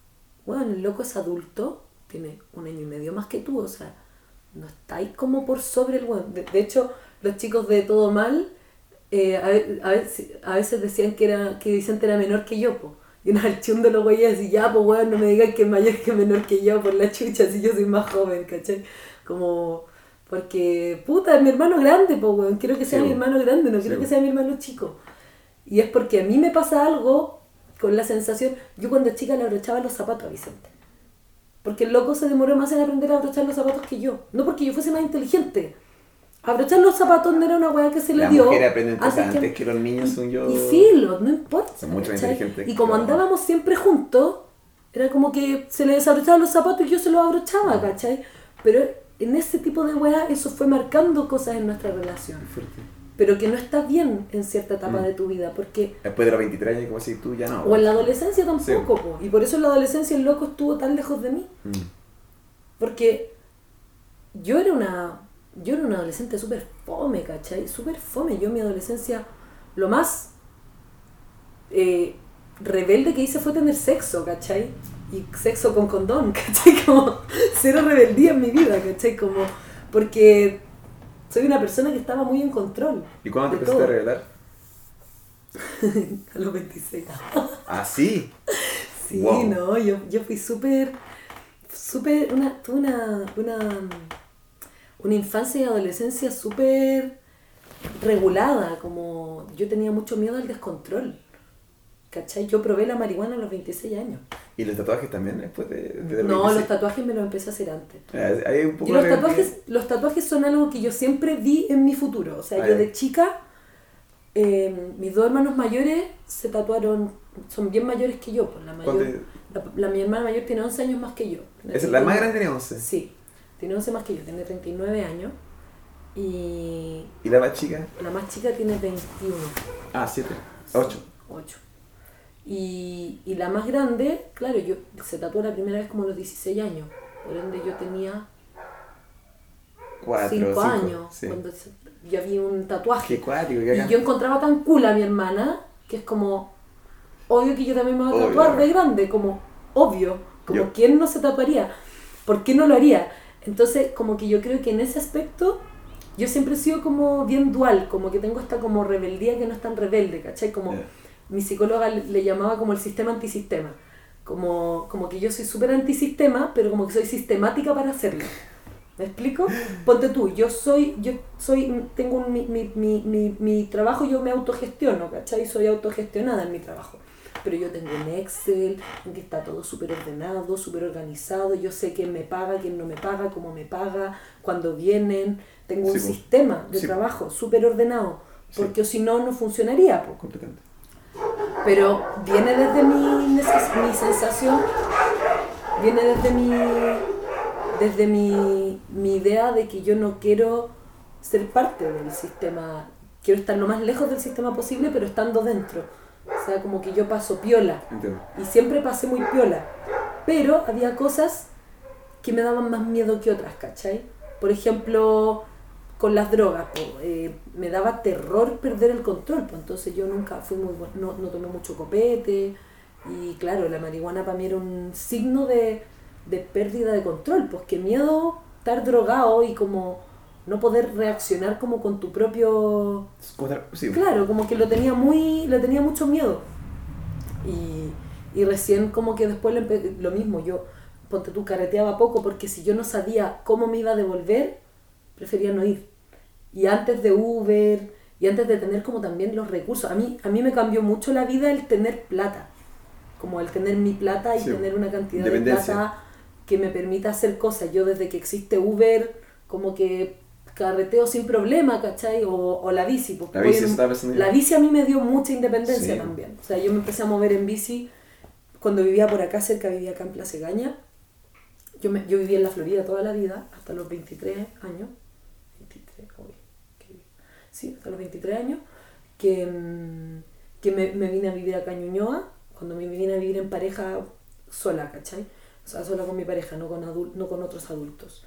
bueno, el loco es adulto, tiene un año y medio más que tú, o sea, no estáis como por sobre el weón. De, de hecho, los chicos de Todo Mal eh, a, a veces, a veces decían que, era, que Vicente era menor que yo, po. Y una el chun de los güeyes así, ya, pues weón, no me digan que es mayor que menor que yo por la chucha, si yo soy más joven, ¿cachai? Como, porque, puta, es mi hermano grande, pues weón, quiero que sea Sí, mi hermano grande, no quiero que sea mi hermano chico. Y es porque a mí me pasa algo con la sensación, yo cuando chica le abrochaba los zapatos a Vicente. Porque el loco se demoró más en aprender a abrochar los zapatos que yo. No porque yo fuese más inteligente. Abrochar los zapatos no era una weá que se le Las dio. mujeres aprenden cosas antes que los niños, son yo. y filo, no importa. Son mucho más ¿cachai? inteligentes Y como andábamos siempre juntos, era como que se le desabrochaban los zapatos y yo se los abrochaba, ¿cachai? Pero en ese tipo de weá, eso fue marcando cosas en nuestra relación. Fuerte. Pero que no está bien en cierta etapa Mm. de tu vida, porque Después de los 23 años, como si tú ya no. o en la adolescencia tampoco, po. y por eso en la adolescencia el loco estuvo tan lejos de mí. Mm. Porque yo era una, yo era una adolescente súper fome, ¿cachai? Súper fome. Yo en mi adolescencia lo más eh, rebelde que hice fue tener sexo, ¿cachai? Y sexo con condón, ¿cachai? Como cero rebeldía en mi vida, ¿cachai? Como porque soy una persona que estaba muy en control. ¿Y cuándo te empezaste a revelar? A los 26. Ah, sí. Sí, Wow. no, yo, yo fui súper, súper, una, tuve una, una, una infancia y adolescencia súper regulada, como yo tenía mucho miedo al descontrol, ¿cachai? Yo probé la marihuana a los 26 años. ¿Y los tatuajes también después de, de No, 26? los tatuajes me los empecé a hacer antes. Ah, Hay un poco Y los tatuajes, los tatuajes son algo que yo siempre vi en mi futuro. O sea, Ah, yo de chica, eh, mis dos hermanos mayores se tatuaron, son bien mayores que yo. Pues la mayor, ¿Cuánto- la, la- mi hermana mayor tiene 11 años más que yo. Es la más grande tiene 11. Sí, tiene 11 más que yo, tiene 39 años. Y ¿Y la más chica? la más chica tiene 21. Ah, 7. 8. 8. Y, y la más grande, claro, yo se tatuó la primera vez como a los 16 años. Por ende yo tenía 4. 5 años Sí. cuando se- yo vi un tatuaje. Qué cuático, qué Y acá. yo encontraba tan cool a mi hermana que es como, obvio que yo también me voy a Obvio. tatuar de grande, como obvio, como Yo. quién no se tatuaría, ¿por qué no lo haría? Entonces, como que yo creo que en ese aspecto yo siempre he sido como bien dual, como que tengo esta como rebeldía que no es tan rebelde, ¿cachai? Como Ya. mi psicóloga le, llamaba como el sistema antisistema, como, como que yo soy súper antisistema, pero como que soy sistemática para hacerlo. ¿Me explico? Ponte tú, yo soy, yo soy, tengo un- mi, mi, mi, mi, mi trabajo, yo me autogestiono, ¿cachai? Soy autogestionada en mi trabajo. Pero yo tengo un Excel en que está todo súper ordenado, súper organizado, yo sé quién me paga, quién no me paga, cómo me paga, cuándo vienen, tengo un Sí, po. sistema de Sí, po. trabajo súper ordenado, Sí. porque si no, no funcionaría. Completamente. Pero viene desde mi, mi sensación, viene desde mi, desde mi, mi idea de que yo no quiero ser parte del sistema, quiero estar lo más lejos del sistema posible, pero estando dentro. O sea, como que yo paso piola. Entiendo. Y siempre pasé muy piola. Pero había cosas que me daban más miedo que otras, ¿cachai? Por ejemplo, con las drogas, po, eh, me daba terror perder el control, pues entonces yo nunca fui muy no, no tomé mucho copete y claro, la marihuana para mí era un signo de, de pérdida de control, pues qué miedo estar drogado y como no poder reaccionar como con tu propio ¿Cómo estar- Sí. Claro, como que lo tenía muy, le tenía mucho miedo. Y, y recién como que después empe- lo mismo, yo, ponte tú, careteaba poco porque si yo no sabía cómo me iba a devolver, prefería no ir. Y antes de Uber, y antes de tener como también los recursos, a mí, a mí me cambió mucho la vida el tener plata. Como el tener mi plata y Sí, tener una cantidad de plata que me permita hacer cosas. Yo desde que existe Uber, como que carreteo sin problema, ¿cachai? O, o la bici. porque La bici en-. La bici a mí me dio mucha independencia Sí. también. O sea, yo me empecé a mover en bici cuando vivía por acá cerca, vivía acá en Plaza Gaña. Yo, me, yo viví en la Florida toda la vida, hasta los 23 años. 23, uy, bien. Sí, hasta los 23 años. Que, mm, que me, me vine a vivir acá en Ñuñoa. Cuando me vine a vivir en pareja sola, ¿cachai? O sea, sola con mi pareja, no con, adul no con otros adultos.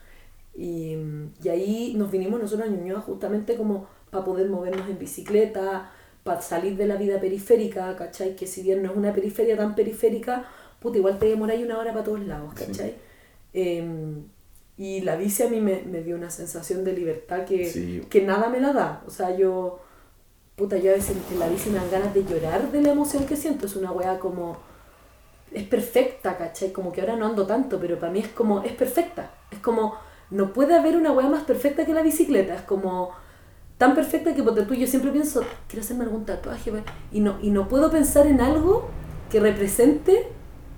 Y, y ahí nos vinimos nosotros a Ñuñoa justamente como para poder movernos en bicicleta, para salir de la vida periférica, ¿cachai? Que si bien no es una periferia tan periférica, puta, igual te demoráis una hora para todos lados, ¿cachai? Em, y la bici a mí me, me dio una sensación de libertad que, Sí. que nada me la da. O sea, yo, puta, yo a veces en la bici me dan ganas de llorar de la emoción que siento. Es una weá como, es perfecta, ¿cachai? Como que ahora no ando tanto, pero para mí es como, es perfecta. Es como, no puede haber una weá más perfecta que la bicicleta. Es como, tan perfecta que ponte tú, yo siempre pienso, quiero hacerme algún tatuaje, y no, y no puedo pensar en algo que represente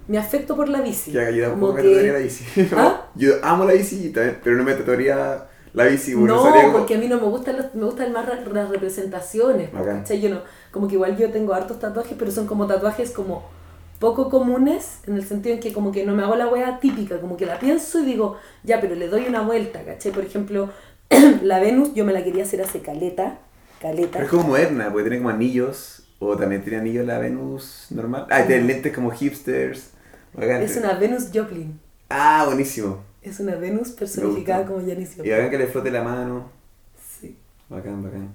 mi afecto por la bici. Que haga yo Como tampoco me tatuaría la bici. ¿Ah? Yo amo la bici pero no me tatuaría la bici. porque No, como- porque a mí no me gustan los, me gustan más las representaciones. ¿cachai? Yo no, como que igual yo tengo hartos tatuajes, pero son como tatuajes como poco comunes, en el sentido en que como que no me hago la wea típica, como que la pienso y digo, ya, pero le doy una vuelta, ¿cachai? Por ejemplo, la Venus yo me la quería hacer hace caleta, caleta. Pero es como moderna, porque tiene como anillos. O también tiene anillos la Venus normal. Ah, y tiene lentes como hipsters. Bacán. Es una Venus Joplin, Ah, buenísimo. es una Venus personificada como Janis Y Joplin. bacán que le flote la mano. Sí, Bacán, bacán.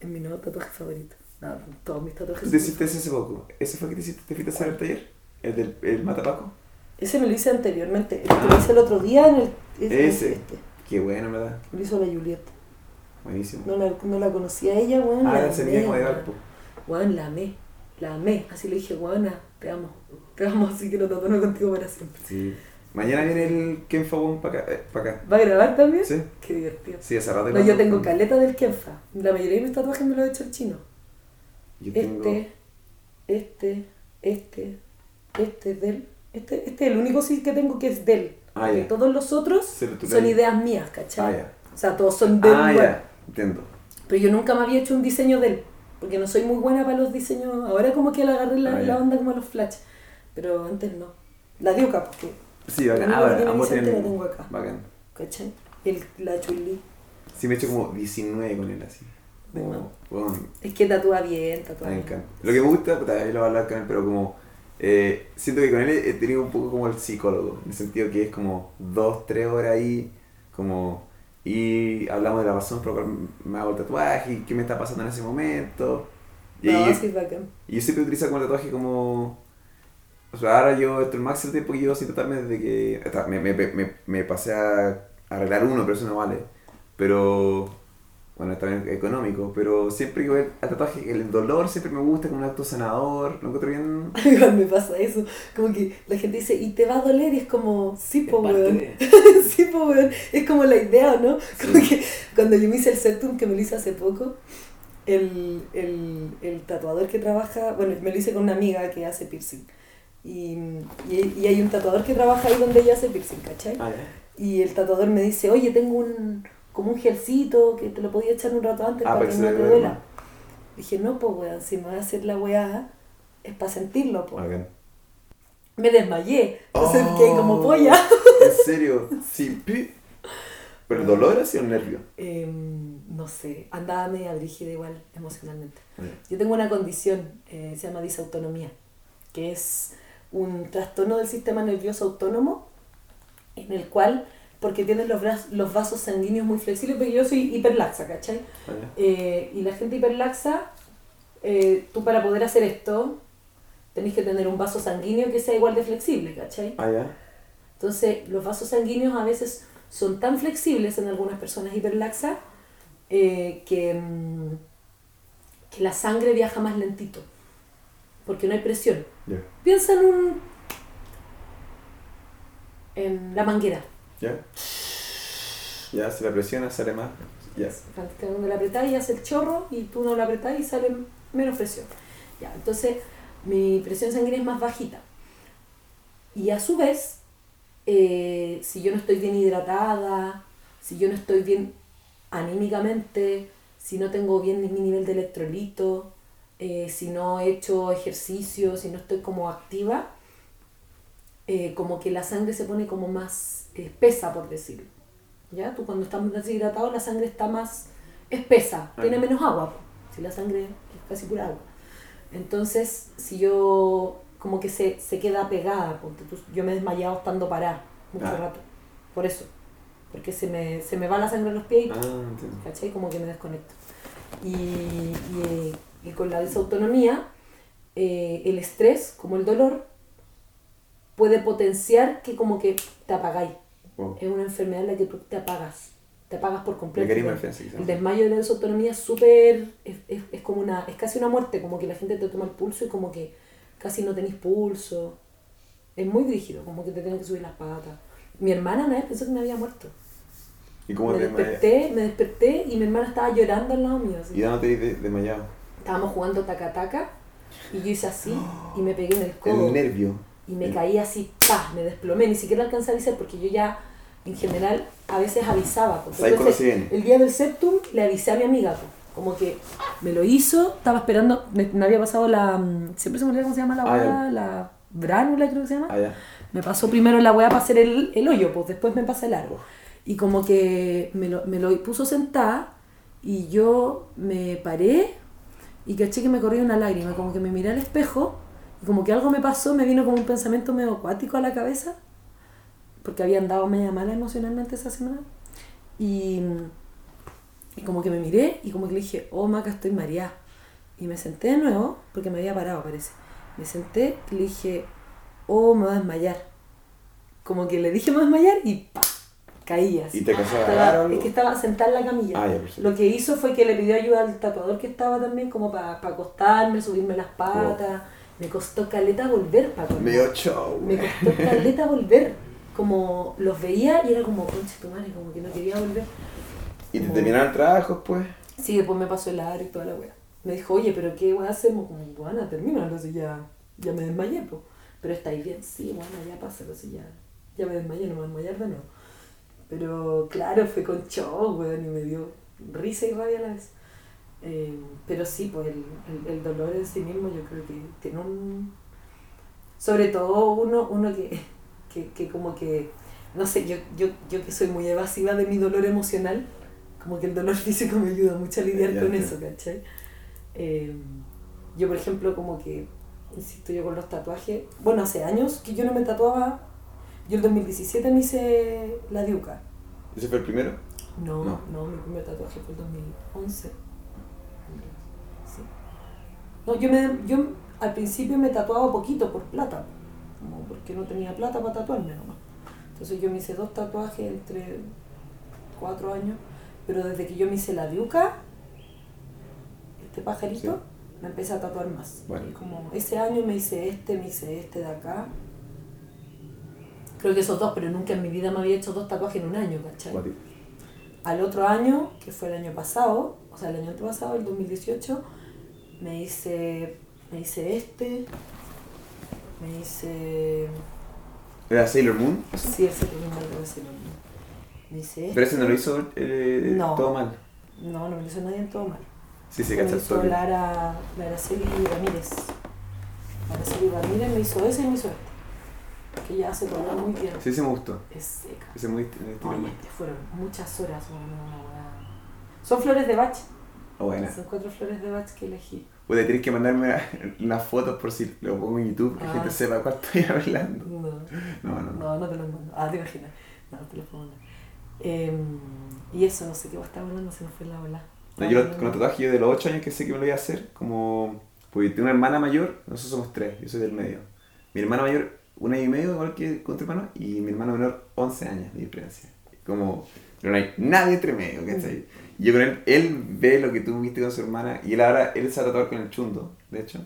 es mi nuevo tatuaje favorito. No, todos mis tatuajes ¿Tú te hiciste ese hace poco? ¿Ese fue que te hiciste? ¿Te fuiste a hacer el taller? ¿El del el matapaco? Ese me lo hice anteriormente, el que lo hice el otro día en el... es- Ese. Este. Qué bueno, ¿verdad? Lo hizo la Juliet. Buenísimo. No la, no la conocía a ella, weón. ah, la la semilla como de. Valpo. Weón, la amé. La amé. Así le dije, weona, te amo. Te amo, así que lo tatuarme contigo para siempre. Sí. Mañana viene el Ken Fabón para acá. eh, pa' acá. ¿Va a grabar también? Sí. Qué divertido. Sí, hace rato. No, yo tengo caleta del Kenfa. La mayoría de mis tatuajes me lo he hecho el chino. Yo tengo... Este, este, este, este es del. Este, este es el único sí que tengo que es del. Ah, Porque ya. todos los otros son ideas mías, ¿cachai? Ah. O sea, todos son del. Ah, ya. Entiendo. Pero yo nunca me había hecho un diseño de él, porque no soy muy buena para los diseños. Ahora como que le agarré la, Ah, la onda como a los flash, pero antes no. La Diuca, porque, Sí, bacán. Ah, tiene ambos tienen... la tengo acá. Bacán. ¿cachai? El, la chulí. Sí, me he hecho como 19 con él así. De bueno, Es que tatúa bien, tatúa me bien. encanta. Lo que me gusta, ahí lo voy a hablar con él, pero como... eh, siento que con él he tenido un poco como el psicólogo, en el sentido que es como dos, tres horas ahí, como... Y hablamos de la razón por la cual me hago el tatuaje y qué me está pasando en ese momento. Y, No, sí, bacán. y yo siempre utilizo como el tatuaje como... O sea, ahora yo, esto es el máximo tiempo que llevo sin tatuarme desde que... hasta Me, me, me, me pasé a arreglar uno, pero eso no vale. Pero... Bueno, está bien económico, pero siempre que voy al tatuaje, el dolor siempre me gusta, como un acto sanador, lo encuentro bien... Igual me pasa eso, como que la gente dice, ¿y te va a doler? Y es como, sí, po, weón. sí, po, weón. Es como la idea, ¿no? Como que cuando yo me hice el septum, que me lo hice hace poco, el, el, el tatuador que trabaja, bueno, me lo hice con una amiga que hace piercing. Y, y, y hay un tatuador que trabaja ahí donde ella hace piercing, ¿cachai? Ah. Y el tatuador me dice, oye, tengo un como un gelcito que te lo podía echar un rato antes Ah, para que no te duela. Dije, no, pues weón, si me voy a hacer la weá, es para sentirlo, pues. Bacán. Me desmayé, entonces Oh. quedé como polla. ¿En serio? Sí. ¿Pero el dolor así o el nervio? Em, no sé, andaba media brígida igual emocionalmente. Ya. Yo tengo una condición, eh, se llama disautonomía, que es un trastorno del sistema nervioso autónomo en el cual, porque tienes los, vasos sanguíneos muy flexibles, porque yo soy hiperlaxa, ¿cachai? Ah, ya. Eh, y la gente hiperlaxa, eh, tú para poder hacer esto, tenés que tener un vaso sanguíneo que sea igual de flexible, ¿cachai? Ah. Entonces, los vasos sanguíneos a veces son tan flexibles en algunas personas hiperlaxas eh, que, mm, que la sangre viaja más lentito, porque no hay presión. Piensa en un... en la manguera. Ya. Ya, si la presiona sale más. Ya. Cuando la apretás y hace el chorro y tú no la apretás y sale menos presión. Ya, entonces mi presión sanguínea es más bajita. Y a su vez, eh, si yo no estoy bien hidratada, si yo no estoy bien anímicamente, si no tengo bien mi nivel de electrolito, eh, si no he hecho ejercicio, si no estoy como activa, eh, como que la sangre se pone como más espesa, por decirlo. ¿Ya? Tú cuando estás deshidratado la sangre está más espesa, tiene menos agua, si la sangre es casi pura agua. Entonces, si yo como que se, se queda pegada. ponte tú. Yo me he desmayado estando parada mucho Ah. rato. Por eso. Porque se me, se me va la sangre en los pies y Ah. ¿cachai? Como que me desconecto. Y, y, y con la desautonomía, eh, el estrés, como el dolor, puede potenciar que como que te apagáis. Wow. Es una enfermedad en la que tú te apagas. Te apagas por completo. El- desmayo de la desautonomía es súper... Es, es, es como una... Es casi una muerte, como que la gente te toma el pulso y como que casi no tenéis pulso. Es muy rígido, como que te tienen que subir las patas. Mi hermana una vez pensó que me había muerto. ¿Y cómo Me te desperté, me desperté y mi hermana estaba llorando al lado mío. así. ¿Y dónde te de- desmayado? Estábamos jugando taca-taca y yo hice así y me pegué en el codo. El nervio. Y me caí así, ¡pah! Me desplomé, ni siquiera alcancé a avisar porque yo ya, en general, a veces avisaba. Porque ¿Sabes cuándo entonces, el día del septum le avisé a mi amiga, po. como que me lo hizo, estaba esperando, me, me había pasado la, mm, siempre se me olvida cómo se llama la Ah, weá, la bránula creo que se llama. Ah. Me pasó primero la weá para hacer el, el hoyo, pues después me pasa el largo. Y como que me lo, me lo puso sentada y yo me paré y caché que me corría una lágrima, como que me miré al espejo y como que algo me pasó, me vino como un pensamiento medio acuático a la cabeza, porque había andado media mala emocionalmente esa semana. Y, y como que me miré y como que le dije, oh Maca, estoy mareada. Y me senté de nuevo, porque me había parado parece. Me senté y le dije, oh, me voy a desmayar. Como que le dije, me voy a desmayar y ¡pa! caí así. ¿Y te algo? es que estaba sentada en la camilla. Ah, ya, perfecto. Lo que hizo fue que le pidió ayuda al tatuador que estaba también, como para acostarme, subirme las patas. Me costó caleta volver, Paco. Medio show. Me costó caleta volver. Como los veía y era como, conche tu madre, como que no quería volver. ¿Y te terminaron el trabajo después? Sí, después me pasó el ar y toda la wea. Me dijo, oye, pero ¿qué wea hacemos? Como, bueno, termínalo, si ya, ya me desmayé, pues. Pero estáis bien, sí, bueno, ya pasa, si ya, ya me desmayé, no me voy a desmayar de nuevo. Pero claro, fue con show, weón, y me dio risa y rabia a la vez. Eh, pero sí, pues el, el, el dolor en sí mismo yo creo que tiene un... Sobre todo uno, uno que, que, que como que, no sé, yo, yo, yo que soy muy evasiva de mi dolor emocional, como que el dolor físico me ayuda mucho a lidiar Ya con eso, ¿cachai? Eh, yo, por ejemplo, como que, insisto yo con los tatuajes, bueno, hace años que yo no me tatuaba, yo el 2017 me hice la diuca. ¿Ese fue el primero? No, No. no, mi primer tatuaje fue el 2011. No, yo, me, yo al principio me tatuaba poquito por plata, como porque no tenía plata para tatuarme nomás. Entonces yo me hice dos tatuajes entre cuatro años, pero desde que yo me hice la diuca, este pajarito, Sí. me empecé a tatuar más. Bueno. Y como ese año me hice este, me hice este de acá. Creo que esos dos, pero nunca en mi vida me había hecho dos tatuajes en un año, ¿cachai? Al otro año, que fue el año pasado, o sea, el año antepasado, el 2018, me hice, me hice este, me hice... ¿Era Sailor Moon? Sí, primer algo de Sailor Moon. Me hice este. Pero ese no lo hizo eh, No. todo mal. No, no me lo hizo nadie en todo mal. Sí, se me cacha lo el hizo. Lara, Araceli Ramírez. Araceli Ramírez me hizo ese y me hizo este. Que ella hace color muy bien. Sí, ese me gustó. Es seca. Ese muy Oye, este fueron muchas horas, bueno. Son flores de Bach. Ah, buena. Son cuatro flores de Bach que elegí. Puede tienes que mandarme unas fotos por si lo pongo en YouTube, que la Ah. gente sepa cuál estoy hablando. No, No, no, no. no, no te los mando. Ah, te imaginas. No, te los puedo mandar. Em, y eso, no sé qué estaba hablando, se me fue la bola. No, yo lo- con los tatuajes yo de los 8 años que sé que me lo voy a hacer, como... Porque tengo una hermana mayor, nosotros somos tres, yo soy del medio. Mi hermana mayor, un año y medio, igual que con tu hermano, y mi hermano menor, 11 años de diferencia. Como, no hay nadie entre medio, ¿cachai? Y Yo con él, él ve lo que tú viste con su hermana, y él ahora, él se va a tatuar con el chundo, de hecho.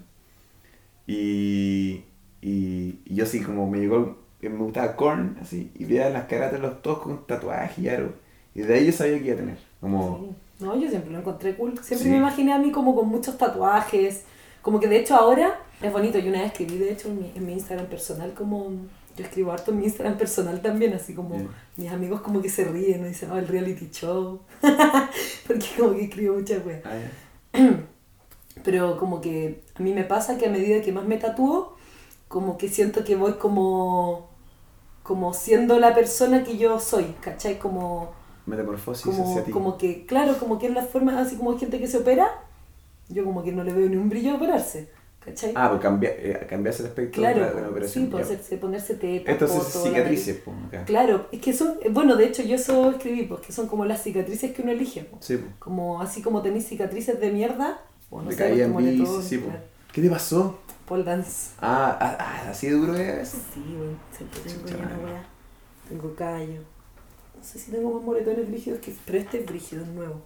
Y, y, y yo así como me llegó, me gustaba Korn, así, y veía las caras de los dos con tatuajes y aro. Y de ahí yo sabía que iba a tener, como... Sí. No, yo siempre lo encontré cool. Siempre Sí. me imaginé a mí como con muchos tatuajes. Como que de hecho ahora es bonito. Yo una vez escribí, de hecho, en mi, en mi Instagram personal, como. Yo escribo harto en mi Instagram personal también, así como Ya. mis amigos como que se ríen, dicen, oh, el reality show. Porque como que escribo muchas weas. Ah, ya. Pero como que a mí me pasa que a medida que más me tatúo, como que siento que voy como. como siendo la persona que yo soy, ¿cachai? Como Metamorfosis como, hacia ti. como que, claro, como que es la forma, así como hay gente que se opera, yo como que no le veo ni un brillo a operarse. ¿Cachai? Ah, pues cambia, eh, cambiarse el aspecto de claro, de una operación. sí, pues ya. hacerse, ponerse teta, Esto poto, es la cicatrices, pues, acá. Claro, es que son, bueno, de hecho yo eso escribí, pues que son como las cicatrices que uno elige, pues. Sí, pues. como así como tenéis cicatrices de mierda, o no sé, caía en moletón, sí, pues. claro. ¿Qué te pasó? Pole dance. Ah, ah, ah, así de duro es. Sí, bueno, siempre tengo ya una madre. weá. Tengo callo. No sé si tengo más moretones brígidos que. Pero este es brígido, es nuevo.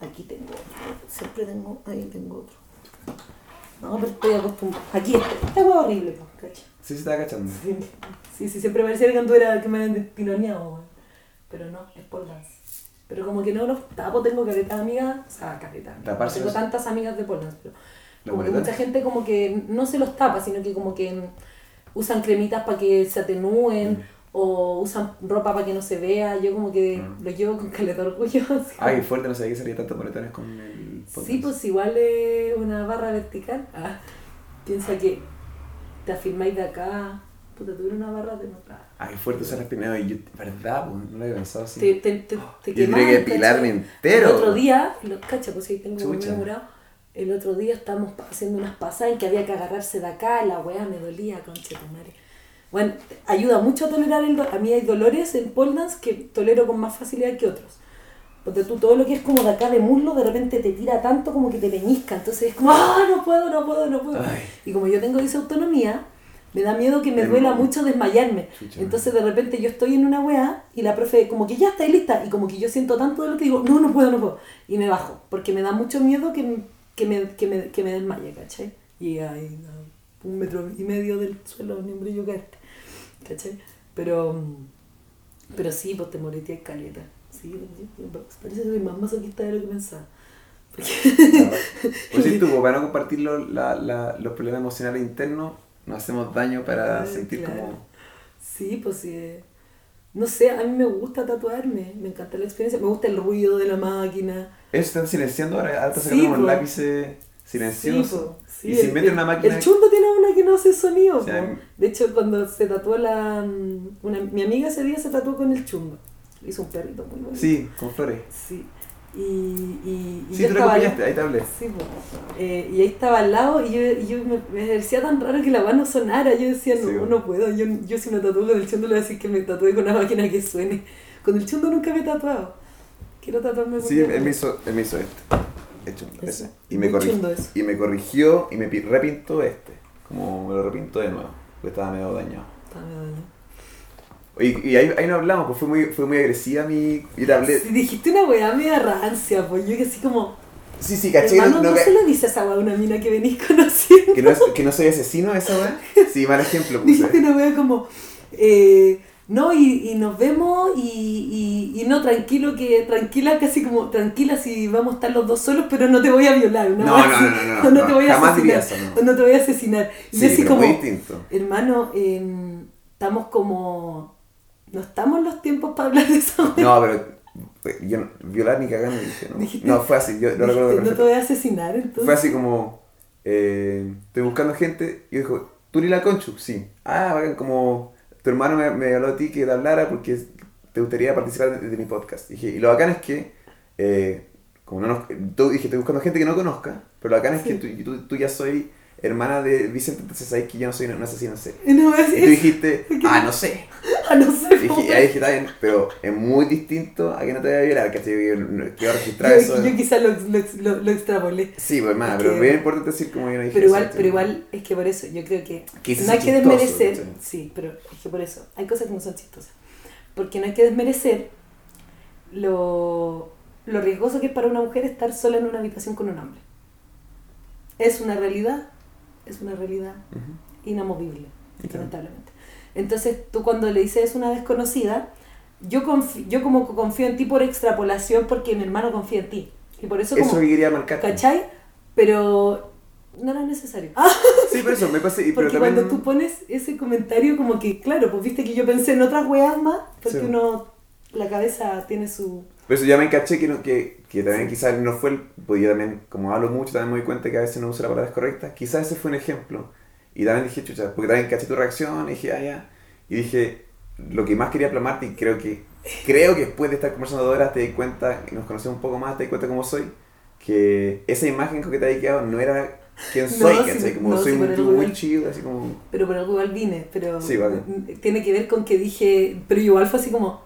Aquí tengo otro. Siempre tengo. Ahí tengo otro. No, pero estoy acostumbrado. Aquí este. Esta hueá horrible, pues. Sí, se estaba cachando. Sí, sí, sí, siempre parecía que anduviera que me habían tironeado, weón. Pero no, es pole dance. Pero como que no los tapo, tengo careta de amigas. O sea, careta de amigas. No Taparse tengo los- tantas amigas de pole dance, pero. ¿Los Como que mucha gente como que no se los tapa, sino que como que usan cremitas para que se atenúen Mm. O usan ropa para que no se vea. Yo como que Mm. lo llevo con caleta orgullo. Ay, fuerte, no sabía que salía tanto moretones con el podcast. Sí, pues igual es una barra vertical. Ah, piensa que te afirmáis de acá. Puta, tuve una barra de ah, Ay, fuerte usar las piernas. Y yo, verdad, pues, no lo había pensado así. Te, te, te, te Yo que depilarme entero. El otro día, lo, cacha, pues sí, tengo Chucha. morado. El otro día estábamos haciendo unas pasadas en que había que agarrarse de acá, la weá me dolía, concha tu madre. Bueno, ayuda mucho a tolerar el dolor. A mí hay dolores en pole dance que tolero con más facilidad que otros. Porque tú todo lo que es como de acá de muslo, de repente te tira tanto como que te peñisca. Entonces es como, ¡ah, no puedo, no puedo, no puedo! Ay. Y como yo tengo disautonomía, me da miedo que me Em, duela mucho desmayarme. chucha. Entonces de repente yo estoy en una weá y la profe como que ya está lista y como que yo siento tanto de lo que digo, no, no puedo, no puedo. Y me bajo, porque me da mucho miedo que, me- que, me, que, me, que me desmaye, ¿cachai? Y ahí un metro y medio del suelo, ni hombre yo caerte, ¿cachai? Pero, pero sí, pues te moreteas caleta. Sí, yo- yo- parece que soy más masoquista de lo que pensaba. Pues sí, tú, pues, para no compartir lo- la- la- los problemas emocionales internos, nos hacemos daño para Ay, sentir claro. como... Sí, pues sí. eh. No sé, a mí me gusta tatuarme, me encanta la experiencia, me gusta el ruido de la máquina. Ellos están silenciando ahora, están Sí, sacando po. lápices silenciosos. Sí, sí, y meten el- una máquina... El chunto tiene una que no hace sonido. O sea, de hecho, cuando se tatuó la. Una, mi amiga ese día se tatuó con el chumbo. Hizo un perrito muy bonito. Sí, con flores. Sí. Y, y, y Sí, yo tú estaba ahí te hablé. Sí, po. Eh, y ahí estaba al lado y yo, y yo me, me parecía tan raro que la mano sonara. Yo decía, no, Sí, po. no puedo. Yo, yo si me tatúo con el chundo le voy a decir que me tatué con una máquina que suene. Con el chundo nunca me he tatuado. Quiero tatuarme con Sí, él me hizo, él me hizo este. Hecho, Eso, ese. Y me, chundo y corrigió y me pi- repintó este. Como me lo repintó de nuevo, porque estaba medio dañado. Estaba medio dañado. Y, y ahí, ahí no hablamos, pues fue muy, fue muy agresiva mi... Y hablé... Si dijiste una weá media rancia, pues yo que así como. Sí, sí, caché. hermano, no, no, se le dice esa weá a una mina que venís conociendo. que, no es- que no soy asesino esa weá. Sí, mal ejemplo Dijiste una weá como. Eh, no, y, y nos vemos y, y, y no, tranquilo, que tranquila, casi como tranquila si vamos a estar los dos solos, pero no te voy a violar. No, no, no, no, no, no no, te voy a jamás diría asesinar. eso, no. O no te voy a asesinar. Y Sí, así como. muy distinto. Hermano, eh, estamos como. No estamos en los tiempos para hablar de eso. No, pero yo no- violar ni dije, no. Dijiste- No, fue así, yo lo recuerdo no te voy a asesinar, entonces. Fue así como, eh, estoy buscando gente, y dijo, ¿tú ni la conchu? Sí. Ah, como, tu hermano me, me habló a ti que te hablara porque te gustaría participar de, de mi podcast. Dije, y lo bacán es que, eh, como no nos, tú dije, estoy buscando gente que no conozca, pero lo bacán es que tú, tú, tú ya soy hermana de Vicente, entonces sabes que yo no soy un asesino en serie. Y no a Y tú dijiste, ah, no sé. Ah, no sé. Y ahí dije, está bien, pero es muy distinto a que no te vaya a violar, que no- quiero registrar Yo, eso. yo quizás lo, lo, lo, lo extrapolé. Sí, pues hermana, Es pero es bien importante decir como yo no dije Pero igual, eso, pero igual es que por eso, yo creo que Que no hay es que desmerecer, ¿cachai? sí, pero es que por eso, hay cosas que no son chistosas. Porque no hay que desmerecer lo, lo riesgoso que es para una mujer estar sola en una habitación con un hombre. Es una realidad, es una realidad inamovible, lamentablemente. Entonces, tú cuando le dices es una desconocida, yo, yo como confío en ti por extrapolación porque mi hermano confía en ti. Y por eso, como, que quería marcar. ¿cachai? Pero no era necesario. Sí, pero eso me pasa. y- Pero porque también, cuando tú pones ese comentario, como que, claro, pues viste que yo pensé en otras weas más, porque Sí. uno, la cabeza tiene su... Por eso ya me caché que, no, que, que también quizás no fue el. Pues yo también, como hablo mucho, también me doy cuenta que a veces no uso las palabras correctas. Quizás ese fue un ejemplo. Y también dije, chucha, porque también caché tu reacción y dije, ah, ya. Y dije, lo que más quería plasmarte, y creo que. Creo que después de estar conversando dos horas te di cuenta, y nos conocemos un poco más, te di cuenta cómo soy, que esa imagen con que te había quedado no era quién No, soy, sí, ¿cachai? Como no, soy sí, muy, pero muy chido, así como... Pero por algo igual vine, pero Sí, vale. tiene que ver con que dije, pero igual fue así como,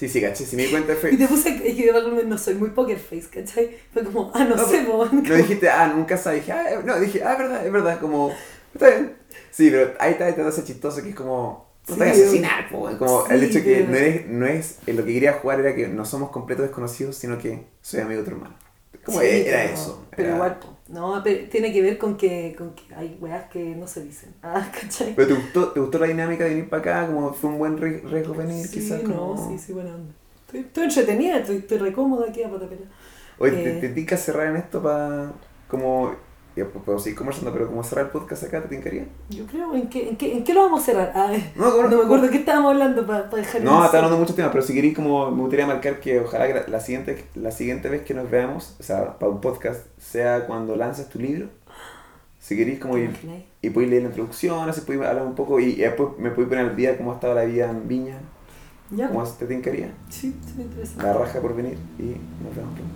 Sí, sí, caché, si me di cuenta y fue... te puse, es que de no soy muy poker face, ¿cachai? Fue como, ah, no, No, sé, po. No dijiste, ah, nunca sabes, dije, ah, no, dije, ah, es verdad, es verdad, como, está bien. Sí, pero ahí está, ahí está ese chistoso que es como, no te Sí, vas a asesinar, po, como el hecho que no es, no es, eh, lo que quería jugar era que no somos completos desconocidos, sino que soy amigo de tu hermano. Como Sí, era eso. Pero era- igual, po. No, pero tiene que ver con que, con que hay weas que no se dicen. Ah, ¿cachai? Pero te gustó, te gustó la dinámica de venir para acá, como fue un buen ri- riesgo venir, sí, quizás. no, como... sí, sí, buena onda. Estoy, estoy entretenida, estoy, estoy re cómoda aquí a patapela. Oye, Eh. te, te cerrar en esto para, como, ya pues, podemos seguir conversando, pero como cerrar el podcast acá, ¿te tincaría? Yo creo, ¿en qué, en qué, en qué lo vamos a cerrar? Ah, No, como- no me acuerdo qué estábamos hablando para dejar No, está hablando de muchos temas, pero si queréis, como me gustaría marcar que ojalá que la, la siguiente, la siguiente vez que nos veamos, o sea, para un podcast, sea cuando lances tu libro. Si queréis, como ir, y podéis leer la introducción, así podéis hablar un poco, y, y después me podéis poner al día cómo ha estado la vida en Viña, Ya, cómo te tincaría. sí, sí me interesa. La raja por venir, y nos vemos pronto.